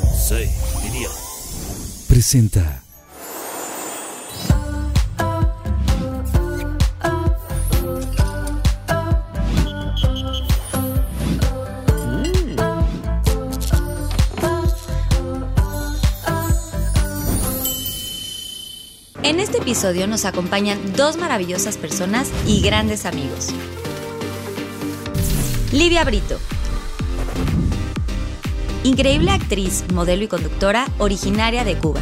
Sensei, diría. Presenta. En este episodio nos acompañan dos maravillosas personas y grandes amigos. Livia Brito. Increíble actriz, modelo y conductora originaria de Cuba.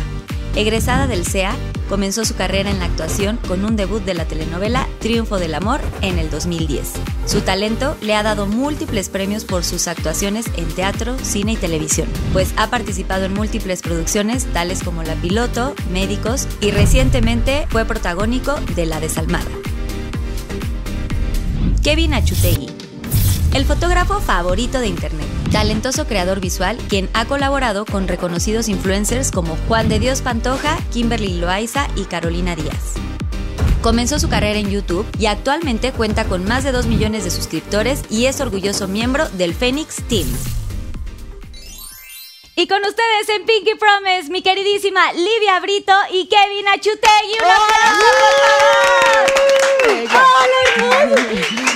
Egresada del CEA, comenzó su carrera en la actuación con un debut de la telenovela Triunfo del Amor en el 2010. Su talento le ha dado múltiples premios por sus actuaciones en teatro, cine y televisión, pues ha participado en múltiples producciones tales como La Piloto, Médicos y recientemente fue protagónico de La Desalmada. Kevin Achutegui, el fotógrafo favorito de Internet, talentoso creador visual, quien ha colaborado con reconocidos influencers como Juan de Dios Pantoja, Kimberly Loaiza y Carolina Díaz. Comenzó su carrera en YouTube y actualmente cuenta con más de 2 millones de suscriptores y es orgulloso miembro del Phoenix Team. Y con ustedes en Pinky Promise, mi queridísima Livia Brito y Kevin Achutegui. ¡Un aplauso, por favor! ¡Hola,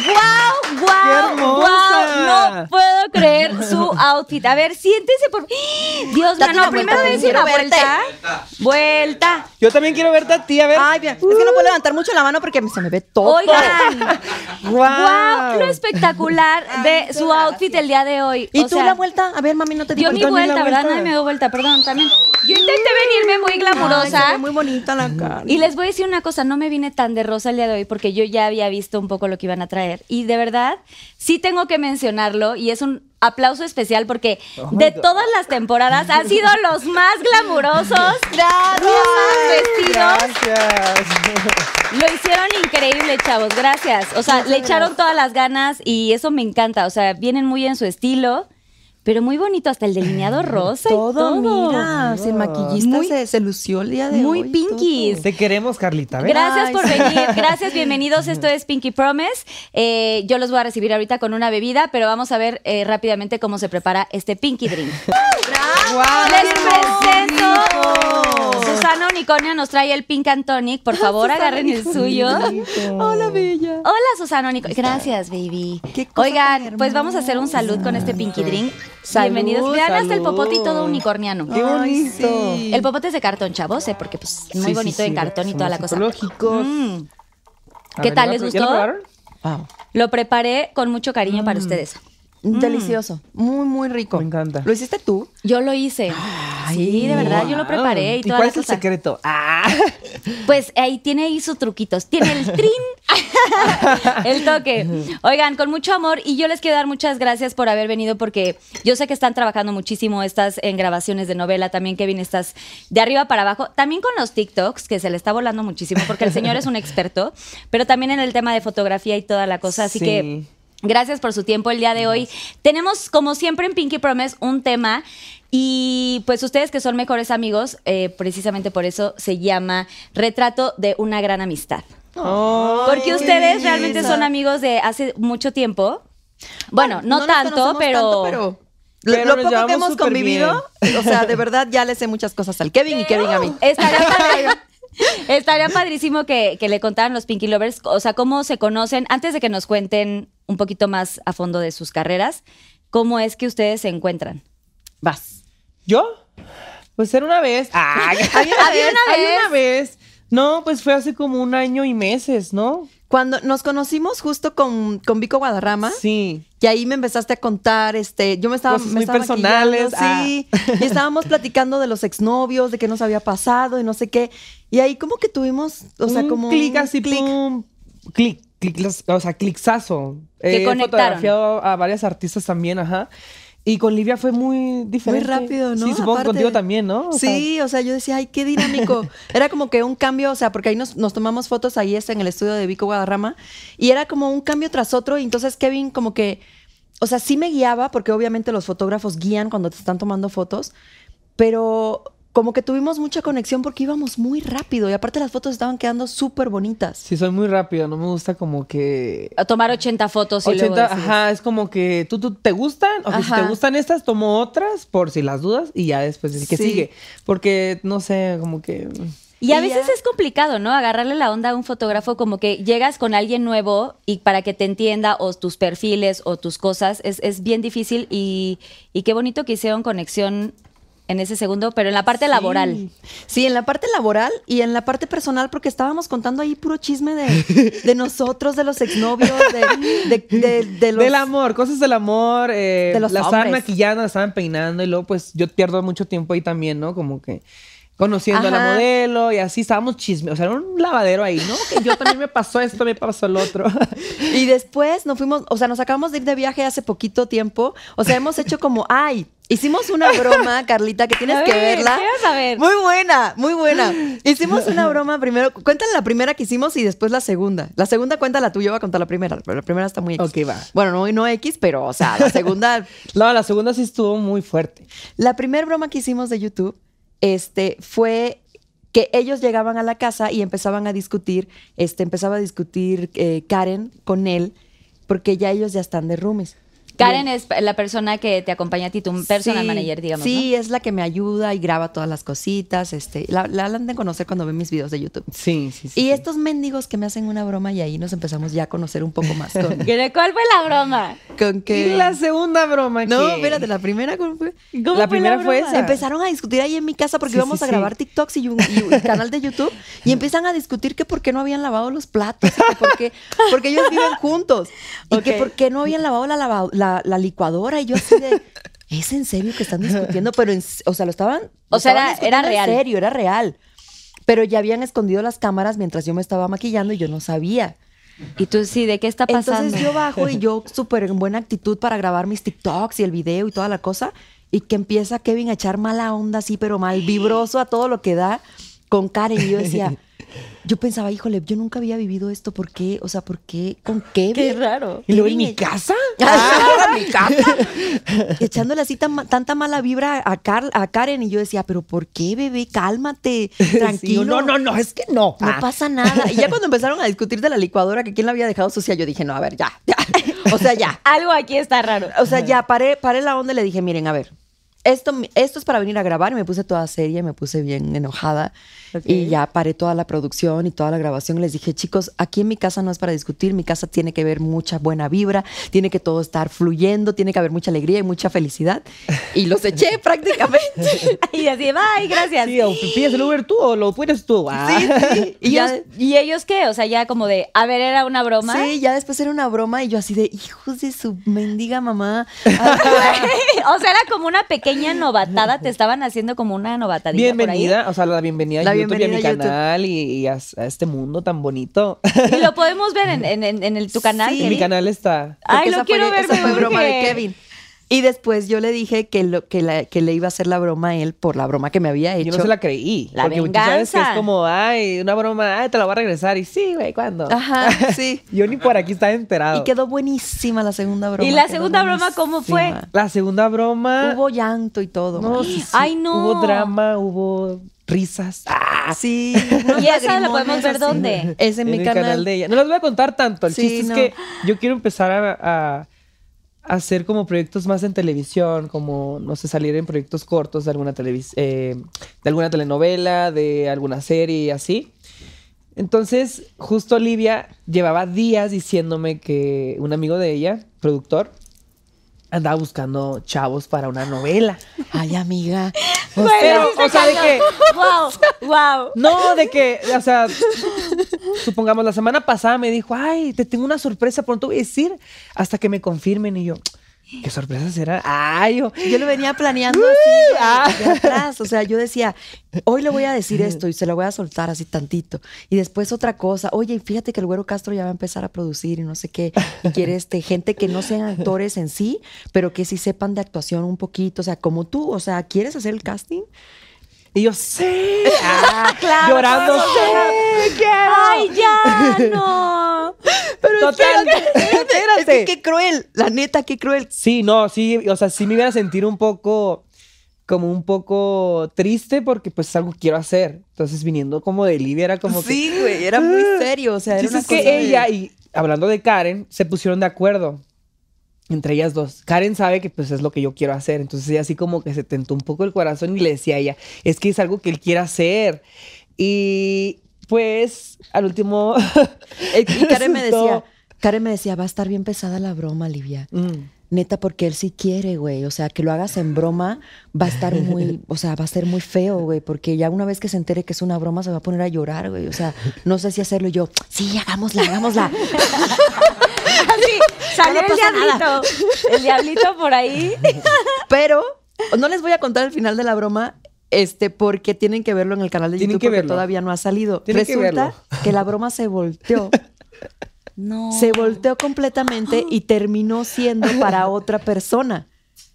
¡Wow! ¡Wow! ¡Qué ¡Wow! No puedo creer su outfit. A ver, siéntese por. Dios mío, no, primero dense una vuelta. Vuelta. Yo también quiero verte a ti, a ver. Ay, bien. Es que no puedo levantar mucho la mano porque se me ve todo. Oigan. ¡Guau! ¡Wow! Lo espectacular de su outfit el día de hoy. ¿Y O tú sea, la vuelta? A ver, mami, no te digo. Dio mi vuelta, ¿verdad? Nadie me dio vuelta, perdón, también. Yo intenté venirme muy glamurosa. ve muy bonita la cara. Y les voy a decir una cosa, no me vine tan de rosa el día de hoy porque yo ya había visto un poco lo que iban a traer. Y de verdad, sí tengo que mencionarlo y es un aplauso especial porque Oh de todas las temporadas han sido los más glamurosos. Gracias. Los más vestidos. Gracias. Lo hicieron increíble, chavos. Gracias. O sea, le echaron todas las ganas y eso me encanta. O sea, vienen muy en su estilo, pero muy bonito. Hasta el delineado rosa Todo, y todo. mira. Si el maquillista Muy- se, se lució el día de muy hoy. pinkies. Te queremos, Carlita. ¿ves? Gracias Ay, por sí. venir. Gracias, bienvenidos. Esto es Pinky Promise. Eh, yo los voy a recibir ahorita con una bebida, pero vamos a ver eh, rápidamente cómo se prepara este Pinky Drink. ¡Guau! Les presento. rico! Susana Unicornia nos trae el Pink and Tonic. Por favor, agarren el suyo. Hola, bella. Hola, Susana Unicornia. Gracias, baby. Qué cosa Oigan, pues vamos a hacer un salud con este Pinky Drink. Salud, Bienvenidos. Vean hasta el popote y todo unicorniano. ¡Qué Ay, bonito! sí. El popote es de cartón, chavos, ¿eh? porque pues muy Sí, bonito sí, en cartón y toda la cosa. Mm. ¿Qué ver, tal? ¿ya ¿Les gustó? ¿Ya lo probaron? Wow. Lo preparé con mucho cariño para ustedes. Delicioso. Muy, muy rico. Me encanta. ¿Lo hiciste tú? Yo lo hice. sí, de verdad, yo lo preparé y, ¿Y toda cuál la es el secreto? ¡Ah! Pues ahí tiene ahí sus truquitos. Tiene el trin, el toque. Oigan, con mucho amor y yo les quiero dar muchas gracias por haber venido porque yo sé que están trabajando muchísimo estas en grabaciones de novela. También, Kevin, estás de arriba para abajo. También con los TikToks, que se le está volando muchísimo porque el señor es un experto, pero también en el tema de fotografía y toda la cosa. Así Sí. que Gracias por su tiempo el día de hoy. Tenemos, como siempre en Pinky Promise, un tema. Y pues ustedes que son mejores amigos, eh, precisamente por eso se llama Retrato de una gran amistad. Porque ustedes realmente son amigos de hace mucho tiempo. Bueno, no, tanto, pero... tanto, pero Pero lo poco que hemos convivido, o sea, de verdad ya le sé muchas cosas al Kevin y Kevin a mí. Estaría, padre- estaría padrísimo que, que le contaran los Pinky Lovers, o sea, cómo se conocen, antes de que nos cuenten un poquito más a fondo de sus carreras, cómo es que ustedes se encuentran. Vas. ¿Yo? Pues era una vez. ¡Ay! Había una Había vez, una Hay vez. una vez. No, pues fue hace como un año y meses, ¿no? Cuando nos conocimos justo con, con Vico Guadarrama, Sí. Y ahí me empezaste a contar, este, yo me estaba, Cosas me muy estaba personales, Sí, y estábamos platicando de los exnovios, de qué nos había pasado y no sé qué. Y ahí como que tuvimos, o sea, un como clic un así, clic. pum, clic, clic, o sea, clicazo. Que He conectaron. fotografiado a varias artistas también, ajá. Y con Livia fue muy diferente. rápido, ¿no? Sí, supongo Aparte- contigo también, ¿no? O sea, sí, o sea, yo decía, ay, qué dinámico. era como que un cambio, o sea, porque ahí nos, nos tomamos fotos ahí este, en el estudio de Vico Guadarrama, y era como un cambio tras otro, y entonces Kevin como que, o sea, sí me guiaba, porque obviamente los fotógrafos guían cuando te están tomando fotos, pero como que tuvimos mucha conexión porque íbamos muy rápido y aparte las fotos estaban quedando súper bonitas. Sí, soy muy rápido, no me gusta como que... A tomar 80 fotos y 80, luego ajá, es como que tú, tú te gustan, o sea, si te gustan estas, tomo otras por si las dudas y ya después decir que Sí. sigue. Porque, no sé, como que... Y a veces es complicado, ¿no? Agarrarle la onda a un fotógrafo como que llegas con alguien nuevo y para que te entienda o tus perfiles o tus cosas es, es bien difícil y, y qué bonito que hicieron conexión en ese segundo, pero en la parte laboral. Sí, en la parte laboral y en la parte personal, porque estábamos contando ahí puro chisme de, de nosotros, de los exnovios, de, de, de- de los... Del amor, cosas del amor. Eh, De los la estaban maquillando, la estaban peinando y luego pues yo pierdo mucho tiempo ahí también, ¿no? Como que conociendo a la modelo y así estábamos chisme. O sea, era un lavadero ahí, ¿no? Que yo también me pasó esto, me pasó el otro. Y después nos fuimos, o sea, nos acabamos de ir de viaje hace poquito tiempo. O sea, hemos hecho como, ay, hicimos una broma, Carlita, que tienes que ver, verla. Muy buena, muy buena. Hicimos una broma primero. Cuéntale la primera que hicimos y después la segunda. La segunda cuenta la tuya, voy a contar la primera, pero la primera está muy X. Ok, va. Bueno, no, no X, pero, o sea, la segunda No, la segunda sí estuvo muy fuerte. La primera broma que hicimos de YouTube este, fue que ellos llegaban a la casa y empezaban a discutir, este, empezaba a discutir eh, Karen con él, porque ya ellos ya están de roomies. Karen es la persona que te acompaña a ti, tu personal Sí, manager, digamos. Sí, es la que me ayuda y graba todas las cositas. Este, la, la han de conocer cuando ven mis videos de YouTube. Sí, sí, sí. Y sí. estos mendigos que me hacen una broma y ahí nos empezamos ya a conocer un poco más con. ¿De ¿Cuál fue la broma? con Y que... la segunda broma No, que- espérate, la primera ¿cómo fue? ¿Cómo La fue primera fue broma? esa. Empezaron a discutir ahí en mi casa porque Sí, íbamos sí, a sí. grabar TikToks y un, y un canal de YouTube y empiezan a discutir que por qué no habían lavado los platos, y que por qué- porque ellos viven juntos y que por qué no habían lavado la, lava- la, la licuadora y yo así de ¿Es en serio que están discutiendo? Pero, en- o sea, lo estaban... O lo sea, estaban era- era real. En serio, era real. Pero ya habían escondido las cámaras mientras yo me estaba maquillando y yo no sabía. Y tú sí, ¿de qué está pasando? Entonces yo bajo y yo súper en buena actitud para grabar mis TikToks y el video y toda la cosa. Y que empieza Kevin a echar mala onda así, pero mal vibroso a todo lo que da con Karen. Y yo decía, yo pensaba, híjole, yo nunca había vivido esto. ¿Por qué? O sea, ¿por qué? ¿Con Kevin? Qué raro. ¿Y luego en Kevin mi casa? Ah, mi casa. Echándole así tan tanta mala vibra a, Car- a Karen. Y yo decía, ¿pero por qué, bebé? Cálmate, tranquilo. Sí, no, no, no, es que no. No Ah. pasa nada. Y ya cuando empezaron a discutir de la licuadora, que quién la había dejado sucia, yo dije, no, a ver, ya, ya. O sea, ya. Algo aquí está raro. O sea, ya paré, paré la onda y le dije, miren, a ver, esto, esto es para venir a grabar. Y me puse toda seria, me puse bien enojada. Ok. Y ya paré toda la producción y toda la grabación. Y les dije, chicos, aquí en mi casa no es para discutir. Mi casa tiene que ver mucha buena vibra, tiene que todo estar fluyendo, tiene que haber mucha alegría y mucha felicidad. Y los eché prácticamente. Y así, bye, gracias. Sí, o pides el Uber tú o lo puedes tú. Ah. Sí, sí. ¿Y, ya, ¿Y ellos qué? O sea, ya como de, a ver, era una broma. sí, ya después era una broma y yo así de, hijos de su mendiga mamá. o sea, era como una pequeña novatada, te estaban haciendo como una novatadita Bienvenida, o sea, la bienvenida a La YouTube y a mi bienvenida YouTube. canal y, y a, a este mundo tan bonito. por ahí. Y lo podemos ver en, en- en- en el, tu canal. Sí, en mi canal está. Ay, lo esa quiero fue, ver, Esa fue broma de. Kevin. Y después yo le dije que, lo, que, la- que le iba a hacer la broma a él por la broma que me había hecho. Yo no se la creí. La porque tú sabes que es venganza. como, ay, una broma, ay, te la voy a regresar. Y sí, güey, ¿cuándo? Ajá, sí. Yo ni por aquí estaba enterado. Y quedó buenísima la segunda broma. ¿Y la quedó segunda broma cómo fue? La segunda broma. Hubo llanto y todo. No, sí, sí. Ay, no. Hubo drama, hubo risas. Ah, Sí. unos ¿Y esa la podemos ver así. dónde? Es en, mi el canal. de ella. No les voy a contar tanto. El Sí, chiste no. es que yo quiero empezar a hacer como proyectos más en televisión, como, no sé, salir en proyectos cortos de alguna, eh, de alguna telenovela, de alguna serie así. Entonces, justo Olivia llevaba días diciéndome que un amigo de ella, productor, andaba buscando chavos para una novela. Ay, amiga. Pero, o sea, de que Wow, wow. no, de que, o sea, supongamos la semana pasada me dijo, ay, te tengo una sorpresa, pronto voy a decir, hasta que me confirmen. Y yo, ¿qué sorpresa será? Ay, yo, Yo lo venía planeando así ah. de, de atrás. O sea, yo decía, hoy le voy a decir esto y se lo voy a soltar así tantito. Y después otra cosa. Oye, fíjate que el Güero Castro ya va a empezar a producir y no sé qué. Y quiere este, gente que no sean actores en sí, pero que sí sepan de actuación un poquito. O sea, como tú. O sea, ¿quieres hacer el casting? Y yo, sí, ah, Claro, llorando, sí, quiero. Ay, ya, no. Pero Total, espérate. Es que qué cruel. La neta, qué cruel. Sí, no, sí, o sea, sí me iba a sentir un poco como un poco triste porque pues es algo que quiero hacer. Entonces viniendo como de Libia era como que... Sí, güey, era muy serio. O sea, era una es que cosa de- ella y hablando de Karen, se pusieron de acuerdo entre ellas dos. Karen sabe que pues es lo que yo quiero hacer, entonces ella así como que se tentó un poco el corazón y le decía a ella, es que es algo que él quiere hacer. Y pues al último... Eh, Y Karen me decía, Karen me decía, va a estar bien pesada la broma, Livia. Mm. Neta, porque él sí quiere, güey. O sea, que lo hagas en broma va a estar muy, o sea, va a ser muy feo, güey. Porque ya una vez que se entere que es una broma, se va a poner a llorar, güey. O sea, no sé si hacerlo Y yo. Sí, hagámosla, hagámosla. Sí, salió No el nada. diablito. El diablito por ahí. Pero no les voy a contar el final de la broma, este, porque tienen que verlo en el canal de Tienen YouTube que porque verlo. todavía no ha salido. Tienen que Resulta verlo. que la broma se volteó. No. Se volteó completamente y terminó siendo para otra persona.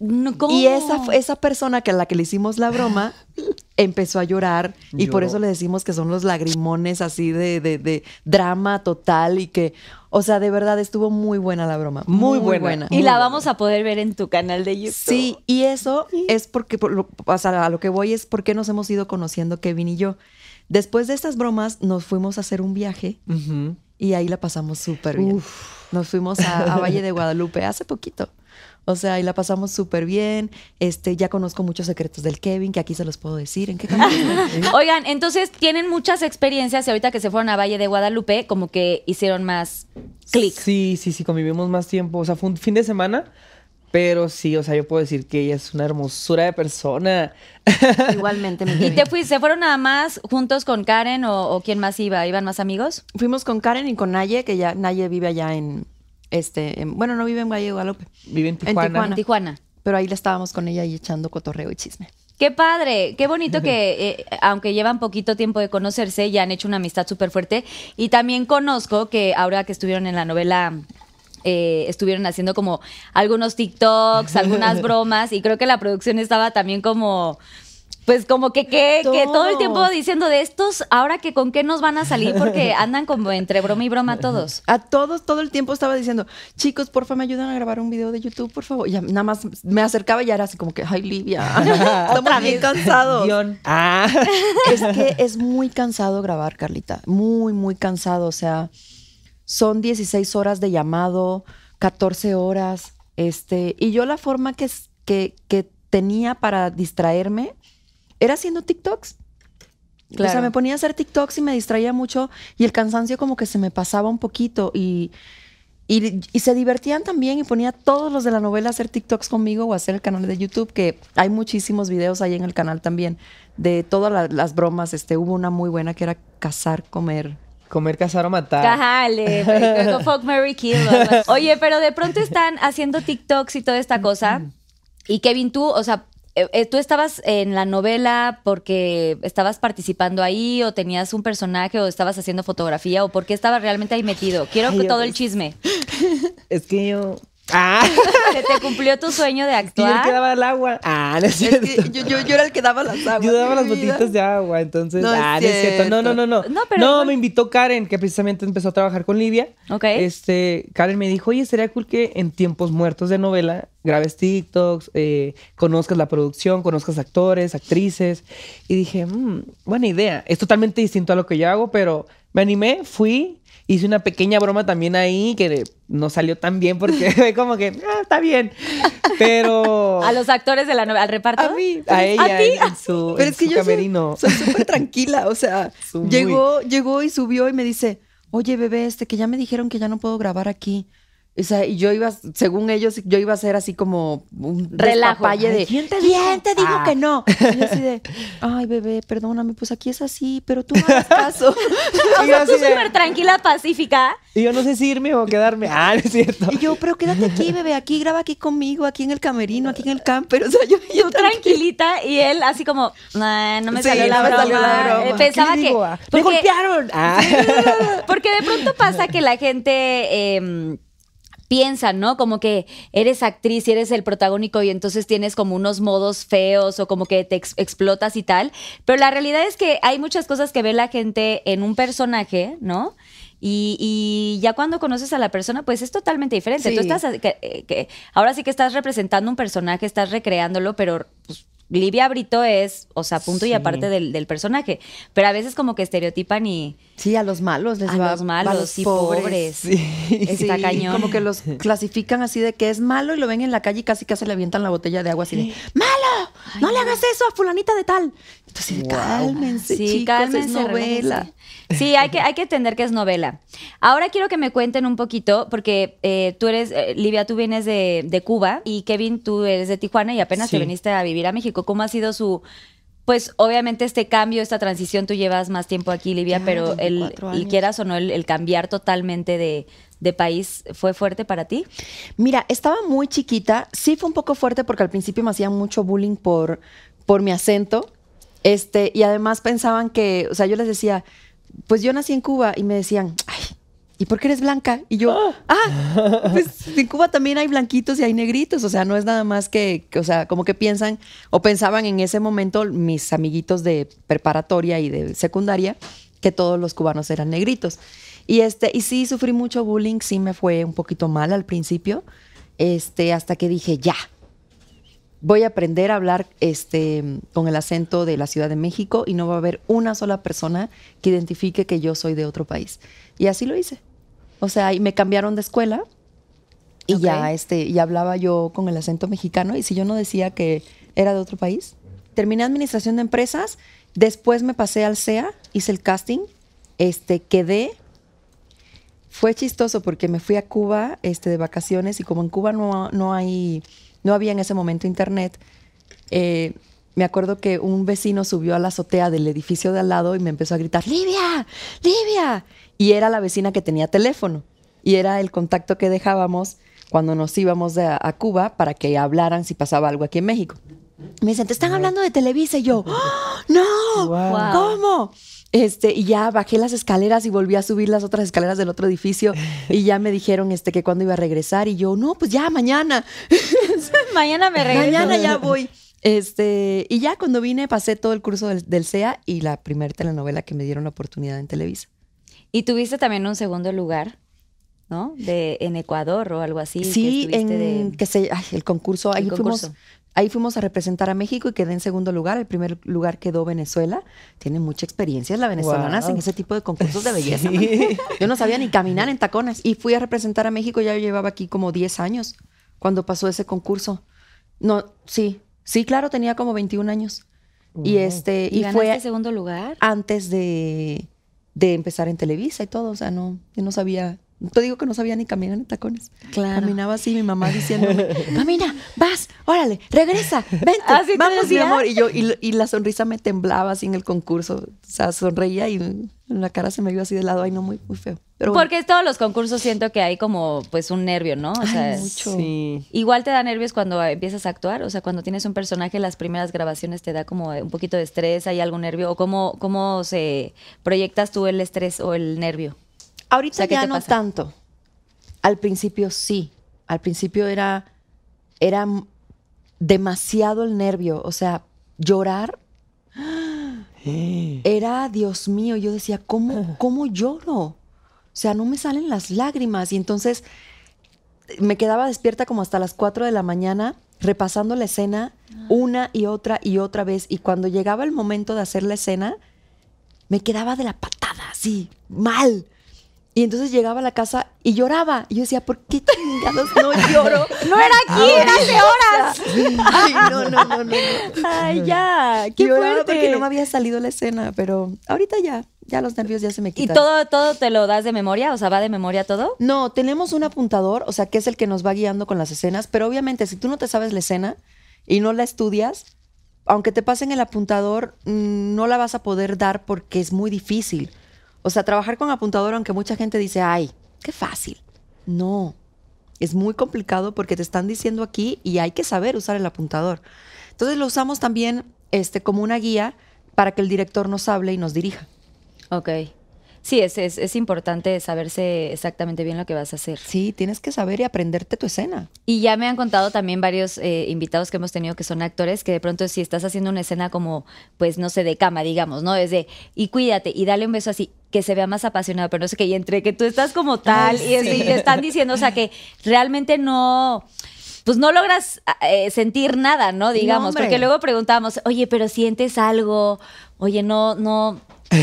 No, ¿cómo? Y esa, esa persona que a la que le hicimos la broma empezó a llorar y por eso le decimos que son los lagrimones así de, de- de drama total y que, o sea, de verdad estuvo muy buena la broma. Muy buena. Y la vamos a poder ver en tu canal de YouTube. Sí, y eso es porque, o sea, a lo que voy es porque nos hemos ido conociendo Kevin y yo. Después de estas bromas nos fuimos a hacer un viaje y ahí la pasamos súper bien. Nos fuimos a, a Valle de Guadalupe hace poquito. O sea, ahí la pasamos súper bien. Este, ya conozco muchos secretos del Kevin, que aquí se los puedo decir. ¿En qué? Oigan, entonces tienen muchas experiencias y ahorita que se fueron a Valle de Guadalupe, como que hicieron más clic. Sí, sí, sí, convivimos más tiempo. O sea, fue un fin de semana, pero sí, o sea, yo puedo decir que ella es una hermosura de persona. Igualmente, mi ¿Y te fuiste, se fueron nada más juntos con Karen o, o quién más iba? ¿Iban más amigos? Fuimos con Karen y con Naye, que ya Naye vive allá en, este, en- bueno, no vive en Valle de Guadalupe, Vive en En Tijuana. Tijuana. En Tijuana. pero ahí la estábamos con ella y echando cotorreo y chisme. Qué padre, qué bonito que, eh, aunque llevan poquito tiempo de conocerse, ya han hecho una amistad súper fuerte. Y también conozco que ahora que estuvieron en la novela, eh, estuvieron haciendo como algunos TikToks, algunas bromas, y creo que la producción estaba también como... Pues como que, que, que todo el tiempo diciendo de estos, ahora que con qué nos van a salir, porque andan como entre broma y broma todos. A todos, todo el tiempo estaba diciendo, chicos, porfa, me ayudan a grabar un video de YouTube, por favor. Y ya nada más me acercaba y ya era así como que, ay, Livia, estamos bien cansados. Ah. Es que es muy cansado grabar, Carlita. Muy, muy cansado. O sea, son 16 horas de llamado, 14 horas. Este, y yo la forma que, que tenía para distraerme era haciendo TikToks. O sea, me ponía a hacer TikToks y me distraía mucho y el cansancio como que se me pasaba un poquito y, y, y se divertían también y ponía a todos los de la novela a hacer TikToks conmigo o a hacer el canal de YouTube, que hay muchísimos videos ahí en el canal también de todas la- las bromas. Este, hubo una muy buena que era cazar, comer. Comer, cazar o matar. Cajale, fuck, Mary Kill. Oye, pero de pronto están haciendo TikToks y toda esta cosa. Y Kevin, tú, o sea, eh, eh, tú estabas en la novela porque estabas participando ahí o tenías un personaje o estabas haciendo fotografía o por qué estabas realmente ahí metido. Quiero Ay, todo Dios. el chisme. Es que yo. Ah. ¿Se te cumplió tu sueño de Y yo el que actuar? daba el agua. Ah, no es Es cierto. que yo, yo, yo era el que daba las aguas. Yo daba las vida. botitas de agua, entonces. No es ah, no es cierto. No, no, no, no. No, pero igual- me invitó Karen, que precisamente empezó a trabajar con Livia. Ok. Este, Karen me dijo, oye, sería cool que en tiempos muertos de novela grabes TikToks, eh, conozcas la producción, conozcas actores, actrices. Y dije, "Mm, buena idea. Es totalmente distinto a lo que yo hago, pero me animé, fui. Hice una pequeña broma también ahí que no salió tan bien porque fue como que, ah, está bien. Pero. ¿A los actores de la novela, al reparto? A mí. A ella ti? en, en su, Pero en es que su yo soy- camerino. soy súper tranquila, o sea, muy. llegó, llegó y subió y me dice, oye bebé, este, que ya me dijeron que ya no puedo grabar aquí. O sea, y yo iba, según ellos, yo iba a ser así como un Relajo. de ¿quién te ¿Quién te dijo Ah. que no? Y yo así de, ay bebé, perdóname, pues aquí es así, pero tú no hagas caso. O Y yo sea, tú de- súper tranquila, pacífica. Y yo no sé si irme o quedarme. Ah, no es cierto. Y yo, pero quédate aquí, bebé, aquí graba aquí conmigo, aquí en el camerino, aquí en el camper. O sea, yo, yo Tú tranquilita y él así como, "Nah, no me Sí, salió, la, no me broma. salió la broma. Eh, ¿Qué Pensaba ¿Qué le que... Ah, ¡Me golpearon! Ah. Porque de pronto pasa que la gente eh, piensa, ¿no? Como que eres actriz y eres el protagónico y entonces tienes como unos modos feos o como que te ex- explotas y tal. Pero la realidad es que hay muchas cosas que ve la gente en un personaje, ¿no? Y, y ya cuando conoces a la persona, pues es totalmente diferente. Sí. Tú estás, que- eh, que- ahora sí que estás representando un personaje, estás recreándolo, pero pues, Livia Brito es, o sea, punto y Sí. aparte del, del personaje. Pero a veces como que estereotipan y Sí, a los malos les a va los malos a los y pobres. Está Sí, cañón. Como que los clasifican así de que es malo y lo ven en la calle y casi casi le avientan la botella de agua así de ¡Malo! ¡No le hagas eso a fulanita de tal! Entonces, cálmense, Sí, chicos, cálmense, es novela. relájense. Sí, hay que, hay que entender que es novela. Ahora quiero que me cuenten un poquito, porque eh, tú eres, eh, Livia, tú vienes de, de Cuba y Kevin, tú eres de Tijuana y apenas Sí. te viniste a vivir a México. ¿Cómo ha sido su, pues obviamente este cambio, esta transición, tú llevas más tiempo aquí, Livia, Ya, pero el, 24 y años. quieras o no, el, el cambiar totalmente de, de país, ¿fue fuerte para ti? Mira, estaba muy chiquita. Sí fue un poco fuerte porque al principio me hacían mucho bullying por, por mi acento. Este, y además pensaban que, o sea, yo les decía, pues yo nací en Cuba y me decían, ay, ¿y por qué eres blanca? Y yo, ah, pues en Cuba también hay blanquitos y hay negritos. O sea, no es nada más que, que, o sea, como que piensan o pensaban en ese momento mis amiguitos de preparatoria y de secundaria que todos los cubanos eran negritos. Y este, y sí sufrí mucho bullying, sí me fue un poquito mal al principio, este, hasta que dije, ya, voy a aprender a hablar este, con el acento de la Ciudad de México y no va a haber una sola persona que identifique que yo soy de otro país. Y así lo hice. O sea, y me cambiaron de escuela y Ok. ya, este, y hablaba yo con el acento mexicano y si yo no decía que era de otro país. Terminé administración de empresas, después me pasé al CEA, hice el casting, este, quedé. Fue chistoso porque me fui a Cuba este, de vacaciones y como en Cuba no, no hay, no había en ese momento internet, eh, me acuerdo que un vecino subió a la azotea del edificio de al lado y me empezó a gritar, Livia, Livia. Y era la vecina que tenía teléfono. Y era el contacto que dejábamos cuando nos íbamos de- a Cuba para que hablaran si pasaba algo aquí en México. Me dicen, te están hablando de Televisa. Y yo, ¡Ah! ¡no! Wow. ¿Cómo? Este, y ya bajé las escaleras y volví a subir las otras escaleras del otro edificio. Y ya me dijeron este, que cuándo iba a regresar. Y yo, no, pues ya, mañana. Mañana me regreso. Mañana ya voy. Este, y ya cuando vine pasé todo el curso del, del CEA y la primera telenovela que me dieron la oportunidad en Televisa. Y tuviste también un segundo lugar, ¿no? De, en Ecuador o algo así. Sí, en de- que se, ay, el concurso, ahí El fuimos, concurso. Ahí fuimos a representar a México y quedé en segundo lugar. El primer lugar quedó Venezuela. Tiene mucha experiencia las venezolanas Wow. en ese tipo de concursos de belleza. Sí. Yo no sabía ni caminar en tacones. Y fui a representar a México, ya llevaba aquí como 10 años cuando pasó ese concurso. No, sí, sí, claro, tenía como 21 años. Y este, ¿Y, y, fue segundo lugar? antes de, de empezar en Televisa y todo. O sea, no, yo no sabía. Te digo que no sabía ni caminar en tacones. Claro. Caminaba así, mi mamá diciéndome, camina, vas, órale, regresa, vente, ¿Así te vamos, mi amor. Y yo, y, y la sonrisa me temblaba así en el concurso. O sea, sonreía y la cara se me iba así de lado. Ay, no, muy, muy feo. Pero bueno. Porque todos los concursos siento que hay como pues un nervio, ¿no? O Ay, sea, mucho. Sí. igual te da nervios cuando empiezas a actuar, o sea, cuando tienes un personaje, las primeras grabaciones te da como un poquito de estrés, hay algún nervio, o cómo, cómo se proyectas tú el estrés o el nervio. Ahorita O sea, ¿qué ya no pasa? tanto. Al principio sí. Al principio era, era demasiado el nervio. O sea, llorar era, Dios mío, yo decía, ¿cómo, cómo lloro? O sea, no me salen las lágrimas. Y entonces me quedaba despierta como hasta las 4 de la mañana, repasando la escena una y otra y otra vez. Y cuando llegaba el momento de hacer la escena, me quedaba de la patada, así, mal. Y entonces llegaba a la casa y lloraba. Y yo decía, ¿por qué chingados no lloro? No era aquí, era hace horas. Ay, no, no, no, no. Ay, ya, qué Lloraba fuerte. porque no me había salido la escena, pero ahorita ya, ya los nervios ya se me ¿Y quitan. todo, todo te lo das de memoria? O sea, ¿va de memoria todo? No, tenemos un apuntador, o sea, que es el que nos va guiando con las escenas, pero obviamente si tú no te sabes la escena y no la estudias, aunque te pasen el apuntador, mm, no la vas a poder dar porque es muy difícil. O sea, trabajar con apuntador, aunque mucha gente dice, ay, qué fácil. No, es muy complicado porque te están diciendo aquí y hay que saber usar el apuntador. Entonces lo usamos también este, como una guía para que el director nos hable y nos dirija. Ok. Sí, es, es, es importante saberse exactamente bien lo que vas a hacer. Sí, tienes que saber y aprenderte tu escena. Y ya me han contado también varios eh, invitados que hemos tenido que son actores, que de pronto si estás haciendo una escena como, pues no sé, de cama, digamos, ¿no? Es de, y cuídate, y dale un beso así, que se vea más apasionado, pero no sé qué, y entre que tú estás como tal, Ay, y, sí. y te están diciendo, o sea, que realmente no... pues no logras eh, sentir nada, ¿no? Digamos, porque luego preguntábamos, oye, pero sientes algo, oye, no, no,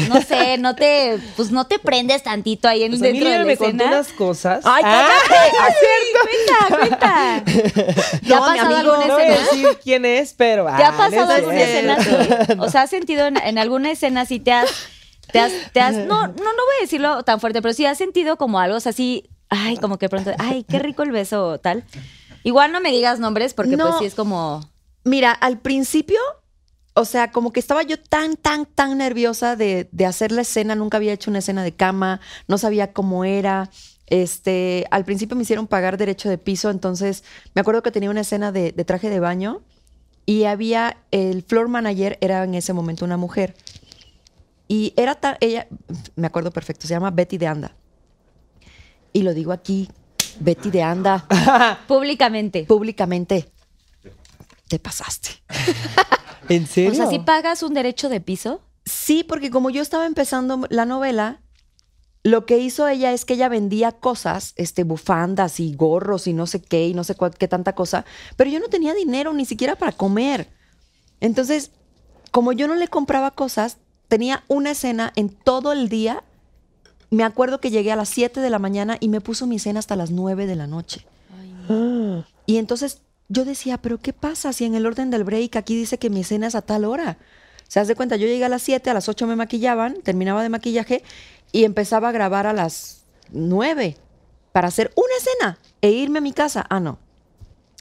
no sé, no te, pues no te prendes tantito ahí en Pues a mí dentro de la me contó escena. unas cosas. Ay, Ah, cállate. cuenta, cuenta. ¿Te ha No, mi pasado amigo, alguna no voy a escena? decir quién es, pero... ¿Te ha ah, pasado alguna escena así? O sea, ¿has sentido en, en alguna escena así te has, te has, te has- no, no, no voy a decirlo tan fuerte, pero sí has sentido como algo, o sea, así, ay, como que pronto, ay, qué rico el beso o tal. Igual no me digas nombres porque No. pues sí es como, Mira, al principio, o sea, como que estaba yo tan, tan, tan nerviosa de, de hacer la escena. Nunca había hecho una escena de cama, no sabía cómo era. Este, al principio me hicieron pagar derecho de piso, entonces me acuerdo que tenía una escena de, de traje de baño y había el floor manager, era en ese momento una mujer. Y era tan, ella, me acuerdo perfecto, se llama Betty de Anda. Y lo digo aquí, Betty de Anda, públicamente. públicamente. Te pasaste. ¿En serio? O sea, si pagas un derecho de piso, Sí, porque como yo estaba empezando la novela, lo que hizo ella es que ella vendía cosas, este, bufandas y gorros y no sé qué y no sé cuál- qué tanta cosa, pero yo no tenía dinero ni siquiera para comer. Entonces, como yo no le compraba cosas, tenía una escena en todo el día. Me acuerdo que llegué a las 7 de la mañana y me puso mi cena hasta las 9 de la noche. Y entonces yo decía, pero ¿qué pasa si en el orden del break aquí dice que mi cena es a tal hora? Se haz de cuenta, yo llegué a las 7, a las 8 me maquillaban, terminaba de maquillaje y empezaba a grabar a las 9 para hacer una escena e irme a mi casa. Ah, no.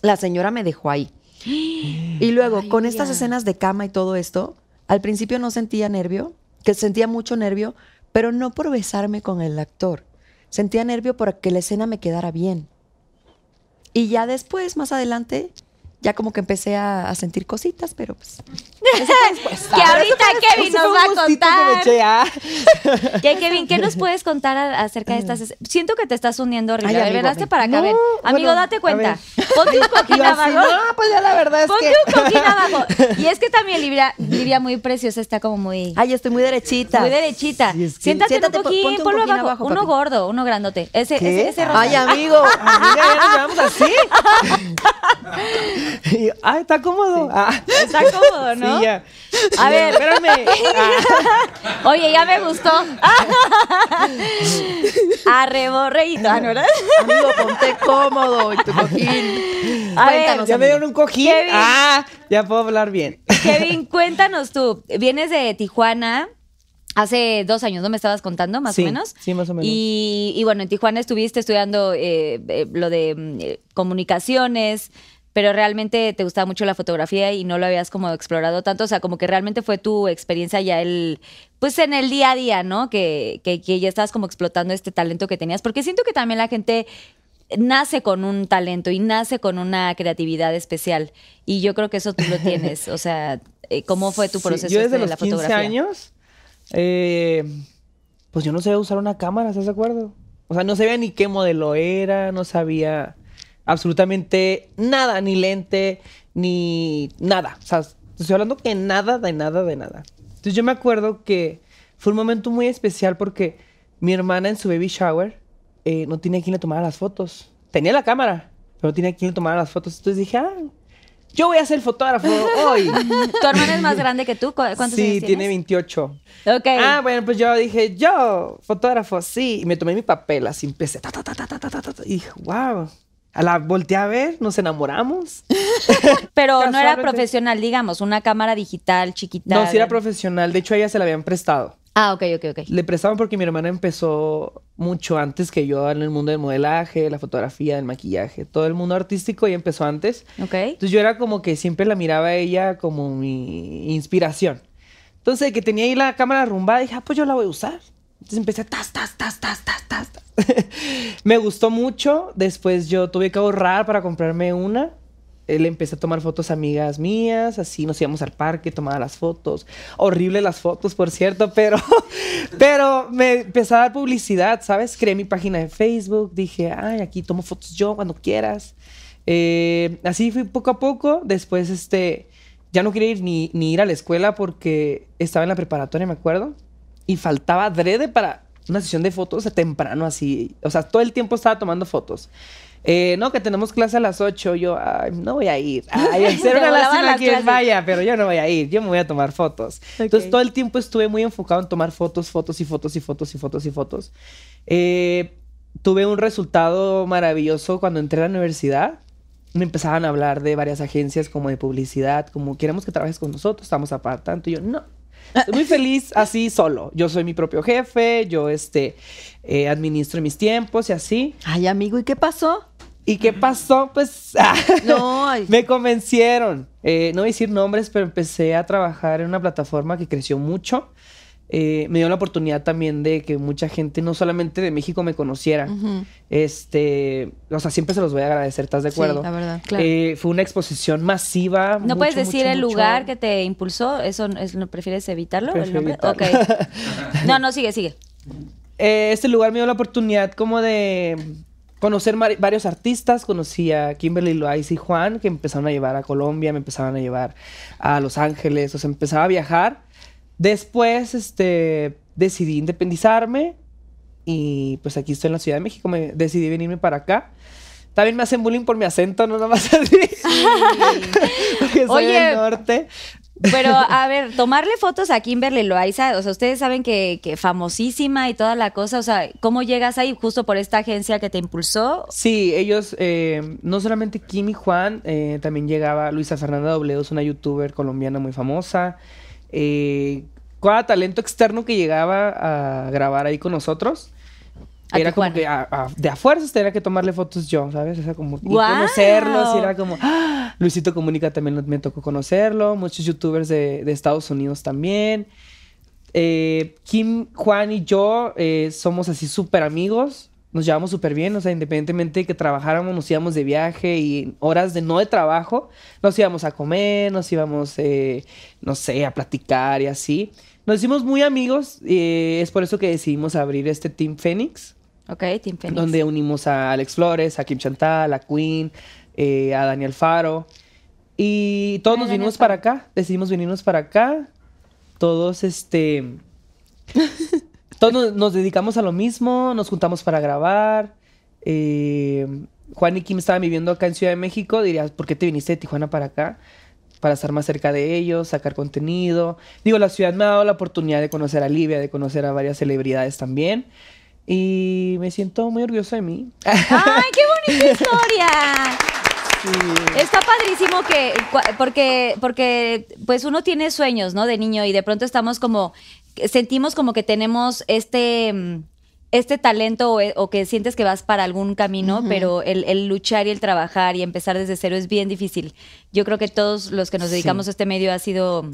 La señora me dejó ahí. Y luego, Ay, con estas escenas de cama y todo esto, al principio no sentía nervio, que sentía mucho nervio, pero no por besarme con el actor. Sentía nervio por que la escena me quedara bien. Y ya después, más adelante, ya como que empecé a, a sentir cositas, pero pues. que ahorita Kevin nos va a contar. ah. Que, Kevin, ¿qué nos puedes contar acerca de estas? es- Siento que te estás hundiendo horrible. Ay, ver, ven. para acá, No, ven. Amigo, bueno, date cuenta. ver. Ponte un cojín Yo así, abajo. no, pues ya la verdad es Ponte que... un cojín abajo. Y es que también Livia, Livia muy preciosa, está como muy... Ay, estoy muy derechita. Muy derechita. Sí, es que- Siéntate, Siéntate, un pon- ponte un ponlo abajo. abajo, uno gordo, uno grandote. Ese, ¿Qué? ese, ese. Ay, amigo. Amiga, ya nos llevamos así. Y yo, Ay, está cómodo. Ah, Está cómodo, ¿no? Sí, ya. A ver. Espérame. Ah, Oye, ya me gustó. Arreborreíto, ¿no? ¿verdad? Amigo, ponte cómodo y tu cojín. A ver, Cuéntanos, ya me dieron un cojín. Kevin. Ah, ya puedo hablar bien. Kevin, cuéntanos tú. Vienes de Tijuana hace dos años, ¿no me estabas contando, más Sí, o menos? sí, más o menos. Y, y bueno, en Tijuana estuviste estudiando eh, eh, lo de mm, eh, comunicaciones, pero realmente te gustaba mucho la fotografía y no lo habías como explorado tanto. O sea, como que realmente fue tu experiencia ya el, pues en el día a día, ¿no? Que, que, que ya estabas como explotando este talento que tenías. Porque siento que también la gente nace con un talento y nace con una creatividad especial. Y yo creo que eso tú lo tienes. O sea, eh, ¿cómo fue tu Sí, proceso yo este desde de los la 15 fotografía? años, eh, pues yo no sabía usar una cámara, ¿estás de acuerdo? O sea, no sabía ni qué modelo era, no sabía absolutamente nada, ni lente, ni nada. O sea, estoy hablando que nada, de nada, de nada. Entonces yo me acuerdo que fue un momento muy especial porque mi hermana en su baby shower eh, no tenía quien le tomara las fotos. Tenía la cámara, pero no tenía quien le tomara las fotos. Entonces dije, ah, yo voy a ser fotógrafo hoy. ¿Tu hermana es más grande que tú? ¿Cuántos sí, años tiene 28. Ok. Ah, bueno, pues yo dije, yo, fotógrafo, sí. Y me tomé mi papel, así empecé. Ta, ta, ta, y dije, wow, a la volteé a ver, nos enamoramos. Pero no era profesional, digamos, una cámara digital chiquita. No, sí era profesional. De hecho, a ella se la habían prestado. Ah, ok, ok, ok. Le prestaban porque mi hermana empezó mucho antes que yo en el mundo del modelaje, la fotografía, el maquillaje, todo el mundo artístico y empezó antes. Ok. Entonces yo era como que siempre la miraba a ella como mi inspiración. Entonces, que tenía ahí la cámara arrumbada, dije, ah, pues yo la voy a usar. Entonces empecé, tas, tas, tas, tas, tas, tas. tas. Me gustó mucho. Después yo tuve que ahorrar para comprarme una. Eh, Le empecé a tomar fotos a amigas mías, así nos íbamos al parque, tomaba las fotos. Horrible las fotos, por cierto, pero, pero me empezó a dar publicidad, ¿sabes? Creé mi página de Facebook, dije, ay, aquí tomo fotos yo cuando quieras. Eh, así fui poco a poco. Después, este, ya no quería ir ni, ni ir a la escuela porque estaba en la preparatoria, me acuerdo. Y faltaba adrede para una sesión de fotos a temprano, así. O sea, todo el tiempo estaba tomando fotos. eh, no, que tenemos clase a las 8. Yo, ay, no voy a ir. Ay, serio, Te una lástima clases. vaya, pero yo no voy a ir. Yo me voy a tomar fotos. Entonces, todo el tiempo estuve muy enfocado en tomar fotos, fotos y fotos y fotos y fotos y fotos. Eh, tuve un resultado maravilloso cuando entré a la universidad. Me empezaban a hablar de varias agencias como de publicidad, como queremos que trabajes con nosotros, estamos a tanto. Y yo, no. Estoy muy feliz así solo. Yo soy mi propio jefe, yo este, eh, administro mis tiempos y así. Ay, amigo, ¿y qué pasó? ¿Y qué pasó? Pues No, ay. me convencieron. Eh, no voy a decir nombres, pero empecé a trabajar en una plataforma que creció mucho. Eh, me dio la oportunidad también de que mucha gente, no solamente de México, me conociera. Este, o sea, siempre se los voy a agradecer, ¿estás de Sí, acuerdo? la verdad, claro. Eh, fue una exposición masiva. ¿No mucho, puedes decir mucho, el mucho. lugar que te impulsó? ¿Eso es- no prefieres evitarlo? ¿El nombre? evitarlo. No, no, sigue, sigue. Eh, este lugar me dio la oportunidad como de conocer varios artistas. Conocí a Kimberly Loaiza y Juan, que empezaron a llevar a Colombia, me empezaron a llevar a Los Ángeles, o sea, empezaba a viajar. Después, este, decidí independizarme y pues aquí estoy en la Ciudad de México, me decidí venirme para acá. También me hacen bullying por mi acento, no nada más así. Porque soy Oye, del norte. Pero, a ver, tomarle fotos a Kimberly Loaiza, o sea, ustedes saben que, que famosísima y toda la cosa, o sea, ¿cómo llegas ahí justo por esta agencia que te impulsó? Sí, ellos, eh, no solamente Kim y Juan, eh, también llegaba Luisa Fernanda W, es una youtuber colombiana muy famosa. Eh, cada talento externo que llegaba a grabar ahí con nosotros, era como que a, a- de a fuerzas tenía que tomarle fotos yo, ¿sabes? O sea, como conocerlos, y era como, ¡ah! Luisito Comunica también me tocó conocerlo, muchos youtubers de, de Estados Unidos también. Eh, Kim, Juan y yo eh, somos así súper amigos, nos llevamos súper bien, o sea, independientemente de que trabajáramos, nos íbamos de viaje y horas de no de trabajo, nos íbamos a comer, nos íbamos, eh, no sé, a platicar y así. Nos hicimos muy amigos, eh, es por eso que decidimos abrir este Team Phoenix, Ok, Team Phoenix. donde unimos a Alex Flores, a Kim Chantal, a Queen, eh, a Daniel Faro. Y todos Ay, nos Daniel vinimos Faro. para acá, decidimos venirnos para acá. Todos, este... todos nos, dedicamos a lo mismo, nos juntamos para grabar. Eh, Juan y Kim estaban viviendo acá en Ciudad de México. Dirías, ¿por qué te viniste de Tijuana para acá? Para estar más cerca de ellos, sacar contenido. Digo, la ciudad me ha dado la oportunidad de conocer a Livia, de conocer a varias celebridades también. Y me siento muy orgulloso de mí. ¡Ay, qué bonita historia! Está padrísimo que, porque, porque pues uno tiene sueños, ¿no? De niño y de pronto estamos como, sentimos como que tenemos este, mm, este talento o, o que sientes que vas para algún camino, pero el, el luchar y el trabajar y empezar desde cero es bien difícil. Yo creo que todos los que nos Sí. dedicamos a este medio ha sido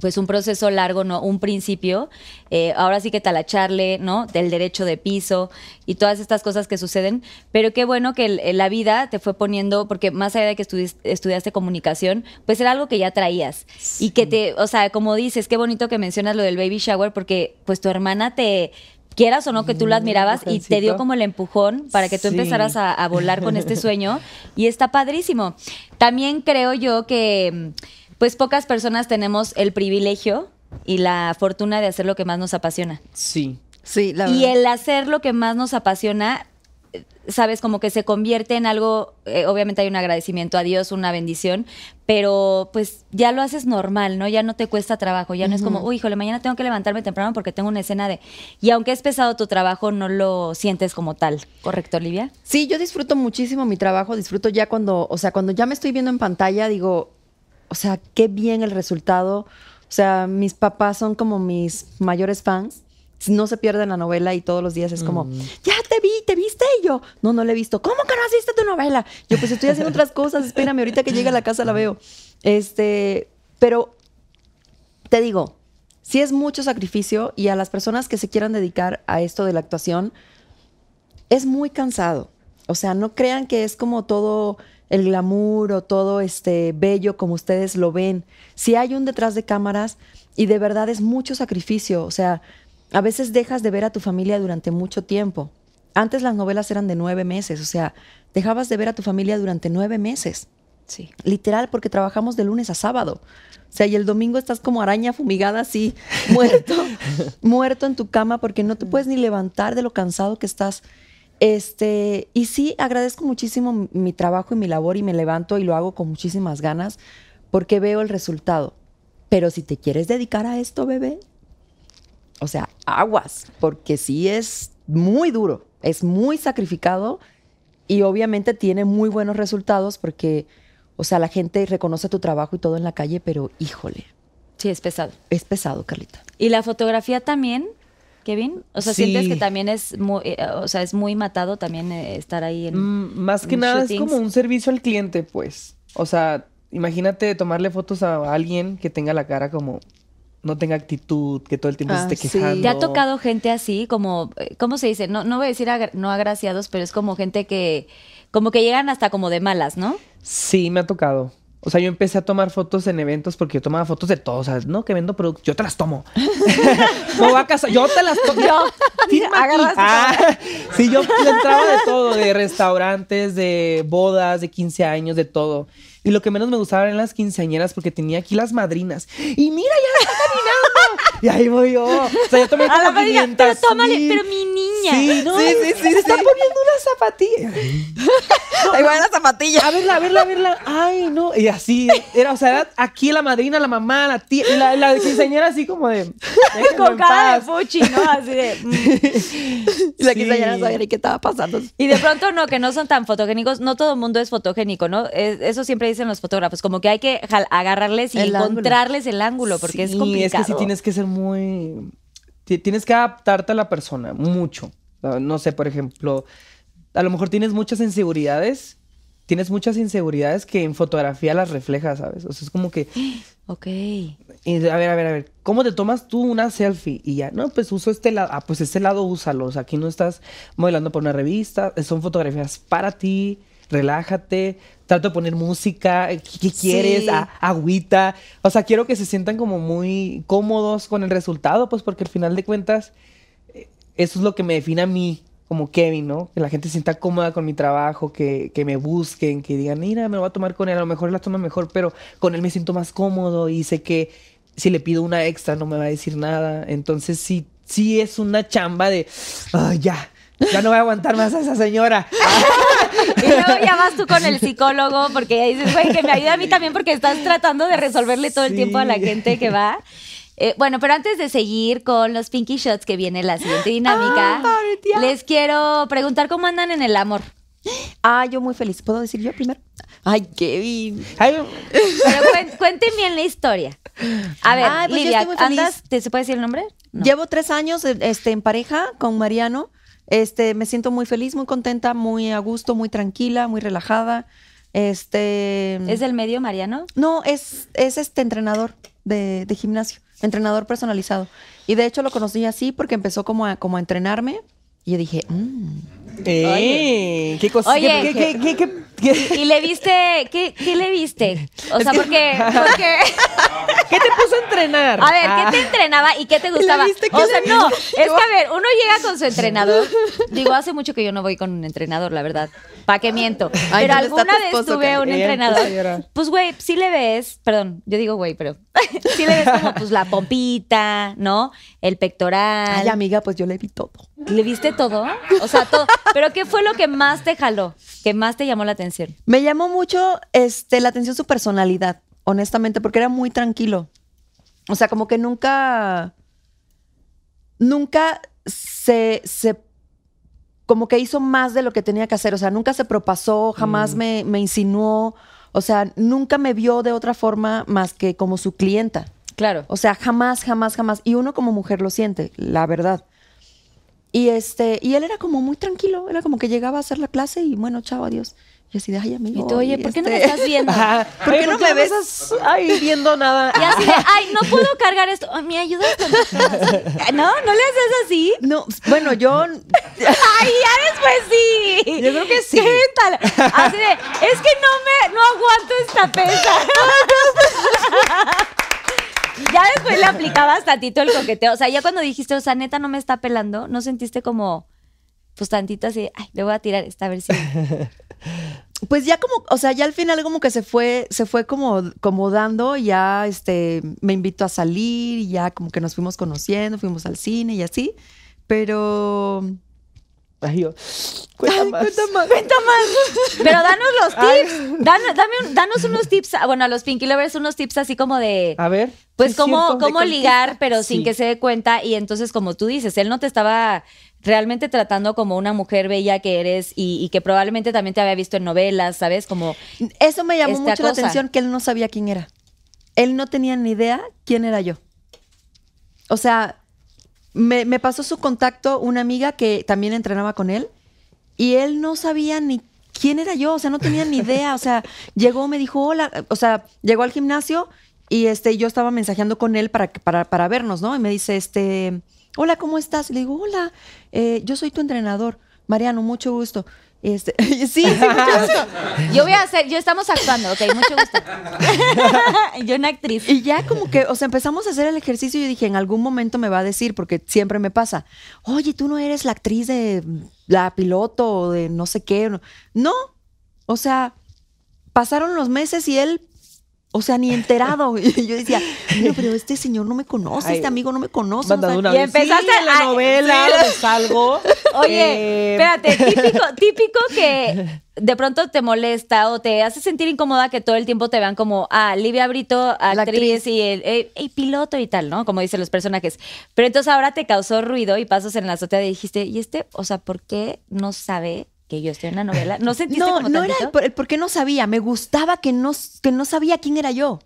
pues un proceso largo, ¿no? Un principio. Eh, ahora sí que talacharle, ¿no? Del derecho de piso y todas estas cosas que suceden. Pero qué bueno que el- la vida te fue poniendo, porque más allá de que estudi- estudiaste comunicación, pues era algo que ya traías. Y que te, o sea, como dices, qué bonito que mencionas lo del baby shower, porque pues tu hermana te quieras o no que tú la admirabas y te dio como el empujón para que tú Sí. empezaras a, a volar con este sueño y está padrísimo. También creo yo que pues pocas personas tenemos el privilegio y la fortuna de hacer lo que más nos apasiona. Sí. Sí, la Y verdad. el hacer lo que más nos apasiona, eh, sabes, como que se convierte en algo, eh, obviamente hay un agradecimiento a Dios, una bendición, pero pues ya lo haces normal, ¿no? Ya no te cuesta trabajo, ya no es como, uy, híjole, mañana tengo que levantarme temprano porque tengo una escena de... Y aunque es pesado tu trabajo, no lo sientes como tal, ¿correcto, Olivia? Sí, yo disfruto muchísimo mi trabajo, disfruto ya cuando, o sea, cuando ya me estoy viendo en pantalla, digo, o sea, qué bien el resultado. O sea, mis papás son como mis mayores fans. No se pierden la novela y todos los días es como, ya te vi, te viste y yo. No, no la he visto. ¿Cómo que no has visto tu novela? Yo pues estoy haciendo otras cosas, espérame, ahorita que llegue a la casa la veo. Este, pero te digo, sí es mucho sacrificio y a las personas que se quieran dedicar a esto de la actuación, es muy cansado. O sea, no crean que es como todo el glamour o todo este bello como ustedes lo ven. Si hay un detrás de cámaras y de verdad es mucho sacrificio. O sea, a veces dejas de ver a tu familia durante mucho tiempo. Antes las novelas eran de nueve meses, o sea, dejabas de ver a tu familia durante nueve meses. Sí. Literal, porque trabajamos de lunes a sábado. O sea, y el domingo estás como araña fumigada así, muerto, muerto en tu cama porque no te puedes ni levantar de lo cansado que estás. Este, y sí, agradezco muchísimo mi trabajo y mi labor y me levanto y lo hago con muchísimas ganas porque veo el resultado. Pero si te quieres dedicar a esto, bebé, o sea, aguas, porque sí es muy duro, es muy sacrificado y obviamente tiene muy buenos resultados porque, o sea, la gente reconoce tu trabajo y todo en la calle, pero híjole, Sí, es pesado. es pesado, Carlita. ¿Y la fotografía también, Kevin? O sea, Sí. ¿sientes que también es muy, eh, o sea, es muy matado también eh, estar ahí en... Mm, más que en nada es como un servicio al cliente, pues. O sea, imagínate tomarle fotos a alguien que tenga la cara como no tenga actitud, que todo el tiempo Ah, se esté sí. quejando. ¿Te ha tocado gente así, como, eh, ¿cómo se dice? No, no voy a decir agra- no agraciados, pero es como gente que, como que llegan hasta como de malas, ¿no? Sí, me ha tocado. O sea, yo empecé a tomar fotos en eventos porque yo tomaba fotos de todo. O sea, no que vendo productos, yo te las tomo. Me voy a casa, yo te las tomo. Yo, agarras ah, Sí, yo entraba de todo, de restaurantes, de bodas, de 15 años, de todo. Y lo que menos me gustaba eran las quinceañeras porque tenía aquí las madrinas. Y mira, ya está caminando. Y ahí voy yo. O sea, yo tomé A la como madrina, 500, pero tómale, pero mi niña. Sí, no, Sí, sí, sí, se está sí. poniendo una zapatilla. Ahí van las zapatillas. A verla, a verla, a verla. Ay, no. Y así era, o sea, era aquí la madrina, la mamá, la tía, la, la quinceañera así como de. Con cara de paz. fuchi, ¿no? Así de... mm. Y la quinceañera no sabía ni qué estaba pasando. Y de pronto no, que no son tan fotogénicos. No todo el mundo es fotogénico, ¿no? Es- eso siempre dicen los fotógrafos. Como que hay que agarrarles y El ángulo. encontrarles el ángulo, porque es Sí, complicado. Es que sí tienes que ser muy. ti- Tienes que adaptarte a la persona, mucho. Sea, No sé, por ejemplo, a lo mejor tienes muchas inseguridades. Tienes muchas inseguridades que en fotografía las reflejas, ¿sabes? O sea, es como que. Ok. A ver, a ver, a ver, ¿cómo te tomas tú una selfie? Y ya, no, pues uso este lado. Ah, pues este lado úsalo. O sea, aquí no estás modelando por una revista. Son fotografías para ti. Relájate. Trato de poner música. ¿Qué, qué quieres? Sí. Ah, agüita. O sea, quiero que se sientan como muy cómodos con el resultado, pues porque al final de cuentas, eh, eso es lo que me define a mí como Kevin, ¿no? Que la gente se sienta cómoda con mi trabajo, que, que me busquen, que digan, mira, me lo voy a tomar con él, a lo mejor la toma mejor, pero con él me siento más cómodo y sé que si le pido una extra no me va a decir nada. Entonces sí, sí es una chamba de, ya, ya no voy a aguantar más a esa señora. Y luego ya vas tú con el psicólogo porque ya dices, güey, que me ayude a mí también porque estás tratando de resolverle todo el tiempo a la gente que va. Eh, bueno, pero antes de seguir con los Pinky Shots que viene la siguiente dinámica, Ah, les quiero preguntar cómo andan en el amor. Ah, yo muy feliz. ¿Puedo decir yo primero? Ay, Kevin. Ay, Pero cuen- cuenten bien la historia. A ver, Ay, pues Lidia. ¿andas? ¿Te se puede decir el nombre? No. Llevo tres años este, en pareja con Mariano. Este, me siento muy feliz, muy contenta, muy a gusto, muy tranquila, muy relajada. Este. ¿Es del medio, Mariano? No, es, es este entrenador de, de gimnasio, entrenador personalizado. Y de hecho lo conocí así porque empezó como a, como a entrenarme. Y yo dije, mm, eh, qué cosa. Oye. qué- qué- qué- qué- qué- ¿Y le viste? ¿Qué, qué le viste? O sea, porque, porque ¿Qué te puso a entrenar? A ver, Ah. ¿qué te entrenaba y qué te gustaba? viste? ¿Qué O sea, no, es que a ver, uno llega con su entrenador. Digo, hace mucho que yo no voy con un entrenador, la verdad. ¿Para qué miento? Ay, pero ¿dónde está alguna vez tuve un entrenador. Pues, güey, sí le ves, perdón, yo digo güey, pero sí le ves como pues la pompita, ¿no? El pectoral. ay, amiga, pues yo le vi todo. ¿Le viste todo? O sea, todo. Pero ¿qué fue lo que más te jaló? ¿Qué más te llamó la atención? Me llamó mucho este, la atención su personalidad, honestamente, porque era muy tranquilo. O sea, como que nunca. Nunca se. se como que hizo más de lo que tenía que hacer. O sea, nunca se propasó, jamás me, me insinuó. O sea, nunca me vio de otra forma más que como su clienta. Claro. O sea, jamás, jamás, jamás. Y uno como mujer lo siente, la verdad. Y este, y él era como muy tranquilo, era como que llegaba a hacer la clase y bueno, chao, adiós. Y así de, ay, amigo. Y tú, oye, ¿por qué no me este- estás viendo? Ajá. ¿Por qué Ay, no me ves? estás ahí viendo nada? Y así de, ay, no puedo cargar esto. ¿Me ayudas con? ¿No? ¿No le haces así? No, bueno, yo Ay, ya después sí. Yo creo que sí. ¿Qué tal? Así de, es que no me, no aguanto esta pesa. ya después le aplicabas tantito el coqueteo. O sea, ya cuando dijiste, o sea, neta no me está pelando, ¿no sentiste como, pues tantito así, ay, le voy a tirar esta a ver si. pues ya como, o sea, ya al final como que se fue, se fue como, como dando, ya este, me invitó a salir, y ya como que nos fuimos conociendo, fuimos al cine y así. Pero, Ay, yo, cuenta más. Cuenta más. Cuenta más. Pero danos los tips. Danos, dame un- danos unos tips. ah, Bueno, a los Pinky Lovers, unos tips así como de. A ver. Pues ¿sí es cómo, cómo ¿De ligar, pero sin que se dé cuenta. Y entonces, como tú dices, él no te estaba realmente tratando como una mujer bella que eres y, y que probablemente también te había visto en novelas, ¿sabes? Como, Eso me llamó mucho la atención, que él no sabía quién era. Él no tenía ni idea quién era yo. O sea, me, me pasó su contacto una amiga que también entrenaba con él y él no sabía ni quién era yo, o sea, no tenía ni idea. O sea, llegó, me dijo, hola, o sea, llegó al gimnasio y este, yo estaba mensajeando con él para, que- para, para vernos, ¿no? Y me dice, este, hola, ¿cómo estás? Y le digo, hola, eh, yo soy tu entrenador, Mariano, mucho gusto. Este, sí, sí, mucho gusto. yo voy a hacer, yo estamos actuando, ok, mucho gusto. yo una actriz. Y ya como que, o sea, empezamos a hacer el ejercicio y yo dije, en algún momento me va a decir, porque siempre me pasa, oye, tú no eres la actriz de la piloto o de no sé qué. No, o sea, pasaron los meses y él, o sea, ni enterado. Y yo decía, "No, pero este señor no me conoce, Ay, este amigo no me conoce. O sea, una y empezaste sí, la novela, sí. salgo. Oye, eh, espérate, típico, típico que de pronto te molesta o te hace sentir incómoda que todo el tiempo te vean como, ah, Livia Brito, actriz, actriz. y el, el- el piloto y tal, ¿no? Como dicen los personajes. Pero entonces ahora te causó ruido y pasos en la azotea y dijiste, ¿y este, o sea, por qué no sabe que yo estoy en la novela? ¿No sentiste No, como no era el tantito? el por qué no sabía, me gustaba que no, que no sabía quién era yo.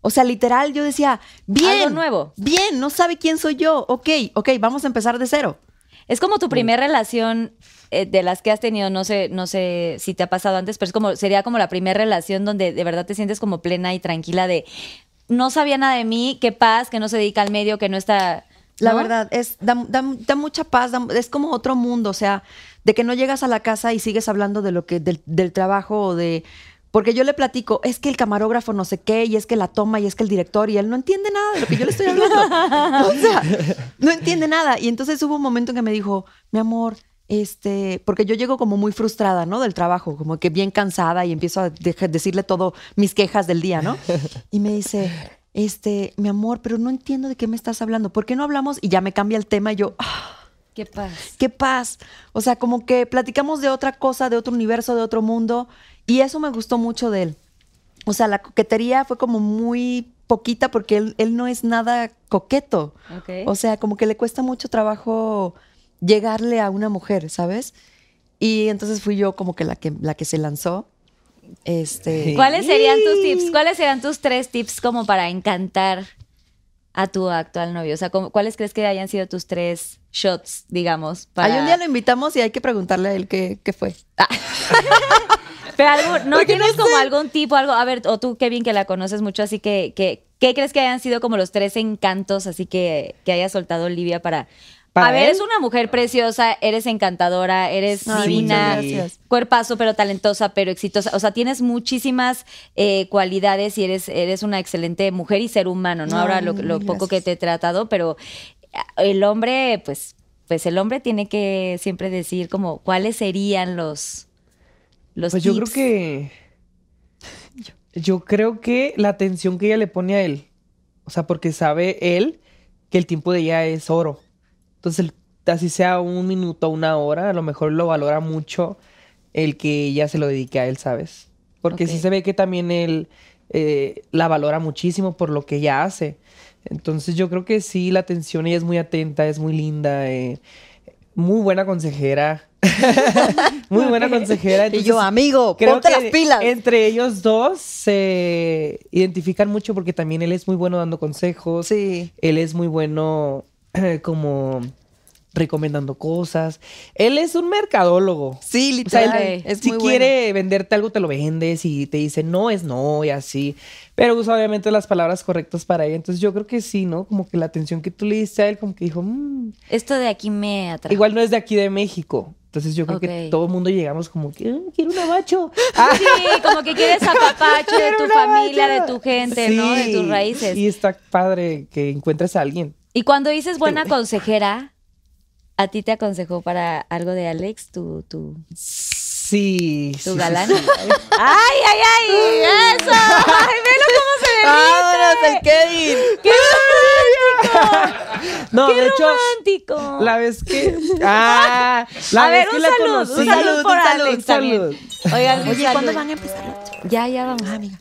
O sea, literal, yo decía, bien. Algo nuevo. Bien, no sabe quién soy yo. Ok, ok, vamos a empezar de cero. Es como tu primera relación eh, de las que has tenido, no sé, no sé si te ha pasado antes, pero es como, sería como la primera relación donde de verdad te sientes como plena y tranquila de no sabía nada de mí, qué paz, que no se dedica al medio, que no está. La verdad, es, da, da- da mucha paz, da- es como otro mundo, o sea, de que no llegas a la casa y sigues hablando de lo que, del, del trabajo o de. Porque yo le platico, es que el camarógrafo no sé qué, y es que la toma, y es que el director, y él no entiende nada de lo que yo le estoy hablando. o sea, no entiende nada. Y entonces hubo un momento en que me dijo, mi amor, este, porque yo llego como muy frustrada, ¿no? Del trabajo, como que bien cansada y empiezo a decirle todo mis quejas del día, ¿no? Y me dice, este, mi amor, pero no entiendo de qué me estás hablando. ¿Por qué no hablamos? Y ya me cambia el tema y yo, "Ah, Qué paz. qué paz. O sea, como que platicamos de otra cosa, de otro universo, de otro mundo. Y eso me gustó mucho de él. O sea, la coquetería fue como muy poquita porque él, él no es nada coqueto. Ok. O sea, como que le cuesta mucho trabajo llegarle a una mujer, ¿sabes? Y entonces fui yo como que la que, la que se lanzó. Este, ¿Cuáles serían tus tips? ¿Cuáles serían tus tres tips como para encantar a tu actual novio? O sea, ¿cómo- ¿cuáles crees que hayan sido tus tres shots, digamos? Para... Hay un día lo invitamos y hay que preguntarle a él qué, qué fue. Pero algo, ¿no Porque no tienes como algún tipo, algo? A ver, o tú, Kevin, que la conoces mucho, así que, que ¿qué crees que hayan sido como los tres encantos así que, que haya soltado Olivia para... ¿Para a ver, eres una mujer preciosa, eres encantadora, eres Ay, divina, cuerpazo, pero talentosa, pero exitosa. O sea, tienes muchísimas eh, cualidades y eres, eres una excelente mujer y ser humano, ¿no? Ahora Ay, lo, poco que te he tratado, pero el hombre, pues, pues el hombre tiene que siempre decir como cuáles serían los, los Pues yo creo que. Yo creo que la atención que ella le pone a él. O sea, porque sabe él que el tiempo de ella es oro. Entonces, así sea un minuto, una hora, a lo mejor lo valora mucho el que ella se lo dedique a él, ¿sabes? Porque sí se ve que también él eh, la valora muchísimo por lo que ella hace. Entonces, yo creo que sí, la atención, ella es muy atenta, es muy linda, eh, muy buena consejera. muy buena consejera. y yo, entonces- amigo, Creo ponte que las pilas. Entre ellos dos se identifican mucho porque también él es muy bueno dando consejos. Sí. Él es muy bueno como recomendando cosas. Él es un mercadólogo. Sí, O sea, literal. él, es si muy quiere venderte algo, te lo vendes y te dice no es no y así. Pero usa obviamente las palabras correctas para ella. Entonces yo creo que sí, ¿no? Como que la atención que tú le diste a él, como que dijo, "Mm". Esto de aquí me atrae. igual no es de aquí de México. Entonces yo creo que Ok. todo el mundo llegamos como que, "Ah, quiero un abacho. Ah, Sí, como que quieres apapacho de tu familia, de tu gente, ¿no? De Sí, tus raíces. Y está padre que encuentres a alguien. Y cuando dices buena consejera, ¿a ti te aconsejó para algo de Alex, tu, tu, Sí. tu sí, galán? sí, sí. ¡Ay, ay, ay! ¡Eso! ¡Ay, velo cómo se ve! ¡Vámonos, el Kevin! ¡Qué romántico! No, ¡Qué de hecho, romántico! la vez que. Ah, la a vez ver, que un la salud, conocí. un salud Salud, por un salud, Alex salud. Oigan, Oye. ¿cuándo van a empezar las Ya, ya vamos. Ah, amiga.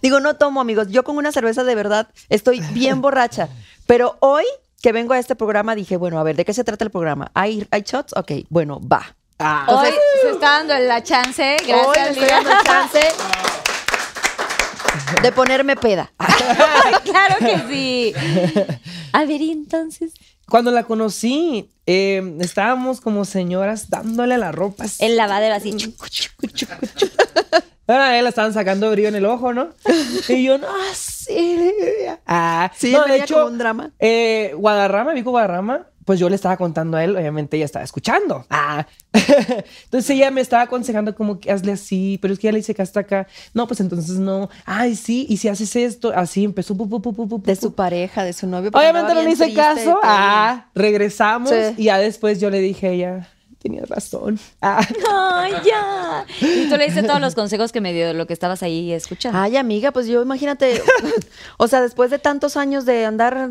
Digo, no tomo, amigos. Yo con una cerveza de verdad estoy bien borracha. Pero hoy que vengo a este programa dije, bueno, a ver, ¿de qué se trata el programa? ¿Hay, hay shots? Ok, bueno, va. Ah, Hoy se está dando la chance, Hoy gracias, estoy dando chance de ponerme peda. claro que sí. A ver, y entonces, Cuando la conocí, eh, estábamos como señoras dándole la ropa. así. el lavadero así. Ahora él estaban sacando brillo en el ojo, ¿no? Y yo, no, sí. Ah, Sí, no, de hecho, como un drama. Eh, Guadarrama, Vico Guadarrama, pues yo le estaba contando a él, obviamente ella estaba escuchando. Ah. entonces ella me estaba aconsejando como que hazle así, pero es que ya le hice que hasta acá. No, pues entonces no. Ay, sí, y si haces esto, así empezó. pu, pu, pu, pu, pu, De su pareja, de su novio. Obviamente no le hice caso. Ah, regresamos Sí. y ya después yo le dije a ella, tenías razón. Ah. ¡Ay, ya! Y tú le diste todos los consejos que me dio de lo que estabas ahí escuchando. Ay, amiga, pues yo imagínate, o sea, después de tantos años de andar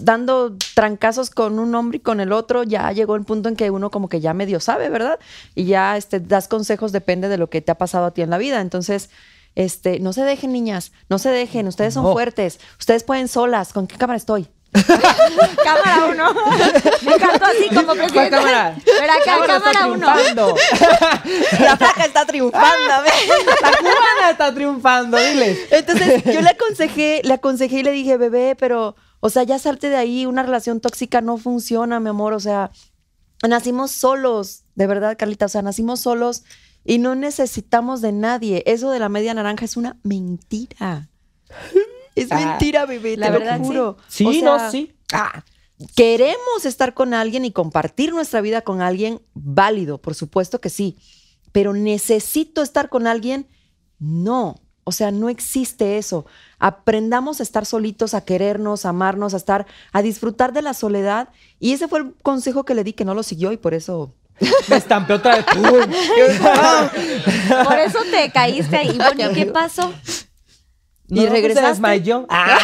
dando trancazos con un hombre y con el otro, ya llegó el punto en que uno como que ya medio sabe, ¿verdad? Y ya este, das consejos, depende de lo que te ha pasado a ti en la vida. Entonces, este, no se dejen, niñas, no se dejen, ustedes son No. fuertes, ustedes pueden solas. ¿Con qué cámara estoy? Cámara uno. Me encantó así como ¿Cuál presidente. cámara? Pero acá, está cámara uno. triunfando. La flaca está triunfando. La cubana está triunfando, diles. Entonces yo le aconsejé, le aconsejé y le dije, bebé, pero, o sea, ya salte de ahí, una relación tóxica no funciona, mi amor, o sea, nacimos solos, de verdad, Carlita, o sea, nacimos solos y no necesitamos de nadie. Eso de la media naranja es una mentira. Es Ah. mentira, bebé, La te lo verdad, sí. juro. Sí, O sea, no, sí. Ah. Queremos estar con alguien y compartir nuestra vida con alguien, válido, por supuesto que sí. Pero necesito estar con alguien, no. O sea, no existe eso. Aprendamos a estar solitos, a querernos, a amarnos, a estar, a disfrutar de la soledad. Y ese fue el consejo que le di, que no lo siguió y por eso. Me estampé otra vez. ¡Pum! Por eso te caíste ahí. Bueno, ¿y qué pasó? ¿Y pues regresaste? Se desmayó. Ah.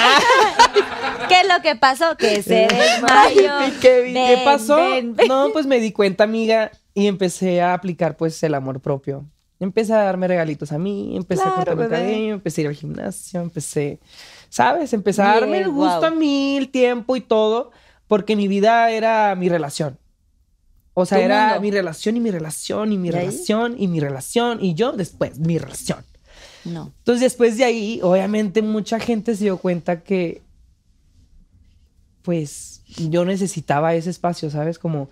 ¿Qué es lo que pasó? Que se desmayó. Ay, qué bien. ¿Qué Ven, pasó? ven, ven. No, pues me di cuenta, amiga, y empecé a aplicar pues el amor propio. Empecé a darme regalitos a mí, empecé Claro, a cortar mi bebé. cabello, empecé a ir al gimnasio, empecé, ¿sabes? Empecé a darme el gusto guau. a mí, el tiempo y todo, porque mi vida era mi relación. O sea, era mundo. mi relación y mi relación y mi ¿Y ahí? relación y mi relación y yo después, mi relación. No. Entonces, después de ahí, obviamente, mucha gente se dio cuenta que, pues, yo necesitaba ese espacio, ¿sabes? Como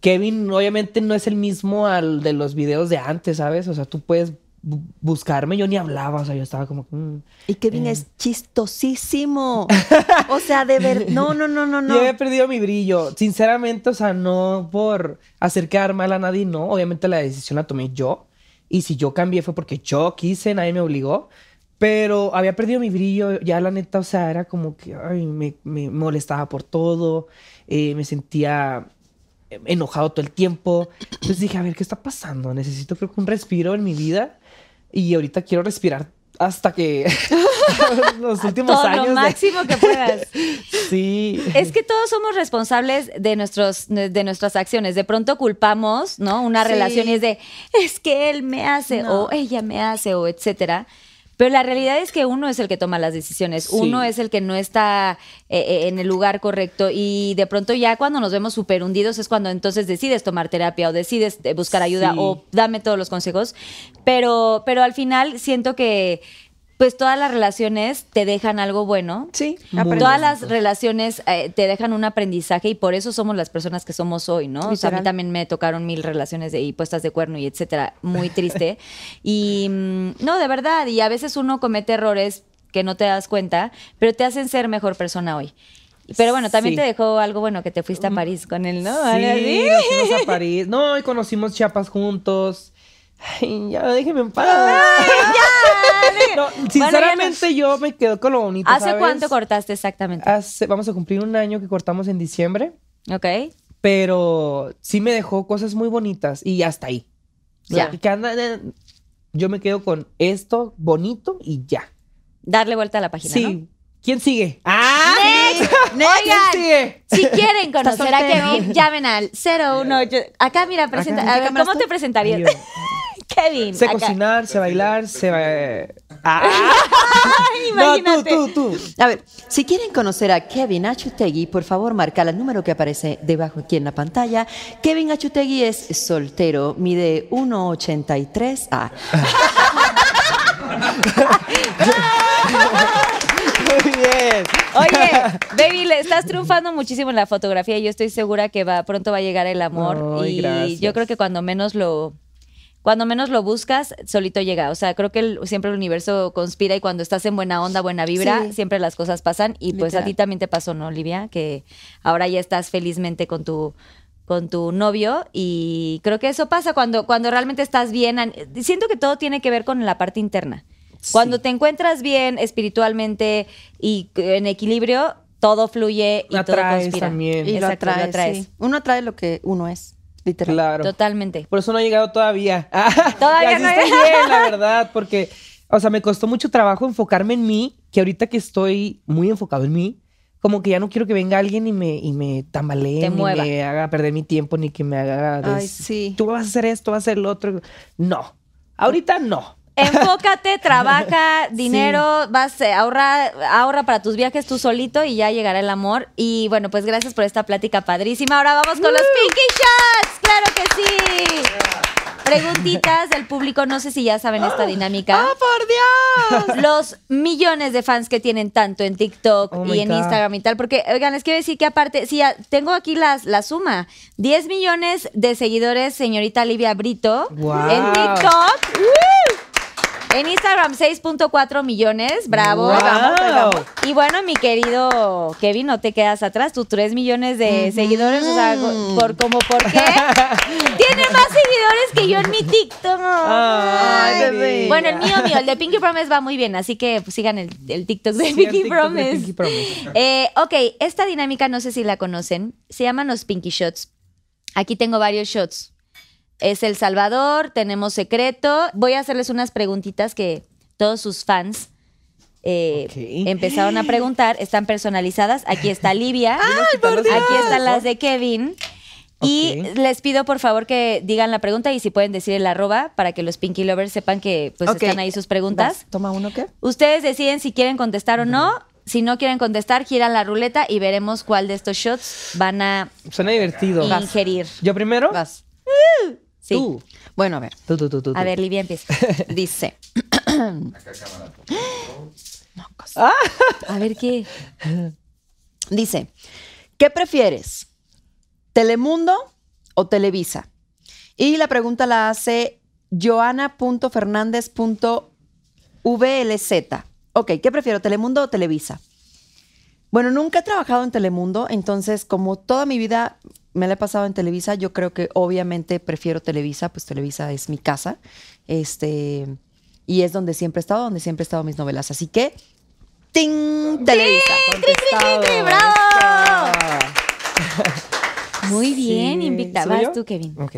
Kevin, obviamente, no es el mismo al de los videos de antes, ¿sabes? O sea, tú puedes bu- buscarme, yo ni hablaba, o sea, yo estaba como... mm. Y Kevin es chistosísimo. O sea, de ver. No, no, no, no, no. Yo había perdido mi brillo, sinceramente, o sea, no por hacer quedar mal a nadie, no, obviamente la decisión la tomé yo, y si yo cambié fue porque yo quise, nadie me obligó, pero había perdido mi brillo, ya la neta, o sea, era como que, ay, me, me molestaba por todo, eh, me sentía eh, enojado todo el tiempo, entonces dije, a ver, ¿qué está pasando? Necesito creo que un respiro en mi vida, y ahorita quiero respirar hasta que los últimos Todo años lo de- máximo que puedas. Sí. Es que todos somos responsables de, nuestros, de nuestras acciones. De pronto culpamos, ¿no? Una Sí. relación y es de, es que él me hace No. o ella me hace o etcétera. Pero la realidad es que uno es el que toma las decisiones, Sí. uno es el que no está eh, eh, en el lugar correcto y de pronto ya cuando nos vemos súper hundidos es cuando entonces decides tomar terapia o decides eh, buscar ayuda Sí. o dame todos los consejos. Pero, pero al final siento que pues todas las relaciones te dejan algo bueno. Sí. Todas las relaciones eh, te dejan un aprendizaje y por eso somos las personas que somos hoy, ¿no? O sea, a mí también me tocaron mil relaciones de, y puestas de cuerno y etcétera, muy triste. y mm, no, de verdad, y a veces uno comete errores que no te das cuenta, pero te hacen ser mejor persona hoy. Pero bueno, también Sí. te dejó algo bueno que te fuiste a París con él, ¿no? Sí, nos fuimos a París. No, y conocimos Chiapas juntos. Ay, ya, déjeme en paz. No, sinceramente, yo me quedo con lo bonito. ¿Hace ¿sabes? cuánto cortaste exactamente? Hace- vamos a cumplir un año que cortamos en diciembre, Ok. pero sí me dejó cosas muy bonitas y hasta ahí. Ya. Ya. Que anda- eh, yo me quedo con esto bonito y ya. Darle vuelta a la página, Sí. ¿no? ¿Quién sigue? ¡Ah! Next. Oigan, sigue? si quieren conocer a? Kevin, llamen al 018. Acá, mira, presenta. ¿en A qué ver, cámara ¿cómo te presentarías? Kevin. Sé acá. cocinar, sé bailar, sé... ba- Ah. Ay, No, tú, imagínate. tú, tú. A ver, si quieren conocer a Kevin Achutegui, por favor marca el número que aparece debajo aquí en la pantalla. Kevin Achutegui es soltero, mide 1,83. Ah, Muy bien. Oye, baby, le estás triunfando muchísimo en la fotografía y yo estoy segura que va pronto va a llegar el amor Ay, y gracias. yo creo que cuando menos lo cuando menos lo buscas, solito llega. O sea, creo que el- siempre el universo conspira y cuando estás en buena onda, buena vibra, Sí. siempre las cosas pasan. Y pues a ti también te pasó, ¿no, Olivia? Que ahora ya estás felizmente con tu con tu novio y creo que eso pasa cuando, cuando realmente estás bien. Siento que todo tiene que ver con la parte interna. Cuando te encuentras bien espiritualmente y en equilibrio, todo fluye y todo conspira. también. y lo atraes. sí. Uno atrae lo que uno es, literal. Claro. Totalmente. Por eso no he llegado todavía. Todavía Y así no he- estoy bien, la verdad, porque, o sea, me costó mucho trabajo enfocarme en mí, que ahorita que estoy muy enfocado en mí, como que ya no quiero que venga alguien y me, y me tambalee, Te ni mueva. me haga perder mi tiempo, ni que me haga... Ay, des- sí. Tú vas a hacer esto, vas a hacer lo otro. No. Ahorita no. Enfócate, trabaja, dinero, vas, eh, ahorra, ahorra para tus viajes tú solito y ya llegará el amor. Y bueno, pues gracias por esta plática padrísima. Ahora vamos con los Pinky Shots. ¡Claro que sí! Preguntitas del público, no sé si ya saben esta dinámica. ¡Oh, por Dios! Los millones de fans que tienen tanto en TikTok Oh y en God. Instagram y tal, porque, oigan, les quiero decir que aparte, sí, ya tengo aquí las, la suma. 10 millones de seguidores, señorita Livia Brito, Wow. en TikTok. En Instagram, 6.4 millones, bravo. Wow. vamos, ahí vamos. Y bueno, mi querido Kevin, no te quedas atrás, tus 3 millones de seguidores, o sea, por como por qué. Tiene más seguidores que yo en mi TikTok. Ay, bebé. Bueno, el mío, mío, el de Pinky Promise va muy bien, así que pues, sigan el, el TikTok de Pinky TikTok de Promise. Pinky Promise. Eh, ok, esta dinámica no sé si la conocen, se llaman los Pinky Shots. Aquí tengo varios shots. Es El Salvador, tenemos secreto. Voy a hacerles unas preguntitas que todos sus fans eh, empezaron a preguntar. Están personalizadas. Aquí está Livia. por Dios! Aquí están las de Kevin. Y les pido por favor que digan la pregunta y si pueden decir el arroba para que los Pinky Lovers sepan que pues están ahí sus preguntas. Vas, Toma uno, ¿qué? Ustedes deciden si quieren contestar o no. Si no quieren contestar, giran la ruleta y veremos cuál de estos shots van a Suena divertido. ingerir. ¿Yo primero? Vas. Sí. Tú. Bueno, a ver. Tú, tú, tú, tú. A ver, Livia empieza. Dice. A ver qué. Dice, ¿qué prefieres? ¿Telemundo o Televisa? Y la pregunta la hace joana.fernández.vlz. Ok, ¿qué prefiero? ¿Telemundo o Televisa? Bueno, nunca he trabajado en Telemundo, entonces como toda mi vida me la he pasado en Televisa, yo creo que obviamente prefiero Televisa, pues Televisa es mi casa, este, y es donde siempre he estado, donde siempre he estado mis novelas. Así que, ¡ting! Televisa. Contestado. ¡Bravo! Eso. Muy bien, Sí. invita. ¿Soy Vas yo? tú, Kevin. Ok.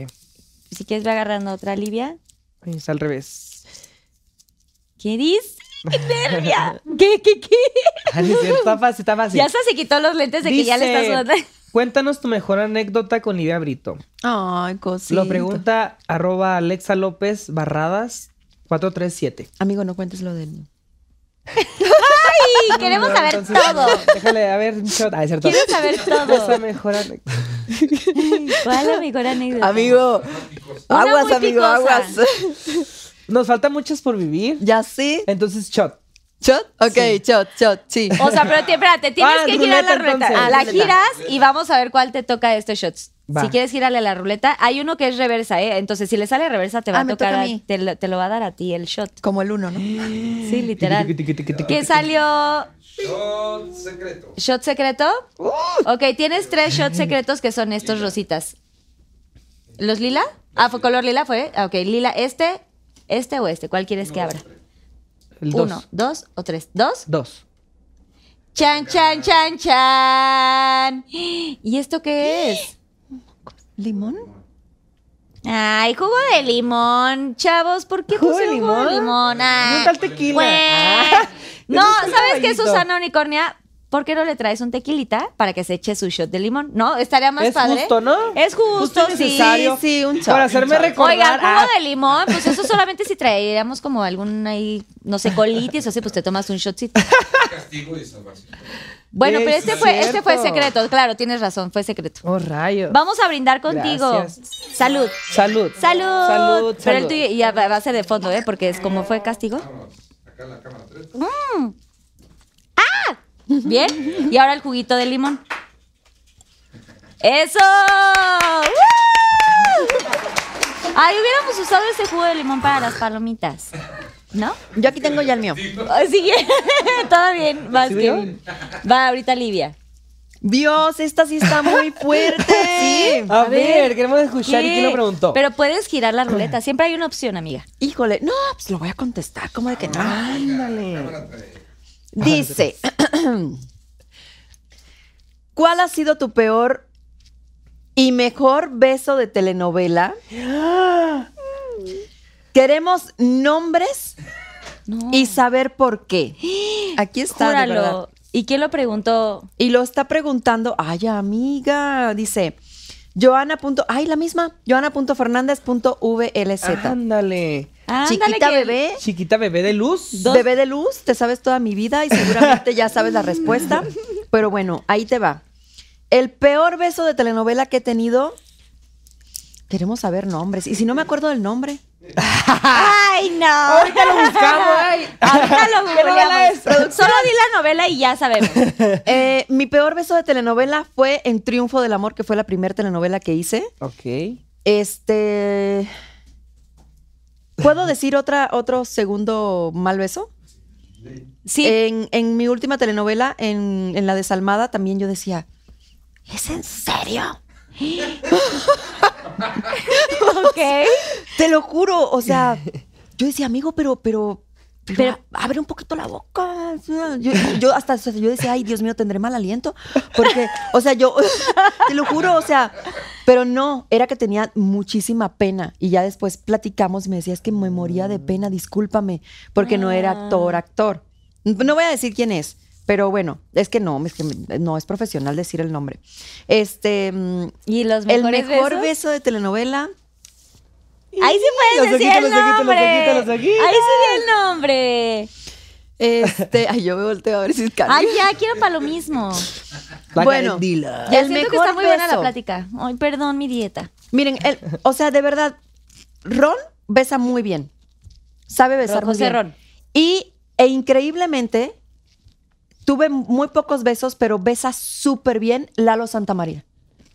Si quieres, ve agarrando otra, Livia. Es al revés. ¿Qué dice? ¡Qué nervia! ¿Qué, qué, qué? Ah, no es cierto, Está fácil, está fácil. Ya hasta se quitó los lentes de que ya le estás sudando. Cuéntanos tu mejor anécdota con Livia Brito. Ay, cosita. Lo pregunta arroba Alexa López Barradas 437. Amigo, no cuentes lo del... Sí, queremos No, saber entonces, todo. Déjale, a ver, un shot. Ah, es cierto. Quiero saber todo. Esa mejor anécdota. ¿Cuál es la mejor anécdota? Amigo, aguas, amigo, picosa. aguas. Nos faltan muchas por vivir. ¿Ya sí? Entonces, shot. ¿Shot? Ok, Sí. shot, shot, sí. O sea, pero espérate, tienes Ah, que girar la ruleta, entonces. Ah, la Ruleta. giras y vamos a ver cuál te toca de estos shots. Va. Si quieres girarle la ruleta, hay uno que es reversa, ¿eh? Entonces, si le sale reversa, te va Ah, a tocar, toca a a- mí. te, lo, te lo va a dar a ti el shot. Como el uno, ¿no? Sí, literal. ¿Qué salió? Shot secreto. ¿Shot secreto? Ok, tienes tres shots secretos que son estos rositas. ¿Los lila? Ah, ¿fue color lila? ¿Fue? Ah, Ok, lila, este, este o este. ¿Cuál quieres que abra? El dos. Uno, dos o tres. ¿Dos? Dos. Chan, chan, chan, chan. ¿Y esto qué es? ¿Limón? Ay, jugo de limón. Chavos, ¿por qué ¿Jugo de pusieron jugo de limón? limón? Ay, ¿Dónde está el tequila? pues. Ah, no, ¿sabes qué. Susana Unicornia? ¿Por qué no le traes un tequilita para que se eche su shot de limón? ¿No? Estaría más Es padre. justo, ¿no? Es justo, sí. necesario. sí, un shot, Para hacerme recordar. Oiga, jugo ah, de limón, pues eso solamente si traeríamos como algún ahí, no sé, colitis o así, pues te tomas un shotcito. Castigo y salvación. Bueno, Sí, pero es este fue, este fue secreto, claro, tienes razón, fue secreto. Oh, rayos. Vamos a brindar contigo. Gracias. Salud. Salud. Salud. Salud. Pero el tuyo ya va a ser de fondo, ¿eh? Porque es como fue castigo. Acá en la cámara 3. Bien. Y ahora el juguito de limón. ¡Eso! ¡Woo! Ay, hubiéramos usado ese jugo de limón para las palomitas. ¿No? Yo aquí tengo ya el mío. Ay, Sí, todo bien. ¿Sí, bien. Va ahorita Livia. Dios, esta sí está muy fuerte. A, ver, queremos escuchar. ¿Y quién lo preguntó? Pero puedes girar la ruleta. Siempre hay una opción, amiga. Híjole, no, pues lo voy a contestar, ¿cómo de que no? Ándale. Cámara 3. Dice, ¿cuál ha sido tu peor y mejor beso de telenovela? Queremos nombres No. y saber por qué. Aquí está, de verdad. Júralo. ¿Y quién lo preguntó? Y lo está preguntando, ay, amiga, dice, Joana. punto- Ay, la misma, joana.fernández.vlz. Ándale. Chiquita bebé, Chiquita bebé de luz. Dos- bebé de luz, te sabes toda mi vida y seguramente ya sabes la respuesta. Pero bueno, ahí te va. El peor beso de telenovela que he tenido. Queremos saber nombres. Y si no me acuerdo del nombre. ¡Ay, no! Ahorita lo buscamos, ay. Ahorita lo googleamos. Solo di la novela y ya sabemos. Eh, mi peor beso de telenovela fue en Triunfo del Amor, que fue la primera telenovela que hice. Ok. Este. ¿Puedo decir otra, otro segundo mal beso? Sí. En, en mi última telenovela, en, en la desalmada, también yo decía, ¿es en serio? ok. Te lo juro, o sea, yo decía, amigo, pero, pero, pero, Pero- abre un poquito la boca. Yo, yo hasta, yo decía, ay, Dios mío, tendré mal aliento. Porque, o sea, yo, te lo juro, o sea, pero no, era que tenía muchísima pena. Y ya después platicamos y me decía, es que me moría de pena, discúlpame, porque no era actor, actor. No voy a decir quién es. Pero bueno, es que no, es que no es profesional decir el nombre. Este, mm, ¿Y los el mejores mejor besos? beso de telenovela, Ahí sí puedes Los decir el los ojitos, los nombre. ojitos, los ojitos. Ahí sí di el nombre. Este, ay, yo me volteo a ver si es Cari. Ay, ya, quiero para lo mismo. La Bueno. Ya El siento que mejor está muy buena la plática. Ay, perdón, mi dieta. Miren, el- o sea, de verdad, Ron besa muy bien. Sabe besar muy José bien. Ron. Y, e increíblemente, tuve muy pocos besos, pero besa súper bien Lalo Santamaría.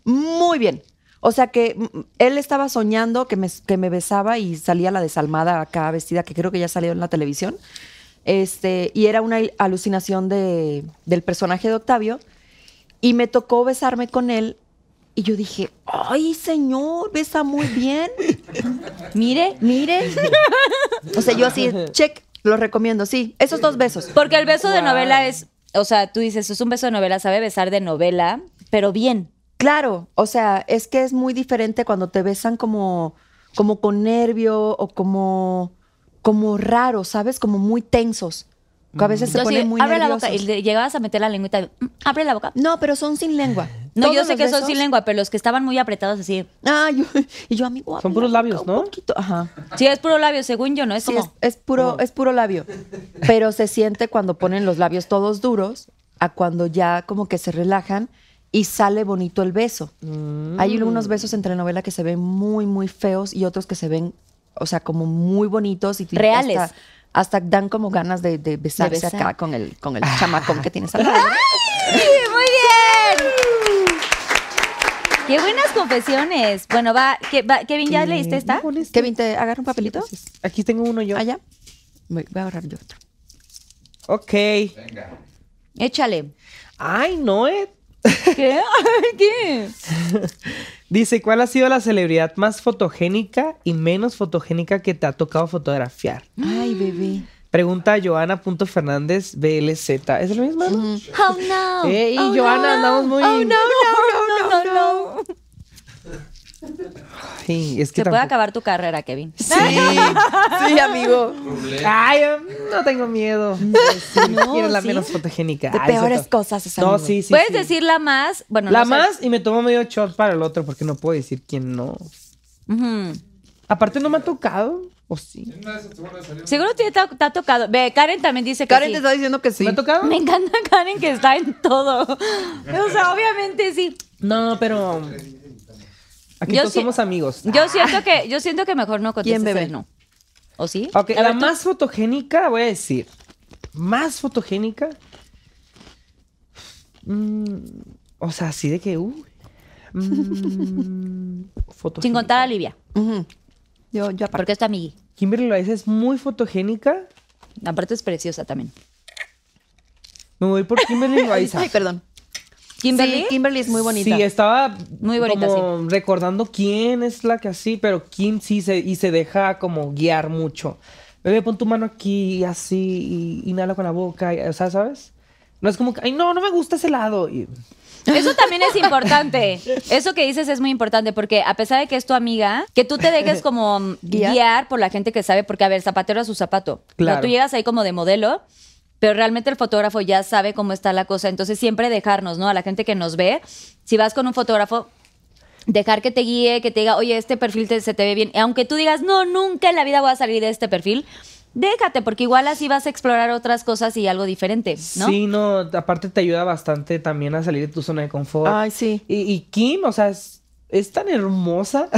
Muy bien. O sea que mm, él estaba soñando que me, que me besaba y salía la desalmada acá vestida, que creo que ya salió en la televisión. Este, y era una alucinación de, del personaje de Octavio. Y me tocó besarme con él. Y yo dije, ay, señor, besa muy bien. Mire. Mire. O sea, yo así, check, lo recomiendo, sí. Esos dos besos. Porque el beso de novela es, o sea, tú dices, es un beso de novela, sabe besar de novela, pero bien. Claro, o sea, es que es muy diferente cuando te besan como, como con nervio o como, como raro, ¿sabes? Como muy tensos. Que a veces se ponen muy abre la boca y le llegabas a meter la lengüita. y, mm, abre la boca. No, pero son sin lengua. No, yo sé que son sin lengua, pero los que estaban muy apretados así. Ah, yo, y yo, amigo. Son puros labios, un ¿no? poquito. Ajá. Sí, es puro labio, según yo, ¿no? Es Sí, como. es, es puro, es puro labio. Pero se siente cuando ponen los labios todos duros a cuando ya como que se relajan y sale bonito el beso. Hay unos besos en telenovela que se ven muy, muy feos y otros que se ven, o sea, como muy bonitos y Reales. Hasta, hasta dan como ganas de, de besarse besar. acá con el, con el chamacón que tienes al lado. ¡Ay, ¡Muy bien! ¡Qué buenas confesiones! Bueno, va, ¿qué- va- Kevin, ¿ya leíste esta? Kevin, ¿te agarra un papelito? Aquí tengo uno yo. Allá. Voy, voy a agarrar yo otro. Ok. Venga. Échale. Ay, no, eh. ¿Qué? ¿Qué? Dice, ¿cuál ha sido la celebridad más fotogénica y menos fotogénica que te ha tocado fotografiar? Ay, bebé. Pregunta Joana.fernández BLZ. ¿Es el mismo? Oh, no. Ey, Oh, Joana, no. andamos muy- Oh, no, no, no, no, es que Se puede acabar tu carrera, Kevin. Sí, sí, amigo. Ay, no tengo miedo. Sí, No, ¿Quién es la sí. menos fotogénica? De Ay, peores cierto. cosas es No, sí, sí. Puedes sí. decir la más, bueno, La no sé. más y me tomo medio shot para el otro porque no puedo decir quién no. Aparte no me ha tocado. ¿O sí? Seguro te, te ha- te ha tocado. Ve, Karen también dice que Karen sí. te está diciendo que sí. ¿Me ha tocado? Me encanta Karen que está en todo. O sea, obviamente sí. No, pero aquí Yo todos somos amigos. Yo siento que, yo siento que mejor no contestes ¿Quién, bebé? el no. ¿O sí? Ok, A la ver, más fotogénica, voy a decir. Más fotogénica. Mm, o sea, así de que, uy. Mm. Sin contar a Olivia, Ujú. Yo, yo aparte. porque es tu amigui. Kimberly Loaiza es muy fotogénica. Aparte es preciosa también. Me voy por Kimberly Loaiza. Ay, perdón. ¿Kimberly? Sí, Kimberly es muy bonita. Sí, estaba Muy bonita, como recordando quién es la que así, pero Kim sí se, y se deja como guiar mucho. Bebé, pon tu mano aquí y así, y inhala con la boca, y- o sea, ¿sabes? No es como que, ay, no, no me gusta ese lado. Y- Eso también es importante. Eso que dices es muy importante porque a pesar de que es tu amiga, que tú te dejes como Guiar. guiar, por la gente que sabe, porque a ver, zapatero a su zapato. Claro. No, tú llegas ahí como de modelo, pero realmente el fotógrafo ya sabe cómo está la cosa. Entonces siempre dejarnos, ¿no? A la gente que nos ve, si vas con un fotógrafo, dejar que te guíe, que te diga, oye, este perfil te- se te ve bien. Y aunque tú digas, no, nunca en la vida voy a salir de este perfil, déjate, porque igual así vas a explorar otras cosas y algo diferente, ¿no? Sí, no, aparte te ayuda bastante también a salir de tu zona de confort. Ay, sí. Y, y Kim, o sea, es, es tan hermosa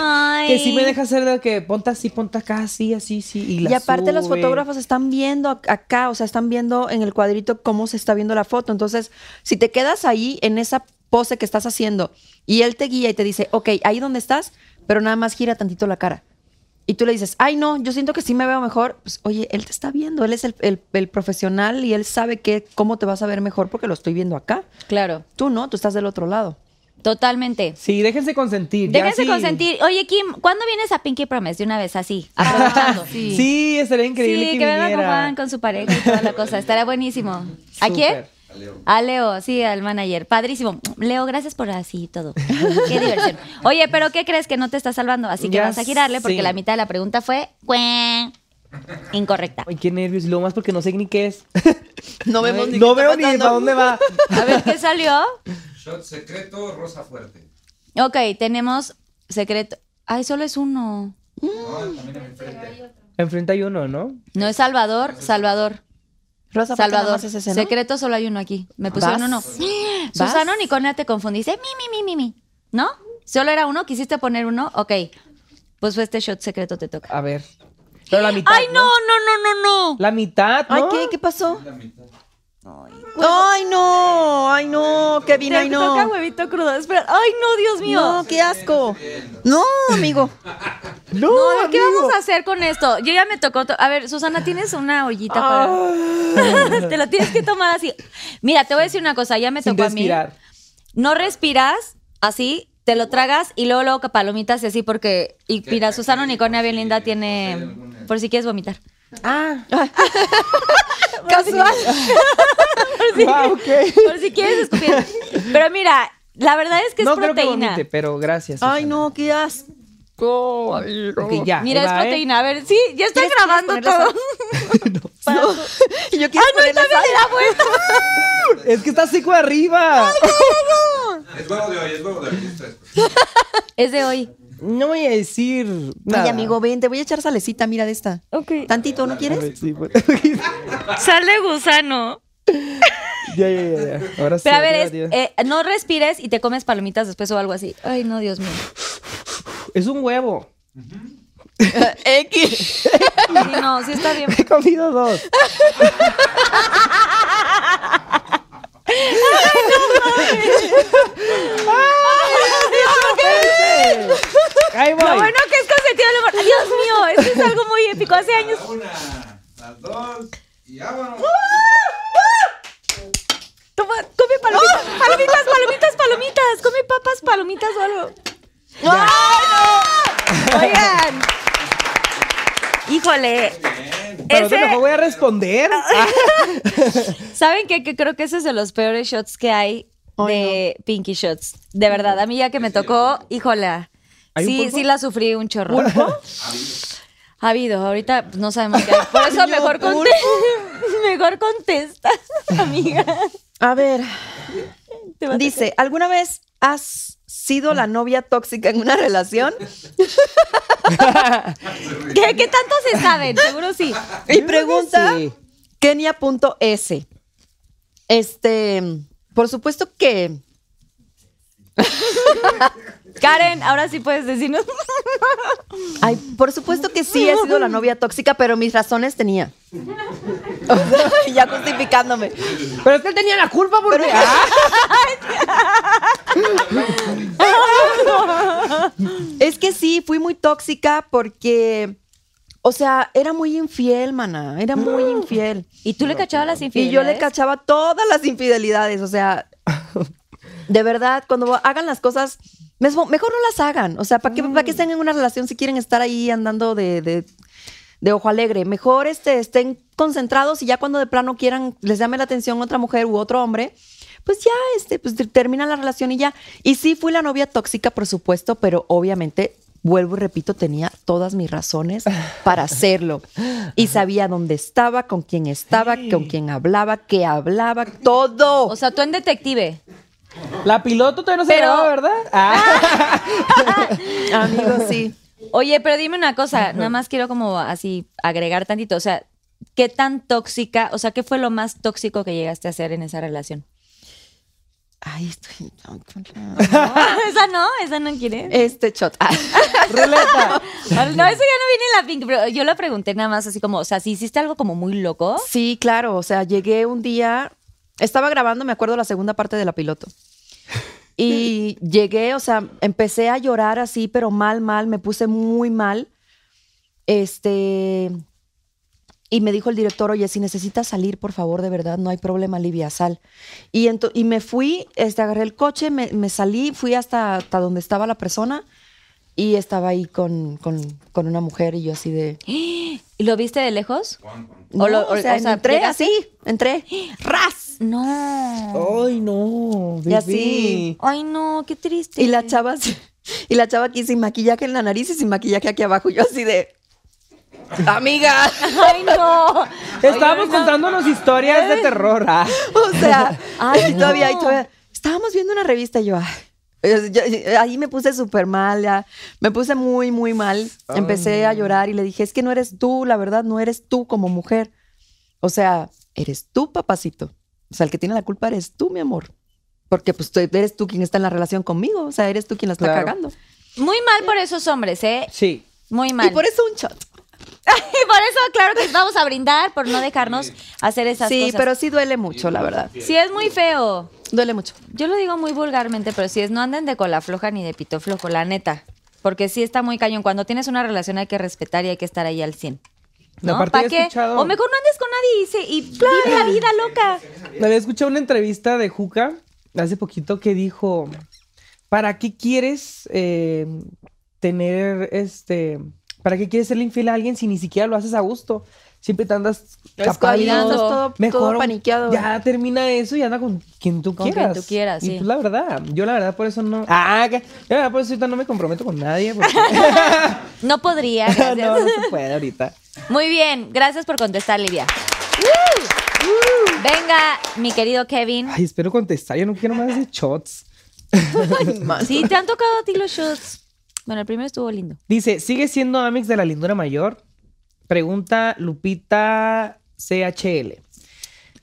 Ay. que sí me deja hacer de que ponte así, ponte acá, así, así, sí. Y, la Y aparte los fotógrafos están viendo ac- acá, o sea, están viendo en el cuadrito cómo se está viendo la foto. Entonces, si te quedas ahí en esa pose que estás haciendo y él te guía y te dice, ok, ahí donde estás, pero nada más gira tantito la cara. Y tú le dices, ay, no, yo siento que sí me veo mejor. Pues, oye, él te está viendo, él es el, el- el profesional y él sabe que, cómo te vas a ver mejor porque lo estoy viendo acá. Claro, Tú no, tú estás del otro lado. Totalmente. Sí, déjense consentir. ya Déjense sí. consentir. Oye, Kim, ¿cuándo vienes a Pinky Promise? De una vez, así, aprovechando. sí. Sí, estaría increíble Sí, que, que venga con. Juan, con su pareja y toda la cosa. Estará buenísimo. ¿A quién? Súper. A Leo, sí, al manager. Padrísimo. Leo, gracias por así todo. Qué diversión. Oye, pero ¿qué crees que no te está salvando? Así que Ya vas a girarle porque la mitad de la pregunta fue "Cuén". incorrecta. Ay, qué nervios. Y lo más porque no sé ni qué es. No vemos no veo ni para dónde va. A ver, ¿qué salió? Shot secreto, rosa fuerte. Ok, tenemos secreto. Ay, solo es uno. No, también en mi frente. Enfrente hay uno, ¿no? No es Salvador, Salvador. Rosa, ¿por qué nada Salvador. es ese, no? Secreto solo hay uno aquí. Me pusieron uno. ¿Vas? Susana Nicona te confundiste. Mi, mi, mi, mi, mi. ¿No? Solo era uno. ¿Quisiste poner uno? Ok. Pues fue este shot secreto te toca. A ver. Pero la mitad. ¡Ay, no, no, no, no, no! La mitad, ¿no? Ay, ¿qué? ¿Qué pasó? La mitad. Ay, no, ay, no, Kevin, ay, no. toca huevito crudo. Espera. ¡Ay, no, Dios mío! No, qué asco. No, amigo. No, No, ¿qué amigo. vamos a hacer con esto? Yo ya me tocó. to- a ver, Susana, ¿tienes una ollita para.? Ah. te lo tienes que tomar así. Mira, te voy a decir una cosa. Ya me Sin tocó a mí. respirar. No respiras así, te lo tragas y luego, luego palomitas y así, porque. Y mira, Susana Unicornia bien linda tiene. Por si quieres vomitar. Ah. Casual. Ah, ok. Por si quieres escupir. Pero mira, la verdad es que es no creo que proteína. vomite, pero gracias. Ay, Susana. no, qué asco. Ok, ya. Mira, ahí es va, ¿eh? proteína. A ver, sí, ya estoy ¿Quieres- grabando todo. No. Y yo quiero poner la sal. Es que está seco arriba. Es huevo de hoy, es huevo de hoy. Es. Es de hoy. No voy a decir nada. Ay, amigo, ven, te voy a echar salecita, mira de esta. Ok. Tantito, ¿no quieres? Sí, pues. Sal de gusano. ya, ya, ya, ya. Ahora sí. Pero a ver, es- eh, no respires y te comes palomitas después o algo así. Ay, no, Dios mío. Es un huevo. X. Sí, no, sí está bien. He comido dos. Ahí voy. Lo bueno que es consentido el amor. Dios mío, esto es algo muy épico. Hace años. La una, las dos y vámonos. Toma, come palomitas, palomitas, palomitas, palomitas. Come papas, palomitas o algo. ¡Ay, no! Oigan. Híjole. Pero ese- mejor voy a responder. Ah, ¿Saben qué? Que creo que ese es de los peores shots que hay de Pinky Shots. De verdad, a mí ya que me tocó, híjole. ¿Hay un Sí, sí la sufrí un chorro. ¿Pulpo? Ha habido, ahorita no sabemos qué hay. Por eso mejor, conte mejor contestas, amiga. A ver, dice, ¿alguna vez has sido la novia tóxica en una relación? ¿Qué, qué tanto se saben? Seguro sí. Y pregunta Sí. Kenia.s. Este, por supuesto que Karen, ahora sí puedes decirnos. Ay, por supuesto que sí he sido la novia tóxica, pero mis razones tenía. ya justificándome. Pero es que él tenía la culpa porque. Es que sí, fui muy tóxica porque, o sea, era muy infiel, mana. Era muy infiel. ¿Y tú le cachabas las Y infidelidades? yo le cachaba todas las infidelidades. O sea, de verdad, cuando hagan las cosas, mejor no las hagan. O sea, ¿para qué, para qué estén en una relación si quieren estar ahí andando de, de- de ojo alegre? Mejor este, estén concentrados y ya cuando de plano quieran, les llame la atención otra mujer u otro hombre, pues ya, este, pues ter- terminan la relación y ya. Y sí, fui la novia tóxica, por supuesto, pero obviamente, vuelvo y repito, tenía todas mis razones para hacerlo. Y sabía dónde estaba, con quién estaba, con quién hablaba, qué hablaba, todo. O sea, tú en detective. La piloto todavía no se Pero- grababa, ¿verdad? Ah. Amigos, sí. Oye, pero dime una cosa, nada más quiero como así agregar tantito, o sea, ¿qué tan tóxica, o sea, qué fue lo más tóxico que llegaste a hacer en esa relación? Ay, estoy. esa no, esa no quiere. Este shot. Ah. Ruleta. No, eso ya no viene en la pink, pero yo le pregunté nada más así como, o sea, si hiciste algo como muy loco. Sí, claro. O sea, llegué un día. Estaba grabando, me acuerdo, la segunda parte de la piloto. Y llegué, o sea, empecé a llorar así, pero mal, mal. Me puse muy mal. Este. Y me dijo el director, oye, si necesitas salir, por favor, de verdad, no hay problema, Livia, sal. Y, y me fui, este, agarré el coche, me, me salí, fui hasta, hasta donde estaba la persona y estaba ahí con, con, con una mujer y yo así de... ¿Y lo viste de lejos? No, O lo- o sea, o sea, entré ¿llegaste? así, entré. ¡Ras! No. Ay, no. Y así. Ay, no, qué triste. Y la chava, y la chava aquí sin maquillaje en la nariz y sin maquillaje aquí abajo. Yo así de... Amiga. Ay, no. Estábamos contándonos historias de terror. Ah. O sea, Ay, y todavía, y no. todavía- Estábamos viendo una revista y yo... ay, eh, yo- ahí me puse súper mal, ya. Me puse muy, muy mal. Empecé a llorar y le dije, es que no eres tú, la verdad, no eres tú como mujer. O sea, eres tú, papacito. O sea, el que tiene la culpa eres tú, mi amor. Porque pues tú- eres tú quien está en la relación conmigo. O sea, eres tú quien la está Claro. cagando. Muy mal por esos hombres, ¿eh? Sí. Muy mal. Y por eso un shot. Y por eso, claro que vamos a brindar por no dejarnos hacer esas Sí, cosas. pero sí duele mucho, la verdad. Sí, es muy feo. Duele mucho. Yo lo digo muy vulgarmente, pero si es no anden de cola floja ni de pito flojo, la neta. Porque sí está muy cañón. Cuando tienes una relación hay que respetar y hay que estar ahí al 100. ¿no? Aparte ¿Para he qué? escuchado- O mejor no andes con nadie y, se- y vive la vida loca. Me había escuchado una entrevista de Juca hace poquito que dijo: ¿Para qué quieres eh, tener este. ¿Para qué quieres serle infiel a alguien si ni siquiera lo haces a gusto? Siempre te andas Escabillando. Andas todo, todo paniqueado. Ya termina eso y anda con quien tú Con quien quieras. tú quieras, Y sí. pues la verdad, yo la verdad por eso no. Ah, que- yo la verdad por eso ahorita no me comprometo con nadie. porque- No podría, gracias. no, no se puede ahorita. Muy bien, gracias por contestar, Livia. Venga, mi querido Kevin. Ay, espero contestar. Yo no quiero más de shots. Sí, te han tocado a ti los shots. Bueno, el primero estuvo lindo. Dice, ¿sigue siendo Amix de la lindura mayor? Pregunta Lupita CHL.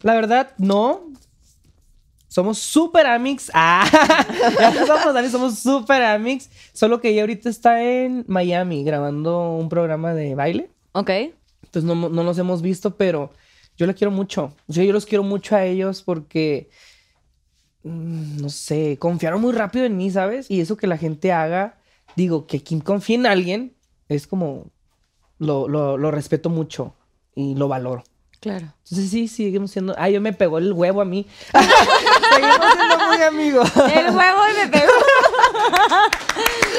La verdad, no. Somos super Amix. Ah, ya somos Amix, somos super Amix. Solo que ella ahorita está en Miami grabando un programa de baile. Ok. Entonces no, no nos hemos visto, pero yo la quiero mucho. O sea, yo los quiero mucho a ellos porque, mm, no sé, confiaron muy rápido en mí, ¿sabes? Y eso que la gente haga, digo, que quien confíe en alguien es como, lo, lo, lo respeto mucho y lo valoro. Claro. Entonces sí, seguimos siendo... Ah, yo me pegó el huevo a mí. seguimos siendo muy amigos. El huevo y me pegó.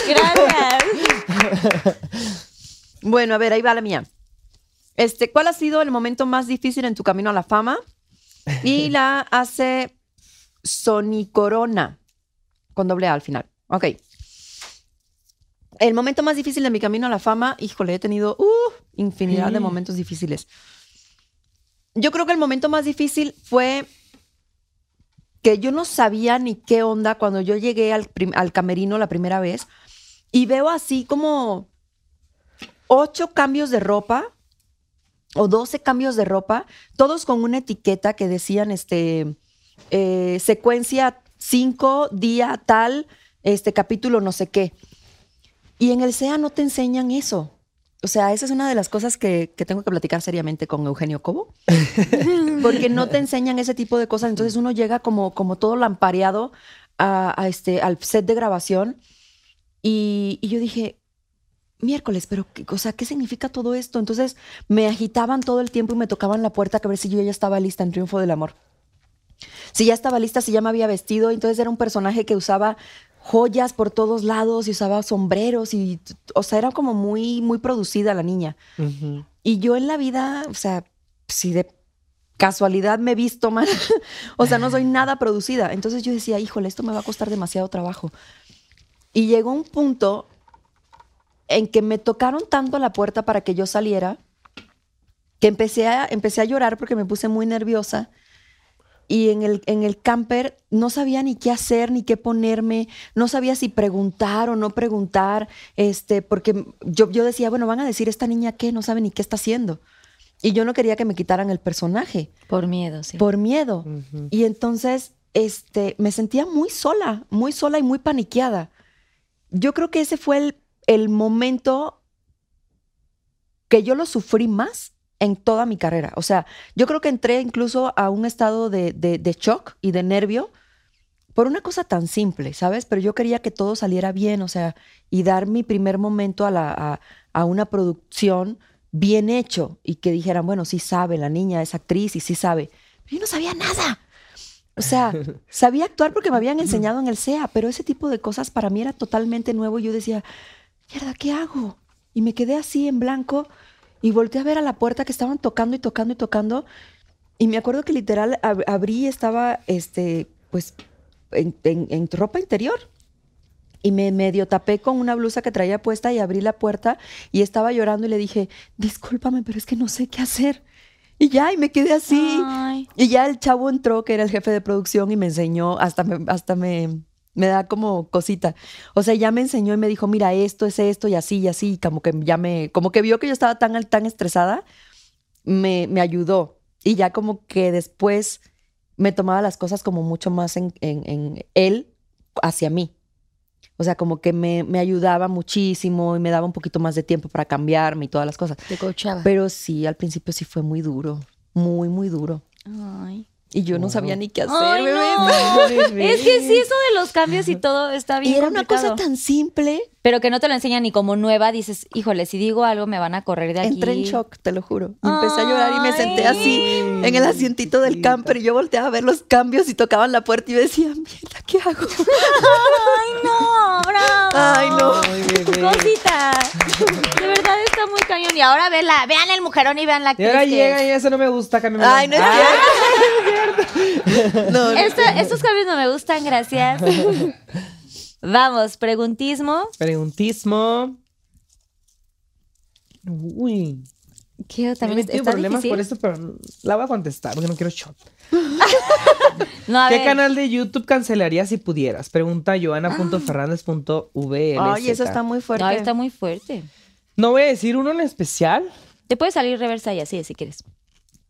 Gracias. Bueno, a ver, ahí va la mía. Este, ¿cuál ha sido el momento más difícil en tu camino a la fama? Y la hace Sony Corona con doble A al final. Ok. El momento más difícil de mi camino a la fama, híjole, he tenido uh, infinidad de momentos difíciles. Yo creo que el momento más difícil fue que yo no sabía ni qué onda cuando yo llegué al, camerino la primera vez y veo así como ocho cambios de ropa o 12 cambios de ropa, todos con una etiqueta que decían este eh, secuencia 5, día tal, este capítulo no sé qué. Y en el SEA no te enseñan eso. O sea, esa es una de las cosas que, que tengo que platicar seriamente con Eugenio Cobo. Porque no te enseñan ese tipo de cosas. Entonces uno llega como, como todo lampareado a, a este, al set de grabación. Y, y yo dije, miércoles, pero qué, o sea, ¿qué significa todo esto? Entonces me agitaban todo el tiempo y me tocaban la puerta a ver si yo ya estaba lista en Triunfo del Amor. Si ya estaba lista, si ya me había vestido, entonces era un personaje que usaba joyas por todos lados y usaba sombreros y, o sea, era como muy, muy producida la niña. Y yo en la vida, o sea, si de casualidad me he visto mal, o sea, no soy nada producida. Entonces yo decía, híjole, esto me va a costar demasiado trabajo. Y llegó un punto en que me tocaron tanto la puerta para que yo saliera, que empecé a, empecé a llorar porque me puse muy nerviosa. Y en el, en el camper no sabía ni qué hacer, ni qué ponerme, no sabía si preguntar o no preguntar, este, porque yo, yo decía, bueno, van a decir, esta niña qué, no sabe ni qué está haciendo. Y yo no quería que me quitaran el personaje Por miedo, sí. por miedo. Y entonces, este, me sentía muy sola, muy sola y muy paniqueada. Yo creo que ese fue el, el momento que yo lo sufrí más en toda mi carrera. O sea, yo creo que entré incluso a un estado de, de, de shock y de nervio por una cosa tan simple, ¿sabes? Pero yo quería que todo saliera bien, o sea, y dar mi primer momento a, la, a, a una producción bien hecho y que dijeran, bueno, sí sabe, la niña es actriz y sí sabe. Pero yo no sabía nada. O sea, sabía actuar porque me habían enseñado en el SEA, pero ese tipo de cosas para mí era totalmente nuevo y yo decía, mierda, ¿qué hago? Y me quedé así en blanco y volteé a ver a la puerta que estaban tocando y tocando y tocando. Y me acuerdo que literal ab- abrí y estaba, este, pues, en, en- en ropa interior. Y me medio tapé con una blusa que traía puesta y abrí la puerta y estaba llorando y le dije, discúlpame, pero es que no sé qué hacer. Y ya, y me quedé así. Ay. Y ya el chavo entró, que era el jefe de producción, y me enseñó, hasta me, hasta me, me da como cosita. O sea, ya me enseñó y me dijo, mira, esto es esto y así y así, como que ya me, como que vio que yo estaba tan, tan estresada, me, me ayudó. Y ya como que después me tomaba las cosas como mucho más en, en, en él hacia mí. O sea, como que me, me ayudaba muchísimo y me daba un poquito más de tiempo para cambiarme y todas las cosas. Te coachaba. Pero sí, al principio sí fue muy duro, muy, muy duro. Ay. Y yo no sabía ni qué hacer, Ay, bebé. no. Es que sí, eso de los cambios y todo está bien Y era una cosa tan simple. Pero que no te lo enseñan ni como nueva, dices, híjole, si digo algo me van a correr de aquí. Entré en shock, te lo juro. Y empecé a llorar y me senté así en el asientito del camper y yo volteaba a ver los cambios y tocaban la puerta y yo decía, mierda, ¿qué hago? Ay, no, bravo. Ay, no. Ay, bebé. Cosita. De verdad está muy cañón. Y ahora véanla, vean el mujerón y vean la Y actriz. ahora que llega y eso no me gusta, cámbiame. Ay, no es Ah, cierto. No, no. Esta- estos cambios no me gustan, gracias. Vamos, preguntismo. Preguntismo. Uy. ¿Qué También está problemas difícil? por esto, pero la voy a contestar porque no quiero shot. No, a ¿Qué ver. canal de YouTube cancelarías si pudieras? Pregunta joana.fernández.vl. Ay, eso está muy fuerte. No, está muy fuerte. No voy a decir uno en especial. Te puede salir reversa y así, si quieres.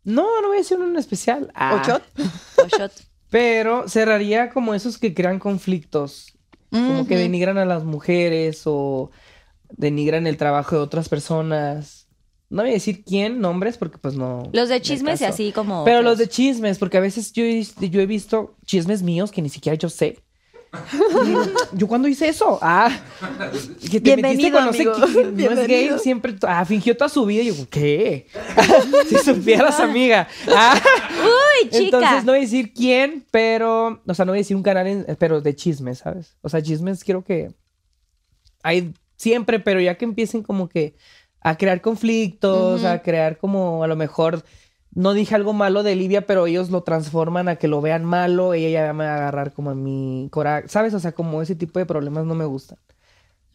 No, no voy a decir uno en especial. Ah, ¿O shot? O shot. Pero cerraría como esos que crean conflictos. Como que denigran a las mujeres o denigran el trabajo de otras personas. No voy a decir quién, nombres, porque pues no. Los de me chismes y así como. Pero los de chismes, porque a veces yo he, yo he visto chismes míos que ni siquiera yo sé. ¿Yo cuándo hice eso? Ah, que te metiste Bienvenido, con no sé quién, no es gay, siempre, ah, fingió toda su vida. Y yo, ¿qué? si supieras, amiga. Ah, Uy, chica. entonces no voy a decir quién, pero, o sea, no voy a decir un canal, en- pero de chismes, ¿sabes? O sea, chismes quiero que hay siempre, pero ya que empiecen como que a crear conflictos, a crear como a lo mejor no dije algo malo de Livia, pero ellos lo transforman a que lo vean malo, ella ya me va a agarrar como a mi coraje, ¿sabes? O sea, como ese tipo de problemas no me gustan.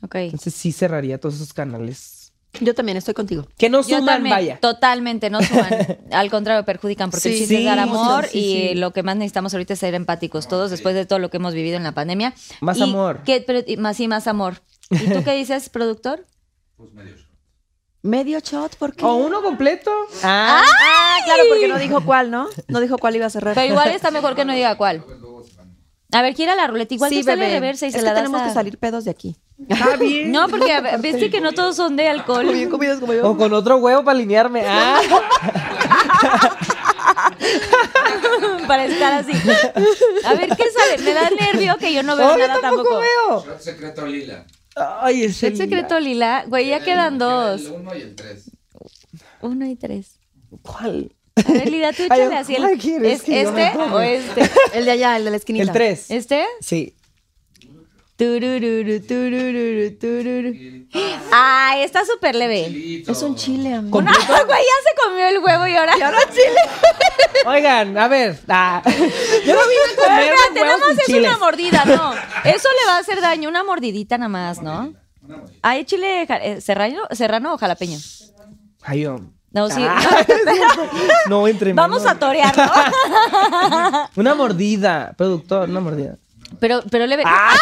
Ok. Entonces sí cerraría todos esos canales. Yo también estoy contigo. Que no suman, también, vaya. totalmente, no suman. Al contrario, perjudican porque el Sí. chiste es dar amor sí, y sí. lo que más necesitamos ahorita es ser empáticos todos después de todo lo que hemos vivido en la pandemia. Más Y amor. que- pero- y más y más amor. ¿Y tú qué dices, productor? Pues medio shot. Medio shot, ¿por qué? ¿O uno completo? Ah, ah, claro, porque no dijo cuál, ¿no? No dijo cuál iba a cerrar. Pero igual está mejor que no diga cuál. A ver, gira la ruleta. Igual sí, tú sale reversa y es se que la das tenemos a- que salir pedos de aquí. Está bien. No, porque a ver, viste que no todos son de alcohol. comidos como yo. O con otro huevo para alinearme. Ah, para estar así. A ver qué sale. Me da nervio que yo no veo Oh, yo nada tampoco tampoco. veo. Shot secreto lila. Ay, ese El secreto lila. Güey, ya quedan dos. El 1 y el 3. Uno y tres. ¿Cuál? A ver, Lida, tú échale así. el- ¿cuál quieres ¿Es este o este? El de allá, el de la esquinita. El 3. ¿Este? Sí. Turururu, turururu, tururu. Ay, está súper leve. Chilito. Es un chile, amor. No, güey, ya se comió el huevo y ahora. chile. Oigan, a ver. ah, yo no vine a comer Espérate, nada más es chiles. una mordida, no. Eso le va a hacer daño, una mordidita nada más, ¿no? Una mordida. ¿Hay chile eh, serrano, serrano o jalapeño? Ay. No, sí. Ah, No, entre Vamos a torear, ¿no? Una mordida, productor, una mordida. Pero, pero leve. Ah.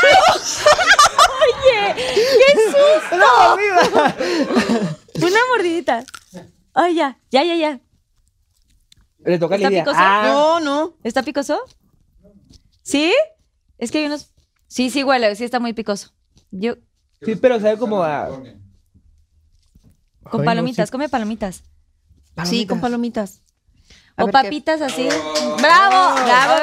Oye, qué susto. Una mordida. Una mordidita. Ay, ya, ya, ya, ya. Le toca ¿Está Lidia. picoso? Ah, No, no. ¿Está picoso? ¿Sí? Es que hay unos. Sí, sí huele, sí está muy picoso. Yo, Sí, pero sabe como a. con Ay, no, palomitas, sí. come palomitas. Sí, con palomitas. A O qué- papitas así. ¡Bravo! Bravo,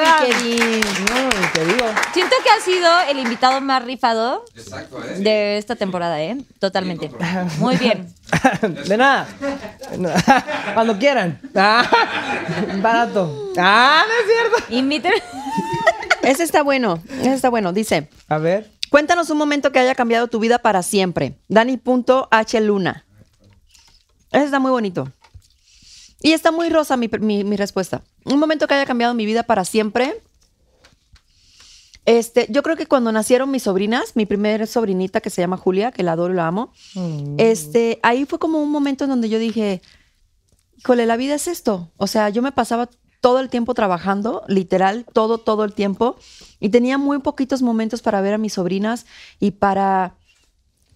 mi. No, te digo. Siento que ha sido el invitado más rifado Exacto, ¿eh? de esta temporada, ¿eh? Totalmente. Muy bien. De nada. Cuando quieran. Ah, barato. Ah, no es cierto. Inviten. Ese está bueno. Ese está bueno. Dice, A ver. cuéntanos un momento que haya cambiado tu vida para siempre. Dani.h Luna. Ese está muy bonito. Y está muy rosa mi, mi- mi respuesta. Un momento que haya cambiado mi vida para siempre. Este, yo creo que cuando nacieron mis sobrinas, mi primera sobrinita que se llama Julia, que la adoro y la amo, este, ahí fue como un momento en donde yo dije, híjole, la vida es esto. O sea, yo me pasaba todo el tiempo trabajando, literal, todo, todo el tiempo, y tenía muy poquitos momentos para ver a mis sobrinas y para,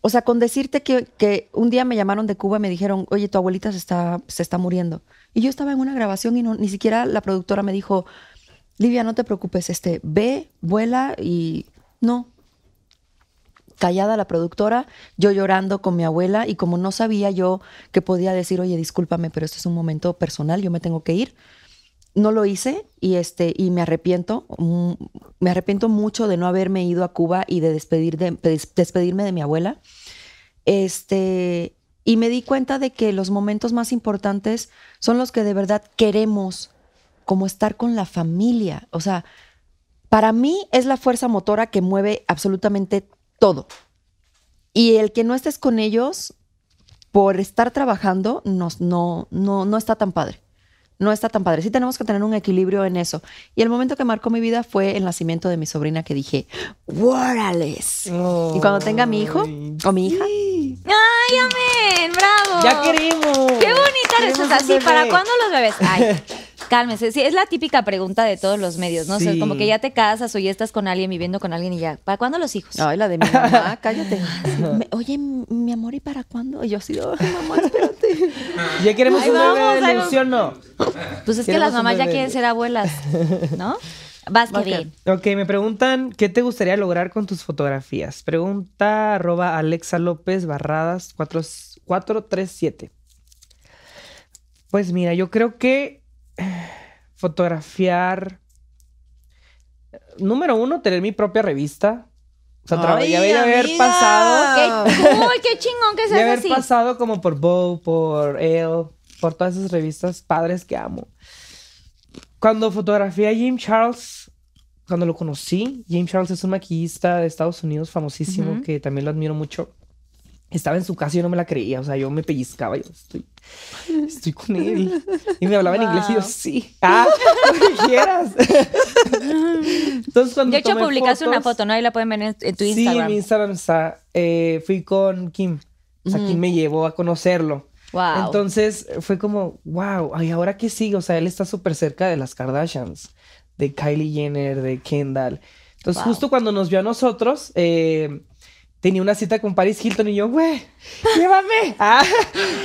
o sea, con decirte que, que un día me llamaron de Cuba y me dijeron, oye, tu abuelita se está, se está muriendo. Y yo estaba en una grabación y no, ni siquiera la productora me dijo, Livia, no te preocupes, este, ve, vuela y no, callada la productora, yo llorando con mi abuela y como no sabía yo que podía decir, oye, discúlpame, pero este es un momento personal, yo me tengo que ir. No lo hice y este y me arrepiento, mm, me arrepiento mucho de no haberme ido a Cuba y de despedir de, des- despedirme de mi abuela. Este y me di cuenta de que los momentos más importantes son los que de verdad queremos, como estar con la familia, o sea, para mí es la fuerza motora que mueve absolutamente todo. Y el que no estés con ellos por estar trabajando no, no, no, no está tan padre. No está tan padre. Sí tenemos que tener un equilibrio en eso. Y el momento que marcó mi vida fue el nacimiento de mi sobrina que dije, ¡Guárales! Y cuando tenga mi hijo o mi hija, ¡Ay, amén! ¡Bravo! Ya queremos. ¡Qué bonita respuesta! Sí. ¿para cuándo los bebés? Ay, cálmese. Sí, es la típica pregunta de todos los medios, ¿no? O sea, Sí. como que ya te casas o ya estás con alguien viviendo con alguien y ya. ¿Para cuándo los hijos? ay, la de mi mamá, cállate. Me- Oye, mi amor, ¿y para cuándo? Y yo así, ay, mamá, espérate. Ya queremos Ahí un vamos, bebé. ¿sí no? Pues es que las mamás ya quieren ser abuelas, ¿no? Vas. Kevin. Ok, me preguntan, ¿qué te gustaría lograr con tus fotografías? Pregunta arroba Alexa López Barradas 4 437. Pues mira, yo creo que fotografiar... Número uno, tener mi propia revista. O sea, Ay, ya de haber pasado... ¡Qué, uy, qué chingón que De seas haber así! pasado como por Vogue, por Elle, por todas esas revistas padres que amo. Cuando fotografié a Jim Charles, cuando lo conocí, Jim Charles es un maquillista de Estados Unidos famosísimo que también lo admiro mucho. Estaba en su casa y yo no me la creía, o sea, yo me pellizcaba, yo estoy, estoy con él. Y me hablaba en inglés y yo, sí, ah, lo que quieras. Entonces, cuando De hecho, publicaste una foto, ¿no? Ahí la pueden ver en, en tu Sí, Instagram. mi Instagram está. eh, fui con Kim. O sea, Kim me llevó a conocerlo. Wow. Entonces fue como, wow, ¿y ahora qué sigue? O sea, él está súper cerca de las Kardashians, de Kylie Jenner, de Kendall. Entonces, Wow. justo cuando nos vio a nosotros, eh, tenía una cita con Paris Hilton y yo, güey, llévame. Ah,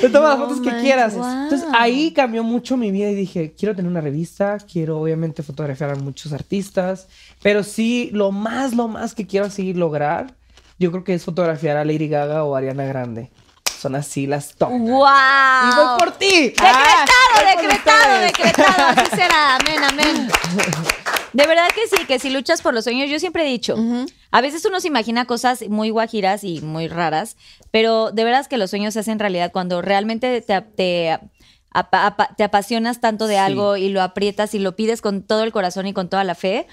te tomo las No fotos que quieras. wow. Entonces, ahí cambió mucho mi vida y dije, quiero tener una revista, quiero obviamente fotografiar a muchos artistas, pero sí, lo más, lo más que quiero así lograr, yo creo que es fotografiar a Lady Gaga o Ariana Grande. Son así las top. ¡Wow! Y voy por ti. Decretado, Ah, decretado, decretado. Así será. Amén, amén. De verdad que sí, que si luchas por los sueños, yo siempre he dicho, a veces uno se imagina cosas muy guajiras y muy raras, pero de veras que los sueños se hacen realidad cuando realmente te, te, te apasionas tanto de Sí. algo y lo aprietas y lo pides con todo el corazón y con toda la fe,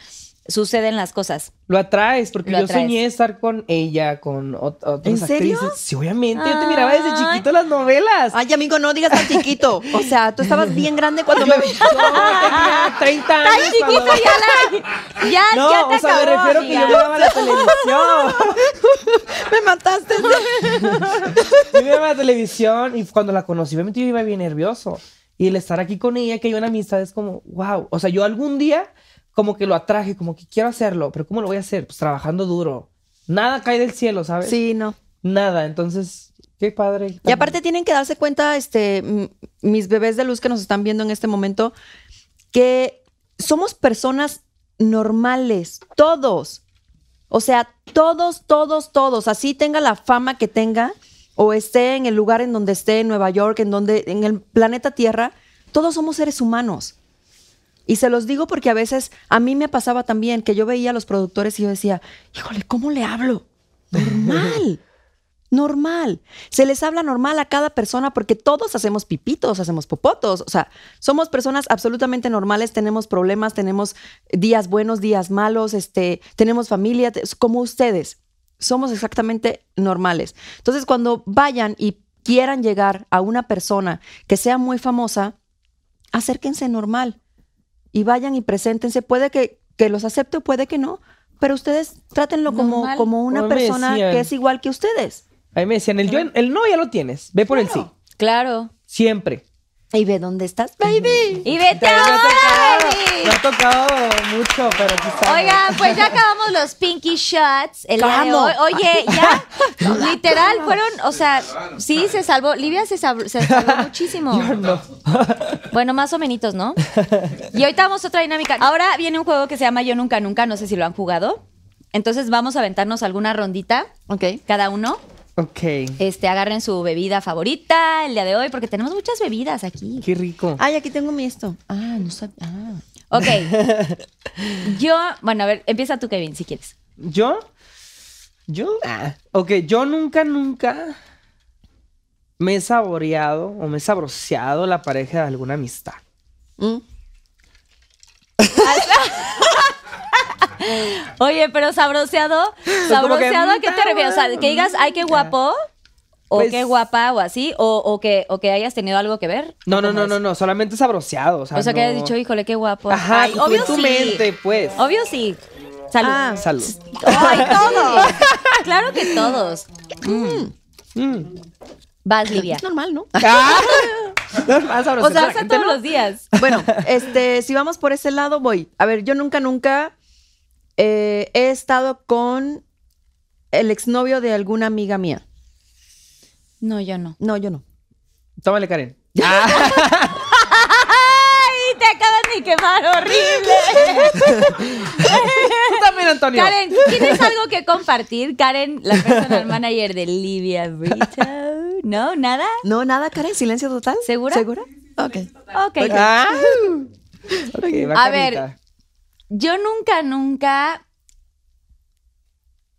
suceden las cosas. Lo atraes, porque Lo yo atraes. soñé estar con ella, con ot- otras ¿En serio? actrices. Sí, obviamente. Yo te miraba desde Ay. chiquito las novelas. Ay, amigo, no digas tan chiquito. O sea, tú estabas bien grande cuando me yo tenía 30 años. Chiquito, cuando- ya la. Ya, No, ya te o sea, me refiero que yo amiga. miraba la televisión. me mataste. Yo miraba la televisión y cuando la conocí, obviamente yo iba bien nervioso. Y el estar aquí con ella, que hay una amistad, es como, wow. O sea, yo algún día como que lo atraje, como que quiero hacerlo, pero ¿cómo lo voy a hacer? Pues trabajando duro. Nada cae del cielo, ¿sabes? Sí, no. Nada. Entonces, qué padre. Y aparte tienen que darse cuenta, este, mis bebés de luz que nos están viendo en este momento, que somos personas normales, todos. O sea, todos, todos, todos. Así tenga la fama que tenga o esté en el lugar en donde esté, en Nueva York, en donde, en el planeta Tierra, todos somos seres humanos. Y se los digo porque a veces a mí me pasaba también que yo veía a los productores y yo decía, híjole, ¿cómo le hablo? Normal. Normal. Se les habla normal a cada persona porque todos hacemos pipitos, hacemos popotos. O sea, somos personas absolutamente normales, tenemos problemas, tenemos días buenos, días malos, este, tenemos familia, como ustedes. Somos exactamente normales. Entonces, cuando vayan y quieran llegar a una persona que sea muy famosa, acérquense normal y vayan y preséntense. Puede que, que los acepte o puede que no, pero ustedes trátenlo como, Normal. como una Como me persona decían. que es igual que ustedes. A mí me decían, el, yo, el no ya lo tienes, ve por el sí. Claro. Siempre. Y ve dónde estás, baby. Y vete ahora, tocado, baby. me ha tocado mucho, pero quizá. Oigan, pues ya acabamos los Pinky Shots el día de ¿Cómo? hoy. Oye, ya, literal, fueron, o sea, sí, se salvó. Livia se, sab- se salvó muchísimo. Yo no. Bueno, más o menos, ¿no? Y ahorita vamos a otra dinámica. Ahora viene un juego que se llama Yo Nunca Nunca, no sé si lo han jugado. Entonces vamos a aventarnos alguna rondita, Ok. cada uno. Ok. Este, agarren su bebida favorita el día de hoy, porque tenemos muchas bebidas aquí. Qué rico. Ay, aquí tengo mi esto. Ah, no sabía. Ah. Ok. Yo, bueno, a ver, empieza tú, Kevin, si quieres. ¿Yo? ¿Yo? Ah, ok, yo nunca, nunca me he saboreado o me he sabroseado la pareja de alguna amistad. Mm. Oye, pero sabroseado, que, sabroseado, ¿a qué te "Mm, refieres? O sea, que digas, ay, qué guapo, o Pues- qué guapa, o así, o, o que, o que hayas tenido algo que ver. No, no, ¿Cómo no, no, no, solamente sabroseado. O sea, O sea, que hayas dicho, híjole, qué guapo. Ajá, Ay, tú obvio en tu sí. mente, pues. Obvio sí. Salud. Ah. Salud. Ay, todos. claro que todos. Mm. Vas, Livia. Es normal, ¿no? Ah, sabroso. O sea, Pasa todos no- los días. Bueno, este, si vamos por ese lado, voy. A ver, yo nunca, nunca eh, he estado con el exnovio de alguna amiga mía. No, yo no. No, yo no. Tómale, Karen. ¡Ay! Te acaban de quemar horrible. Tú también, Antonio. Karen, ¿tienes algo que compartir? Karen, la personal manager de Livia Brito. ¿No? ¿Nada? No, nada, Karen, silencio total. ¿Segura? ¿Segura? Ok. Ok. Ah. Ok, va A ver. Yo nunca, nunca.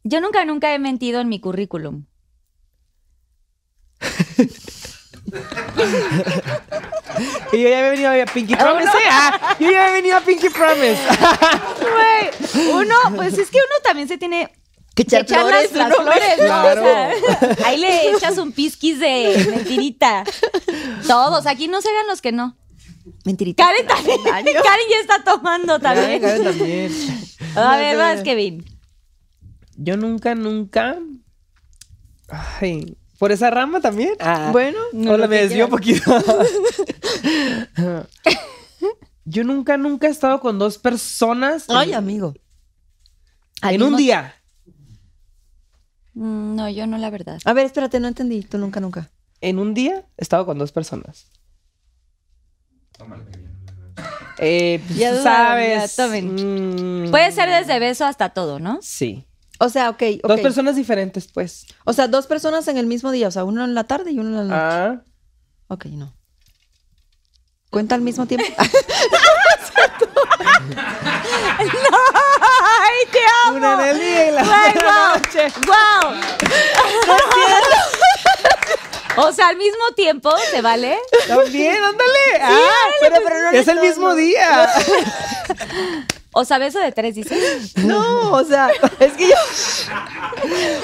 Yo nunca, nunca he mentido en mi currículum. Y yo ya había venido a Pinky Promise. ¿eh? Ah, yo ya había venido a Pinky Promise. Güey, uno, pues es que uno también se tiene Que echar echar las, flores, las flores, ¿no? Claro. O sea, ahí le echas un pisquis de mentirita. Todos, aquí no se hagan los que no. Mentirita. Karen también. Karen ya está tomando también. Karen también. A ver, vas, Kevin. Yo nunca, nunca. Ay, ¿por esa rama también? Ah, Bueno, Hola, me desvío un poquito. Yo nunca, nunca he estado con dos personas en- Ay, amigo. En un día. Mm, No, yo no, la verdad. A ver, espérate, no entendí. Tú nunca, nunca. En un día he estado con dos personas. Tómale. Eh, pues, Ya sabes. ya, tomen. mm, Puede ser desde beso hasta todo, ¿no? Sí. O sea, ok, ok. Dos personas diferentes, pues. O sea, dos personas en el mismo día. O sea, uno en la tarde y uno en la noche. Ah. Ok, no. ¿Cuenta al mismo tiempo? ¡Ay, te amo! Una en el día y la otra wow. noche. O sea, al mismo tiempo, ¿se vale? También, ándale. ah, pero- pero no es el mismo no. día. O sea, beso de tres, dices. No, o sea, es que yo.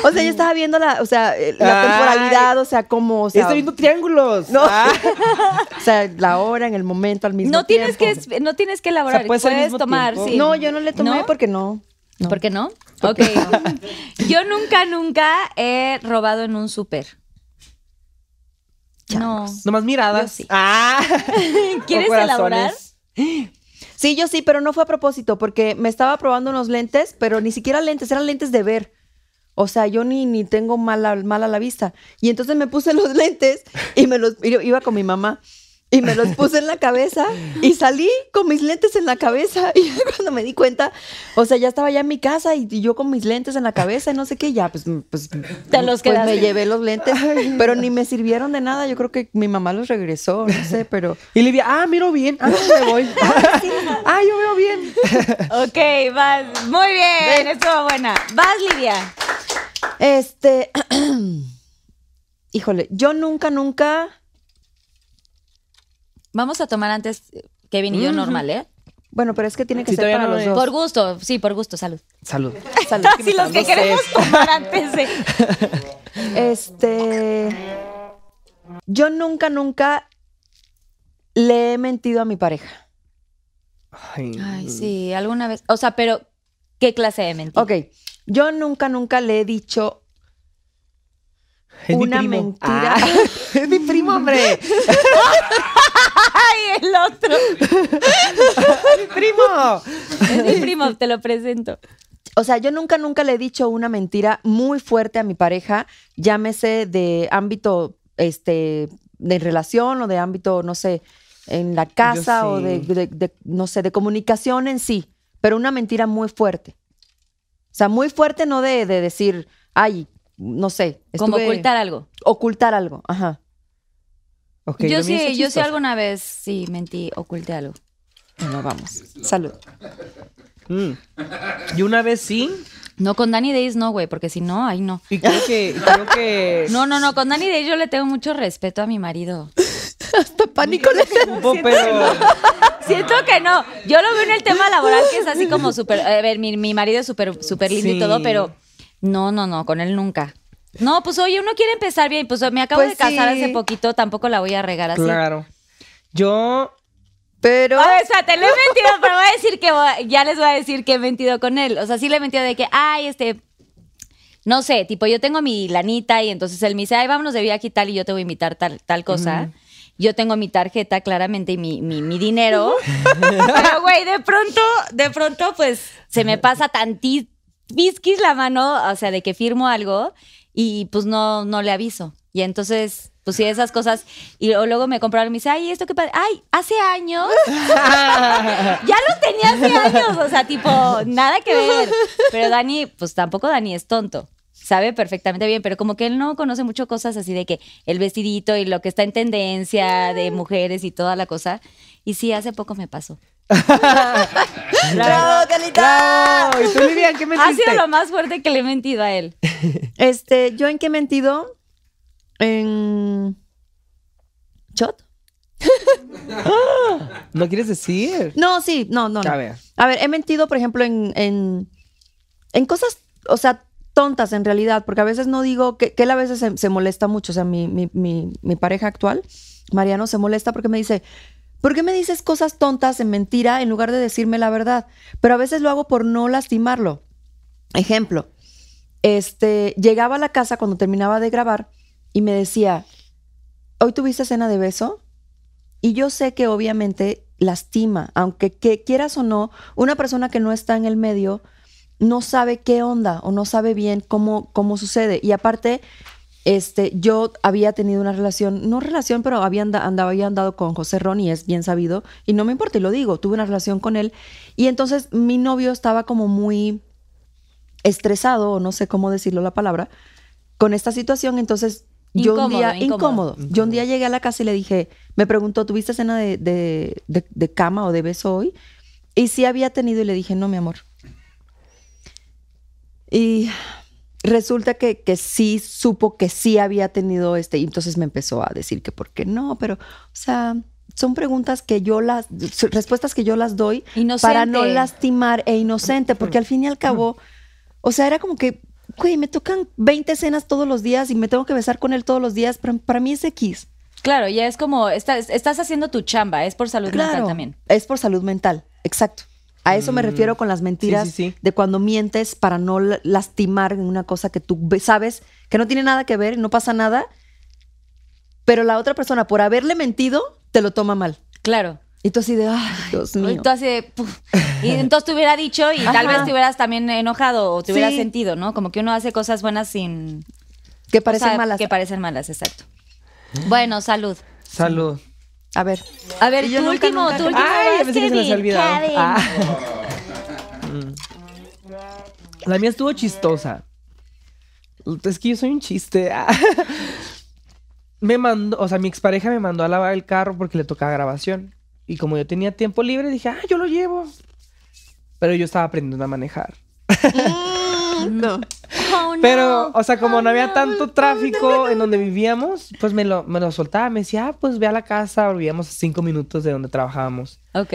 O sea, yo estaba viendo la, o sea, eh, la temporalidad, o sea, cómo, o sea, Está viendo triángulos. No. Ah. o sea, la hora en el momento al mismo No tienes, que, tiempo. no tienes que elaborar, O sea, puedes tomar, tiempo. sí. No, yo no le tomé ¿No? porque no. no. ¿Por qué no? Ok. Yo nunca, nunca he robado en un súper. No. Nomás miradas. Yo sí. Ah. ¿Quieres elaborar? Sí, yo sí, pero no fue a propósito, porque me estaba probando unos lentes, pero ni siquiera lentes, eran lentes de ver. O sea, yo ni, ni tengo mala, mala la vista. Y entonces me puse los lentes y me los y yo iba con mi mamá y me los puse en la cabeza y salí con mis lentes en la cabeza. Y cuando me di cuenta, o sea, ya estaba ya en mi casa y, y yo con mis lentes en la cabeza y no sé qué, ya pues, pues, Te los pues me llevé los lentes, pero ni me sirvieron de nada. Yo creo que mi mamá los regresó, no sé, pero Y Livia, ah, miro bien. Ah, me voy. ah, yo veo bien. Ok, vas. Muy bien, estuvo buena. Vas, Lidia. Este, híjole, yo nunca, nunca, Vamos a tomar antes Kevin y yo normal, ¿eh? bueno, pero es que tiene que Sí, ser todavía para no los es. dos. Por gusto, sí, por gusto, salud. Salud. Salud. Así los que queremos tomar antes de. Este, yo nunca, nunca le he mentido a mi pareja. Ay, Ay, sí, alguna vez. O sea, pero, ¿qué clase de mentira? Ok, yo nunca, nunca le he dicho es mi una primo. mentira. Ah, es mi primo, hombre. ¡Ay, el otro! mi primo. Es mi primo, te lo presento. O sea, yo nunca, nunca le he dicho una mentira muy fuerte a mi pareja, llámese de ámbito, este, de relación o de ámbito, no sé, en la casa o de, sí. de- de, no sé, de comunicación en sí, pero una mentira muy fuerte. O sea, muy fuerte no de, de decir, ay, no sé. Como ocultar algo. Ocultar algo, ajá. Yo sí, yo sí alguna vez sí mentí, oculté algo. Bueno, vamos. Salud. Mm. Y una vez sí. No, con Danny Days no, güey, porque si no, ay no. Y creo que, creo que. No, no, no, con Danny Days yo le tengo mucho respeto a mi marido. Hasta pánico le supo, pero. Siento que no. Yo lo veo en el tema laboral, que es así como súper. A ver, mi, mi marido es súper súper lindo y todo, pero no, no, no, con él nunca. No, pues oye, uno quiere empezar bien. Pues me acabo Pues de casar sí. hace poquito, tampoco la voy a regar así. Claro. Yo. Pero. A ver, espérate, le he mentido, pero voy a decir que voy- ya les voy a decir que he mentido con él. O sea, sí le he mentido de que, ay, este. No sé, tipo, yo tengo mi lanita y entonces él me dice, ay, vámonos de viaje y tal, y yo te voy a invitar tal, tal cosa. Yo tengo mi tarjeta, claramente, y mi, mi, mi dinero. Pero, güey, de pronto, de pronto, pues, se me pasa tanti bisquis la mano, o sea, de que firmo algo y pues no, no le aviso. Y entonces, pues sí, esas cosas. Y luego- me compraron y me dice, ay, esto qué padre. Ay, hace años. ya lo tenía hace años. O sea, tipo, nada que ver. Pero Dani, pues tampoco Dani es tonto. Sabe perfectamente bien, pero como que él no conoce mucho cosas así de que el vestidito y lo que está en tendencia de mujeres y toda la cosa. Y sí, hace poco me pasó. ¡Bravo, Carlita! ¡Bravo! ¿Y tú, Livia, en qué Ha mentiste? sido lo más fuerte que le he mentido a él. Este, ¿yo en qué he mentido? En. ¿Shot? ¿No quieres decir? No, sí, no, no. no. A ver. A ver, he mentido, por ejemplo, en, en, en cosas, o sea, tontas en realidad, porque a veces no digo que, que él a veces se, se molesta mucho. O sea, mi, mi, mi, mi pareja actual, Mariano, se molesta porque me dice, ¿por qué me dices cosas tontas en mentira en lugar de decirme la verdad? Pero a veces lo hago por no lastimarlo. Ejemplo, este, llegaba a la casa cuando terminaba de grabar y me decía, ¿hoy tuviste cena de beso? Y yo sé que obviamente lastima, aunque que quieras o no, una persona que no está en el medio no sabe qué onda o no sabe bien cómo, cómo sucede. Y aparte, este, yo había tenido una relación, no relación, pero había anda- andaba, había andado con José Ron y es bien sabido. Y no me importa, y lo digo, tuve una relación con él. Y entonces mi novio estaba como muy estresado, o no sé cómo decirlo la palabra, con esta situación. Entonces yo un Incómodo, día, incómodo. incómodo. Yo un día llegué a la casa y le dije, me preguntó, ¿tuviste cena de, de- de- de cama o de beso hoy? Y sí había tenido y le dije, no, mi amor. Y resulta que, que sí supo que sí había tenido este, y entonces me empezó a decir que por qué no, pero, o sea, son preguntas que yo las, respuestas que yo las doy para no Inocente. lastimar e inocente, porque al fin y al cabo, o sea, era como que, güey, me tocan 20 cenas todos los días y me tengo que besar con él todos los días, pero para mí es X. Claro, ya es como, estás, estás haciendo tu chamba, es por salud mental también. Es por salud mental, exacto. A eso me refiero con las mentiras Mm. sí, sí. de cuando mientes para no la- lastimar en una cosa que tú sabes que no tiene nada que ver, no pasa nada, pero la otra persona por haberle mentido te lo toma mal. Claro. Y tú así de, ay, Dios mío. Y tú así de, puf. Y entonces te hubiera dicho y tal vez te hubieras también enojado o te hubieras sentido, ¿no? Como que uno hace cosas buenas sin... que o parecen sea, malas. Que parecen malas, exacto. Bueno, salud. Salud. A ver. A ver, tu último, nunca- tu último. Ay, pensé que se Kevin, olvidado. Ah. Mm. La mía estuvo chistosa. Es que yo soy un chiste. Me mandó, o sea, mi expareja me mandó a lavar el carro porque le tocaba grabación. Y como yo tenía tiempo libre, dije, ah, yo lo llevo. Pero yo estaba aprendiendo a manejar. No. Oh, no. Pero, o sea, como no había tanto tráfico en donde vivíamos, pues me lo, me lo soltaba. Me decía, ah, pues ve a la casa. Vivíamos a cinco minutos de donde trabajábamos. Ok.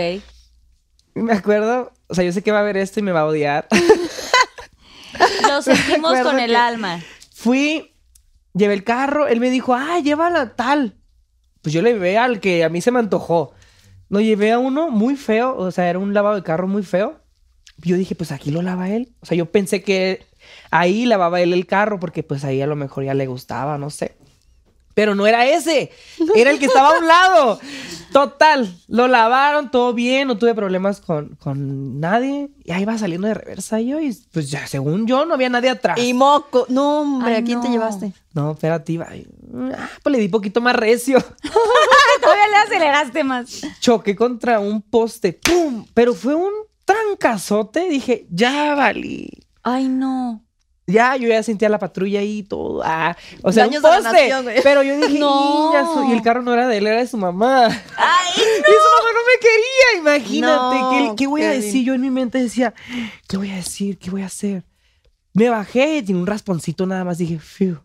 Me acuerdo, o sea, yo sé que va a ver esto y me va a odiar. Lo sentimos con el alma. Fui, llevé el carro, él me dijo, ah, llévala tal. Pues yo le llevé al que a mí se me antojó. Lo llevé a uno muy feo, o sea, era un lavado de carro muy feo. Yo dije, pues aquí lo lava él. O sea, yo pensé que ahí lavaba él el carro porque pues ahí a lo mejor ya le gustaba, no sé. Pero no era ese, era el que estaba a un lado. Total, lo lavaron, todo bien, no tuve problemas con, con nadie. Y ahí va saliendo de reversa yo y pues ya, según yo, no había nadie atrás. Y moco. No, hombre, Ay, ¿a quién te llevaste? No, espérate, iba. Ah, pues le di poquito más recio. Todavía le aceleraste más. Choqué contra un poste. ¡Pum! Pero fue un trancazote. Dije, ya valí. Ay, no. Ya, yo ya sentía la patrulla ahí y todo. Ah, o sea, Daños un poste. nación, pero yo dije, No. "Y, ya su-". y el carro no era de él, era de su mamá. Ay, Y su mamá no me quería, imagínate. No, ¿Qué, qué voy a decir? Yo en mi mente decía, ¿qué voy a decir? ¿Qué voy a hacer? Me bajé, tiene un rasponcito nada más. Dije, fiu.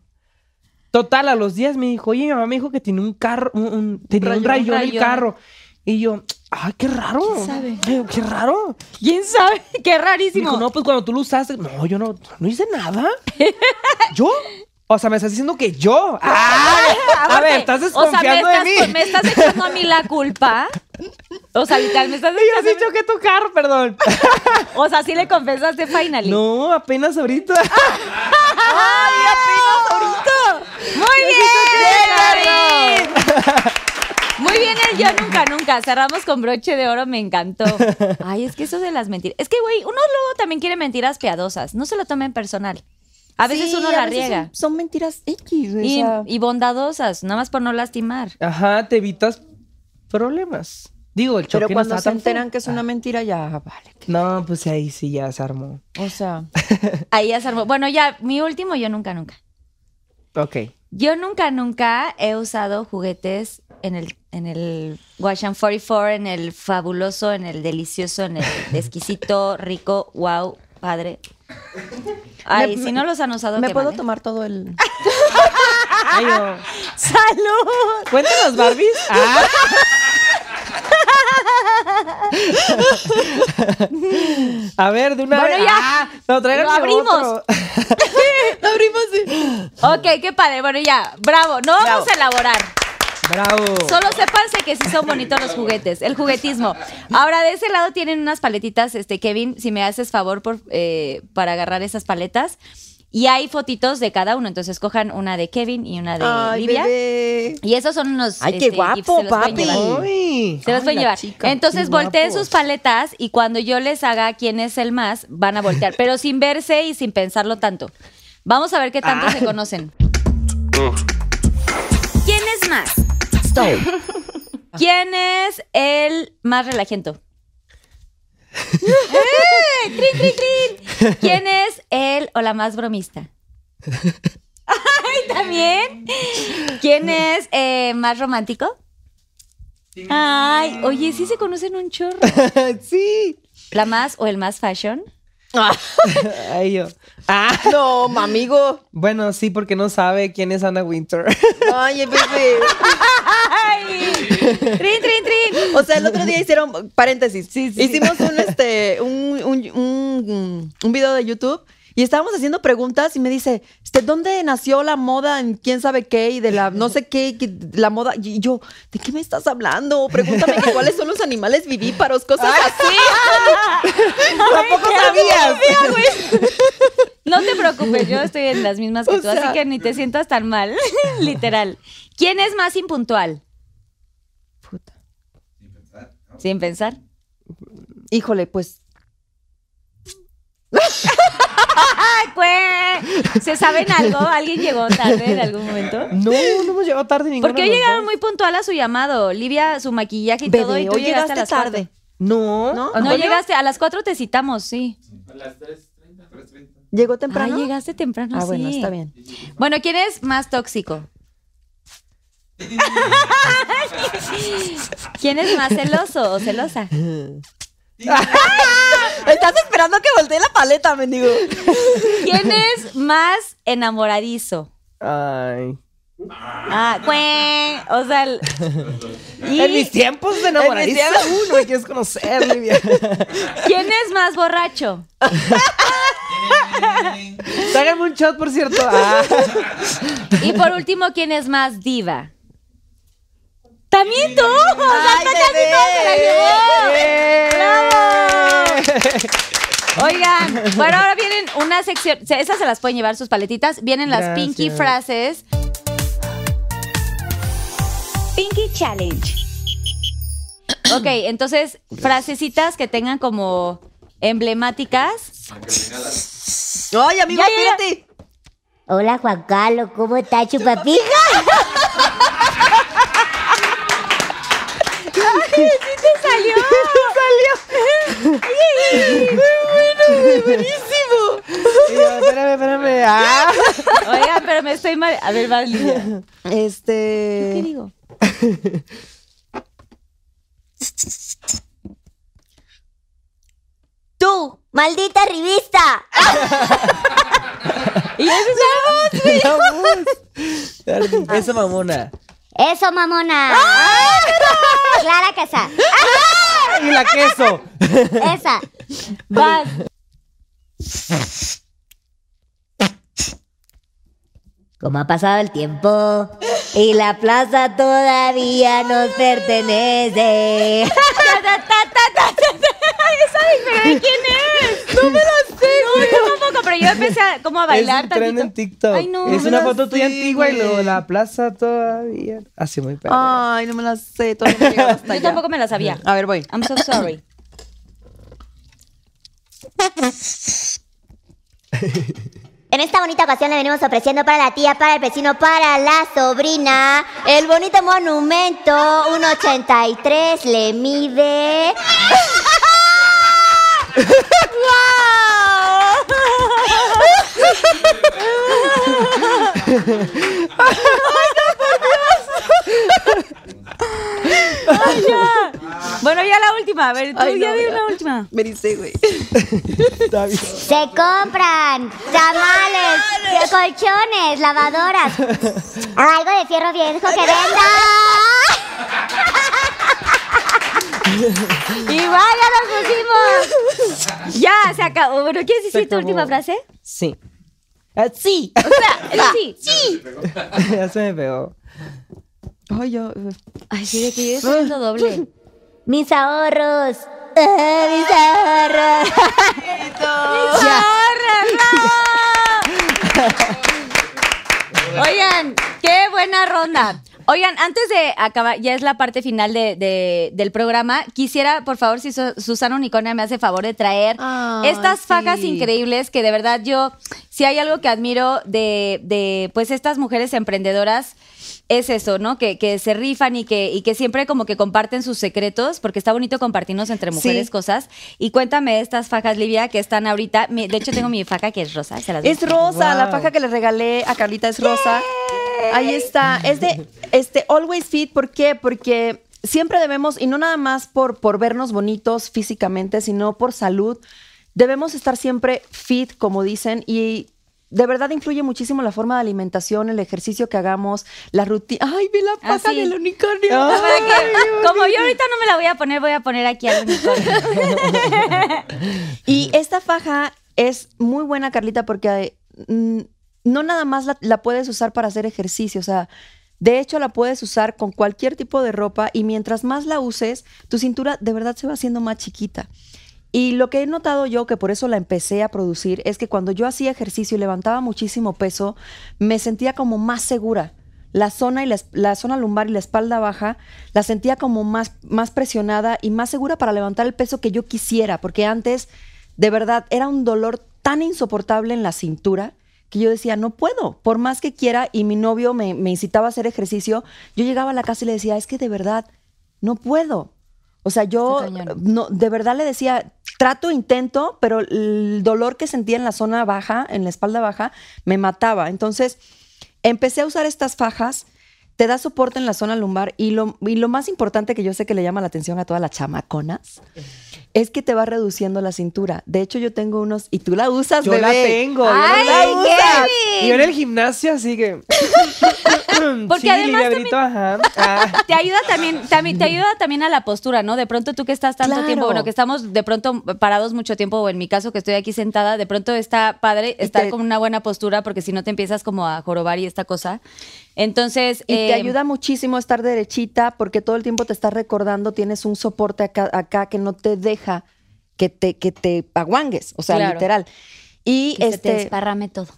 Total, a los días me dijo, oye, mi mamá me dijo que tiene un carro, un, un- tenía un rayón, el carro. Y yo, ay, qué raro. ¿Quién sabe? Qué, qué raro. ¿Quién sabe? Qué rarísimo. dijo, no, pues cuando tú lo usaste. No, yo no, no hice nada. ¿Yo? O sea, me estás diciendo que yo. Ay, a ver, estás O sea, desconfiando me de estás, mí. me estás echando a mí la culpa. O sea, literal, me estás Y yo echando. sí choqué tu carro, perdón. O sea, sí le confesaste finally. No, apenas ahorita. Muy bien, David. Muy bien el yo nunca, nunca. Cerramos con broche de oro, me encantó. Ay, es que eso de las mentiras. Es que, güey, uno luego también quiere mentiras piadosas. No se lo tomen personal. A veces Sí, uno a la veces riega. Son, son mentiras X. o Y, sea, y bondadosas, nada más por no lastimar. Ajá, te evitas problemas. Digo, el choque pero cuando no se enteran feo. que es una mentira, ya vale. No, pues ahí sí ya se armó. O sea, Ahí ya se armó. Bueno, ya, mi último yo nunca, nunca. Ok. Yo nunca, nunca he usado juguetes en el, en el Wash and 44, en el fabuloso, en el delicioso, en el exquisito, rico, wow, padre. Ay, Me- si no los han usado, ¿me puedo tomar todo el. Ay, no. ¡Salud! Cuéntanos, Barbies. Ah. A ver, de una Bueno, vez. ya. Ah, no, tráiganme Lo abrimos. otro. Ok, qué padre. Bueno, ya, bravo. No vamos a elaborar. Bravo. Solo sépanse que sí son bonitos los juguetes, el juguetismo. Ahora, de ese lado tienen unas paletitas, este, Kevin, si me haces favor por, eh, para agarrar esas paletas. Y hay fotitos de cada uno, entonces cojan una de Kevin y una de Ay, Livia. bebé. Y esos son unos. Ay, qué este, guapo, gifs, se los pueden papi. Se los pueden la llevar. chica, Entonces volteen guapos. sus paletas y cuando yo les haga quién es el más, van a voltear, pero sin verse y sin pensarlo tanto. Vamos a ver qué tanto Ah. se conocen. ¿Quién es más? ¿Quién es el más relajento? ¡Eh! ¡Trin, trin, trin! ¿Quién es el o la más bromista? ¡Ay, también! ¿Quién es eh, más romántico? Ay, oye, sí se conocen un chorro. sí. ¿La más o el más fashion? Ay, yo. Ah. No, mamigo. Bueno, sí, porque no sabe quién es Anna Winter. Ay, bebé. ¡Ay! ¡Trin, trin, trin! O sea, el otro día hicieron, paréntesis, hicimos un, este, un, un, un, un video de YouTube y estábamos haciendo preguntas y me dice, este, ¿dónde nació la moda en quién sabe qué y de la no sé qué, que- la moda? Y yo, ¿de qué me estás hablando? Pregúntame que cuáles son los animales vivíparos, cosas así. ¿Tampoco sabías? No te preocupes, yo estoy en las mismas que O tú, así que ni te sientas tan mal, literal. ¿Quién es más impuntual? Puta. Sin pensar. Sin pensar. Híjole, pues, ¡Ay, pues! ¿Se saben algo? ¿Alguien llegó tarde en algún momento? No, no hemos llegado tarde ninguno. Porque hoy llegaron muy puntual a su llamado. Livia, su maquillaje y todo, y tú hoy llegaste, llegaste a las tarde. cuatro. No. ¿No? Llegaste, a las cuatro te citamos, sí. A las 3.30. 3.30. ¿Llegó Ah, temprano? llegaste temprano, Ah, sí. bueno, está bien. Bueno, ¿quién es más tóxico? ¿Quién es más celoso o celosa? Estás esperando que voltee la paleta, mendigo. ¿Quién es más enamoradizo? Ay. Ah, cuen. O sea, el- y- En mis tiempos de enamoradiza uno me quieres conocer, Livia. ¿quién es más borracho? Tráigame un shot, por cierto. Ah. Y por último, ¿quién es más diva? También tú. O sea, Ay, bebé. todo se la llevó. ¡Bravo! Oigan, bueno, ahora vienen una sección. o sea, Esas se las pueden llevar sus paletitas. Vienen las. Pinky frases. Pinky Challenge. Ok, entonces, frasecitas que tengan como emblemáticas. Ay, amigo, espérate. Hola Juan Carlos, ¿cómo está chupapija? ¡Salió! Y yo, espérame, espérame. Ah. Oigan, pero me estoy mal. A ver, va, Lidia. ¿Qué Este. digo? Tú, maldita revista. Y ya empezamos. Eso, mamona. Eso, mamona. Clara Casa. Y la queso. Esa. Vas. Como ha pasado el tiempo y la plaza todavía nos pertenece. Ta, ta, ta, ta, ta, ta, ta. Ay, ¿saben? ¿Pero de quién es? No me la sé. No, yo tampoco, pero yo empecé a, como a bailar es un tren en TikTok. Ay, no. es una foto tuya antigua y luego la plaza todavía. Así muy perro. Ay, no me la sé. Todavía no hasta Yo allá. tampoco me la sabía. A ver, voy. I'm so sorry. En esta bonita ocasión le venimos ofreciendo para la tía, para el vecino, para la sobrina, el bonito monumento 1.83 le mide. Bueno, ya la última. A ver, tú Ay, ya no, di una última. Me dice, güey. Está bien. Se compran tamales, colchones, lavadoras. Algo de fierro viejo que venda. Igual ya nos pusimos. Ya, se acabó. Bueno, ¿quieres decir tu última frase? Sí. Ah, sí. O sea, sí. ya se me pegó. Ay, yo. Ay, sí, de que yo estoy haciendo doble. Mis ahorros. Ah, mis ahorros. Oigan, qué buena ronda. Oigan, antes de acabar, ya es la parte final de, de- del programa. Quisiera, por favor, si Su- Susana Unicornia me hace favor de traer estas fajas increíbles que de verdad yo, si hay algo que admiro de, de pues estas mujeres emprendedoras, es eso, ¿no? Que, que se rifan y que, y que siempre como que comparten sus secretos, porque está bonito compartirnos entre mujeres Sí. cosas. Y cuéntame estas fajas, Livia, que están ahorita. Mi- De hecho, tengo mi faja que es rosa. Se las Es rosa, la faja que le regalé a Carlita es rosa. Ahí está. Es de este Always Fit. ¿Por qué? Porque siempre debemos, y no nada más por, por vernos bonitos físicamente, sino por salud, debemos estar siempre fit, como dicen, y de verdad influye muchísimo la forma de alimentación, el ejercicio que hagamos, la rutina. ¡Ay, ve la Ah, faja sí. del unicornio! Que- como yo ahorita no me la voy a poner, voy a poner aquí al unicornio. Y esta faja es muy buena, Carlita, porque mm, no nada más la, la puedes usar para hacer ejercicio, o sea, de hecho la puedes usar con cualquier tipo de ropa y mientras más la uses, tu cintura de verdad se va haciendo más chiquita. Y lo que he notado yo, que por eso la empecé a producir, es que cuando yo hacía ejercicio y levantaba muchísimo peso, me sentía como más segura. La zona, y la, la zona lumbar y la espalda baja la sentía como más, más presionada y más segura para levantar el peso que yo quisiera, porque antes, de verdad, era un dolor tan insoportable en la cintura que yo decía, no puedo, por más que quiera, y mi novio me, me incitaba a hacer ejercicio, yo llegaba a la casa y le decía, es que de verdad, no puedo. O sea, yo no, de verdad le decía, trato, intento, pero el dolor que sentía en la zona baja, en la espalda baja, me mataba. Entonces, empecé a usar estas fajas, te da soporte en la zona lumbar y lo, y lo más importante que yo sé que le llama la atención a todas las chamaconas es que te va reduciendo la cintura. De hecho, yo tengo unos, y tú la usas, Yo bebé. la tengo. yo ¡Ay, la yo en el gimnasio, así que. Porque Sí, además ajá. Ah. Te ayuda también, también, te ayuda también a la postura, ¿no? De pronto tú que estás tanto Claro. tiempo, bueno, que estamos de pronto parados mucho tiempo, o en mi caso que estoy aquí sentada, de pronto está padre estar te- con una buena postura, porque si no te empiezas como a jorobar y esta cosa. Entonces, Y te eh, ayuda muchísimo estar derechita porque todo el tiempo te estás recordando, tienes un soporte acá, acá que no te deja que te, que te aguangues, o sea, Claro. literal. Y que se te este, desparrame todo.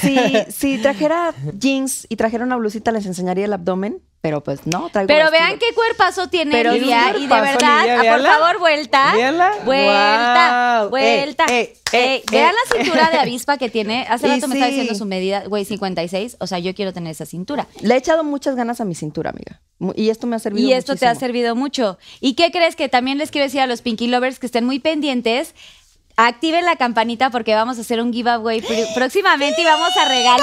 si, si trajera jeans y trajera una blusita, les enseñaría el abdomen, pero pues no, traigo Pero vean qué cuerpazo tiene Pero Lidia. Y de verdad, Lidia, ah, por favor, vuelta. Vuelta. Vuelta. Eh, eh, Eh, vean la cintura de avispa que tiene. Hace rato me estaba diciendo su medida, güey, 56. O sea, yo quiero tener esa cintura. Le he echado muchas ganas a mi cintura, amiga. Y esto me ha servido Y esto te ha servido mucho. ¿Y qué crees? Que también les quiero decir a los Pinky Lovers que estén muy pendientes. Activen la campanita porque vamos a hacer un giveaway pr- próximamente y vamos a regalar,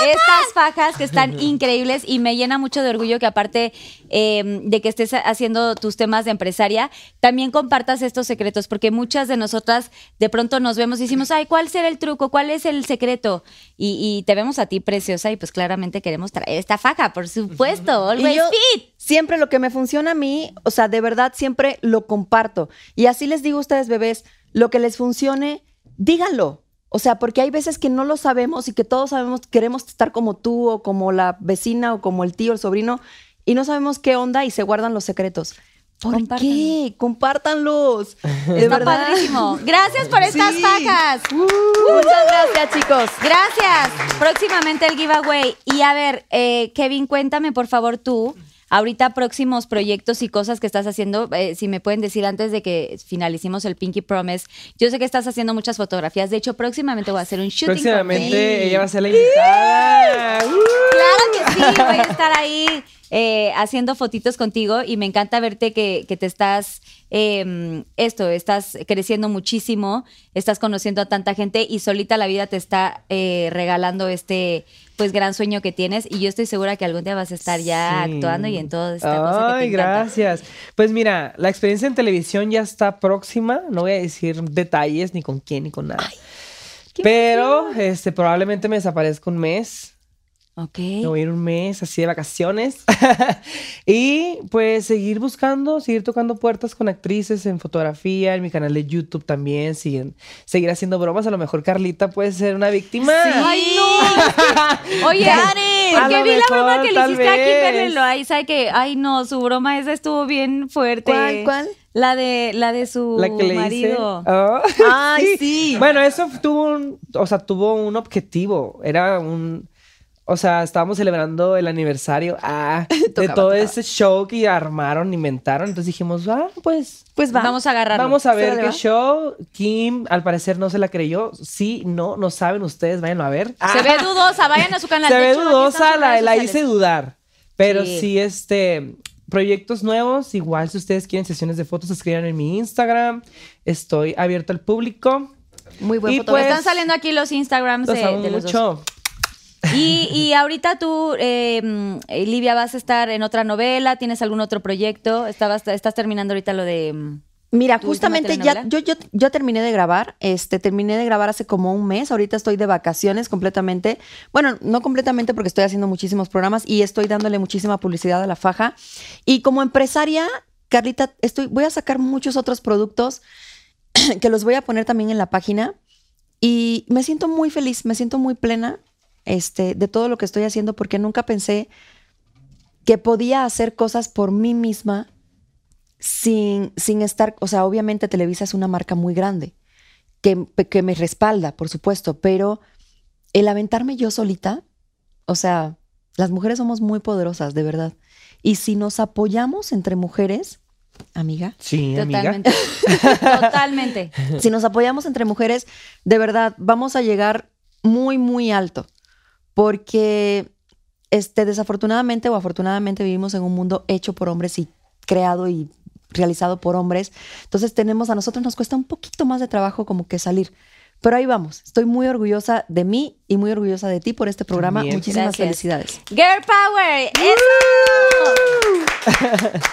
estas fajas que están increíbles y me llena mucho de orgullo que aparte eh, de que estés haciendo tus temas de empresaria, también compartas estos secretos porque muchas de nosotras de pronto nos vemos y decimos, ay, ¿cuál será el truco? ¿Cuál es el secreto? Y, y te vemos a ti preciosa y pues claramente queremos traer esta faja, por supuesto. Always Y yo fit. Siempre lo que me funciona a mí, o sea, de verdad siempre lo comparto. Y así les digo a ustedes, bebés, lo que les funcione, díganlo. O sea, porque hay veces que no lo sabemos y que todos sabemos, queremos estar como tú o como la vecina o como el tío, el sobrino, y no sabemos qué onda y se guardan los secretos. ¿Por Compártanlo. qué? Compártanlos. De Está verdad. padrísimo. Gracias por estas Sí. fajas. Muchas gracias, chicos. Gracias. Próximamente el giveaway. Y a ver, eh, Kevin, cuéntame por favor tú. Ahorita próximos proyectos y cosas que estás haciendo, eh, si me pueden decir antes de que finalicemos el Pinky Promise. Yo sé que estás haciendo muchas fotografías. De hecho, próximamente voy a hacer un shooting. Próximamente ella va a ser la invitada. Claro que sí, voy a estar ahí eh, haciendo fotitos contigo y me encanta verte que, que te estás, eh, esto, estás creciendo muchísimo, estás conociendo a tanta gente y solita la vida te está eh, regalando este, pues, gran sueño que tienes y yo estoy segura que algún día vas a estar ya Sí. actuando y en toda esta cosa que te Ay, encanta. gracias. Pues mira, la experiencia en televisión ya está próxima. No voy a decir detalles, ni con quién, ni con nada. Pero este, probablemente me desaparezca un mes. Ok. Me voy a ir un mes así de vacaciones. y pues seguir buscando, seguir tocando puertas con actrices en fotografía, en mi canal de YouTube también. Siguen, seguir haciendo bromas. A lo mejor Carlita puede ser una víctima. Ay, no. Oye, Porque A vi la broma que le hiciste a Kimberly vez. Loaiza que, ay no, su broma esa estuvo bien fuerte. ¿Cuál, cuál? La de, la de su La que le marido. hice. Oh, Ay, sí. Bueno, eso tuvo un, o sea, tuvo un objetivo. Era un, o sea, estábamos celebrando el aniversario ah, de todo tocaba. ese show que armaron, inventaron. Entonces dijimos, ah, pues Pues va. Vamos a agarrarlo. vamos a ver qué va. show. Kim, al parecer, no se la creyó. Sí, no, no saben ustedes, váyanlo a ver. Ah, Se ve dudosa, vayan a su canal. se De ve hecho, dudosa, la, hice dudar. Pero Sí. sí. este, proyectos nuevos, igual si ustedes quieren sesiones de fotos, escriban en mi Instagram. Estoy abierto al público. Muy buen Y fotógrafo. pues- Están saliendo aquí los Instagrams Los de, amo de los dos. Y, y ahorita tú, eh, eh, Livia, vas a estar en otra novela, ¿tienes algún otro proyecto? Estabas, estás terminando ahorita lo de... mm, Mira, ¿Tu última justamente ya yo, yo, yo terminé de grabar, este, terminé de grabar hace como un mes, ahorita estoy de vacaciones completamente, bueno, no completamente porque estoy haciendo muchísimos programas y estoy dándole muchísima publicidad a la faja. Y como empresaria, Carlita, estoy, voy a sacar muchos otros productos que los voy a poner también en la página y me siento muy feliz, me siento muy plena este, de todo lo que estoy haciendo porque nunca pensé que podía hacer cosas por mí misma sin, sin estar, o sea, obviamente Televisa es una marca muy grande que, que me respalda, por supuesto, pero el aventarme yo solita, o sea, las mujeres somos muy poderosas, de verdad. Y si nos apoyamos entre mujeres, amiga, Sí, amiga. Totalmente. Totalmente. si nos apoyamos entre mujeres, de verdad, vamos a llegar muy, muy alto. Porque este, desafortunadamente o afortunadamente vivimos en un mundo hecho por hombres y creado y realizado por hombres. Entonces tenemos, a nosotros nos cuesta un poquito más de trabajo como que salir. Pero ahí vamos. Estoy muy orgullosa de mí y muy orgullosa de ti por este programa. Muchísimas Gracias. felicidades. Girl Power. ¡Eso!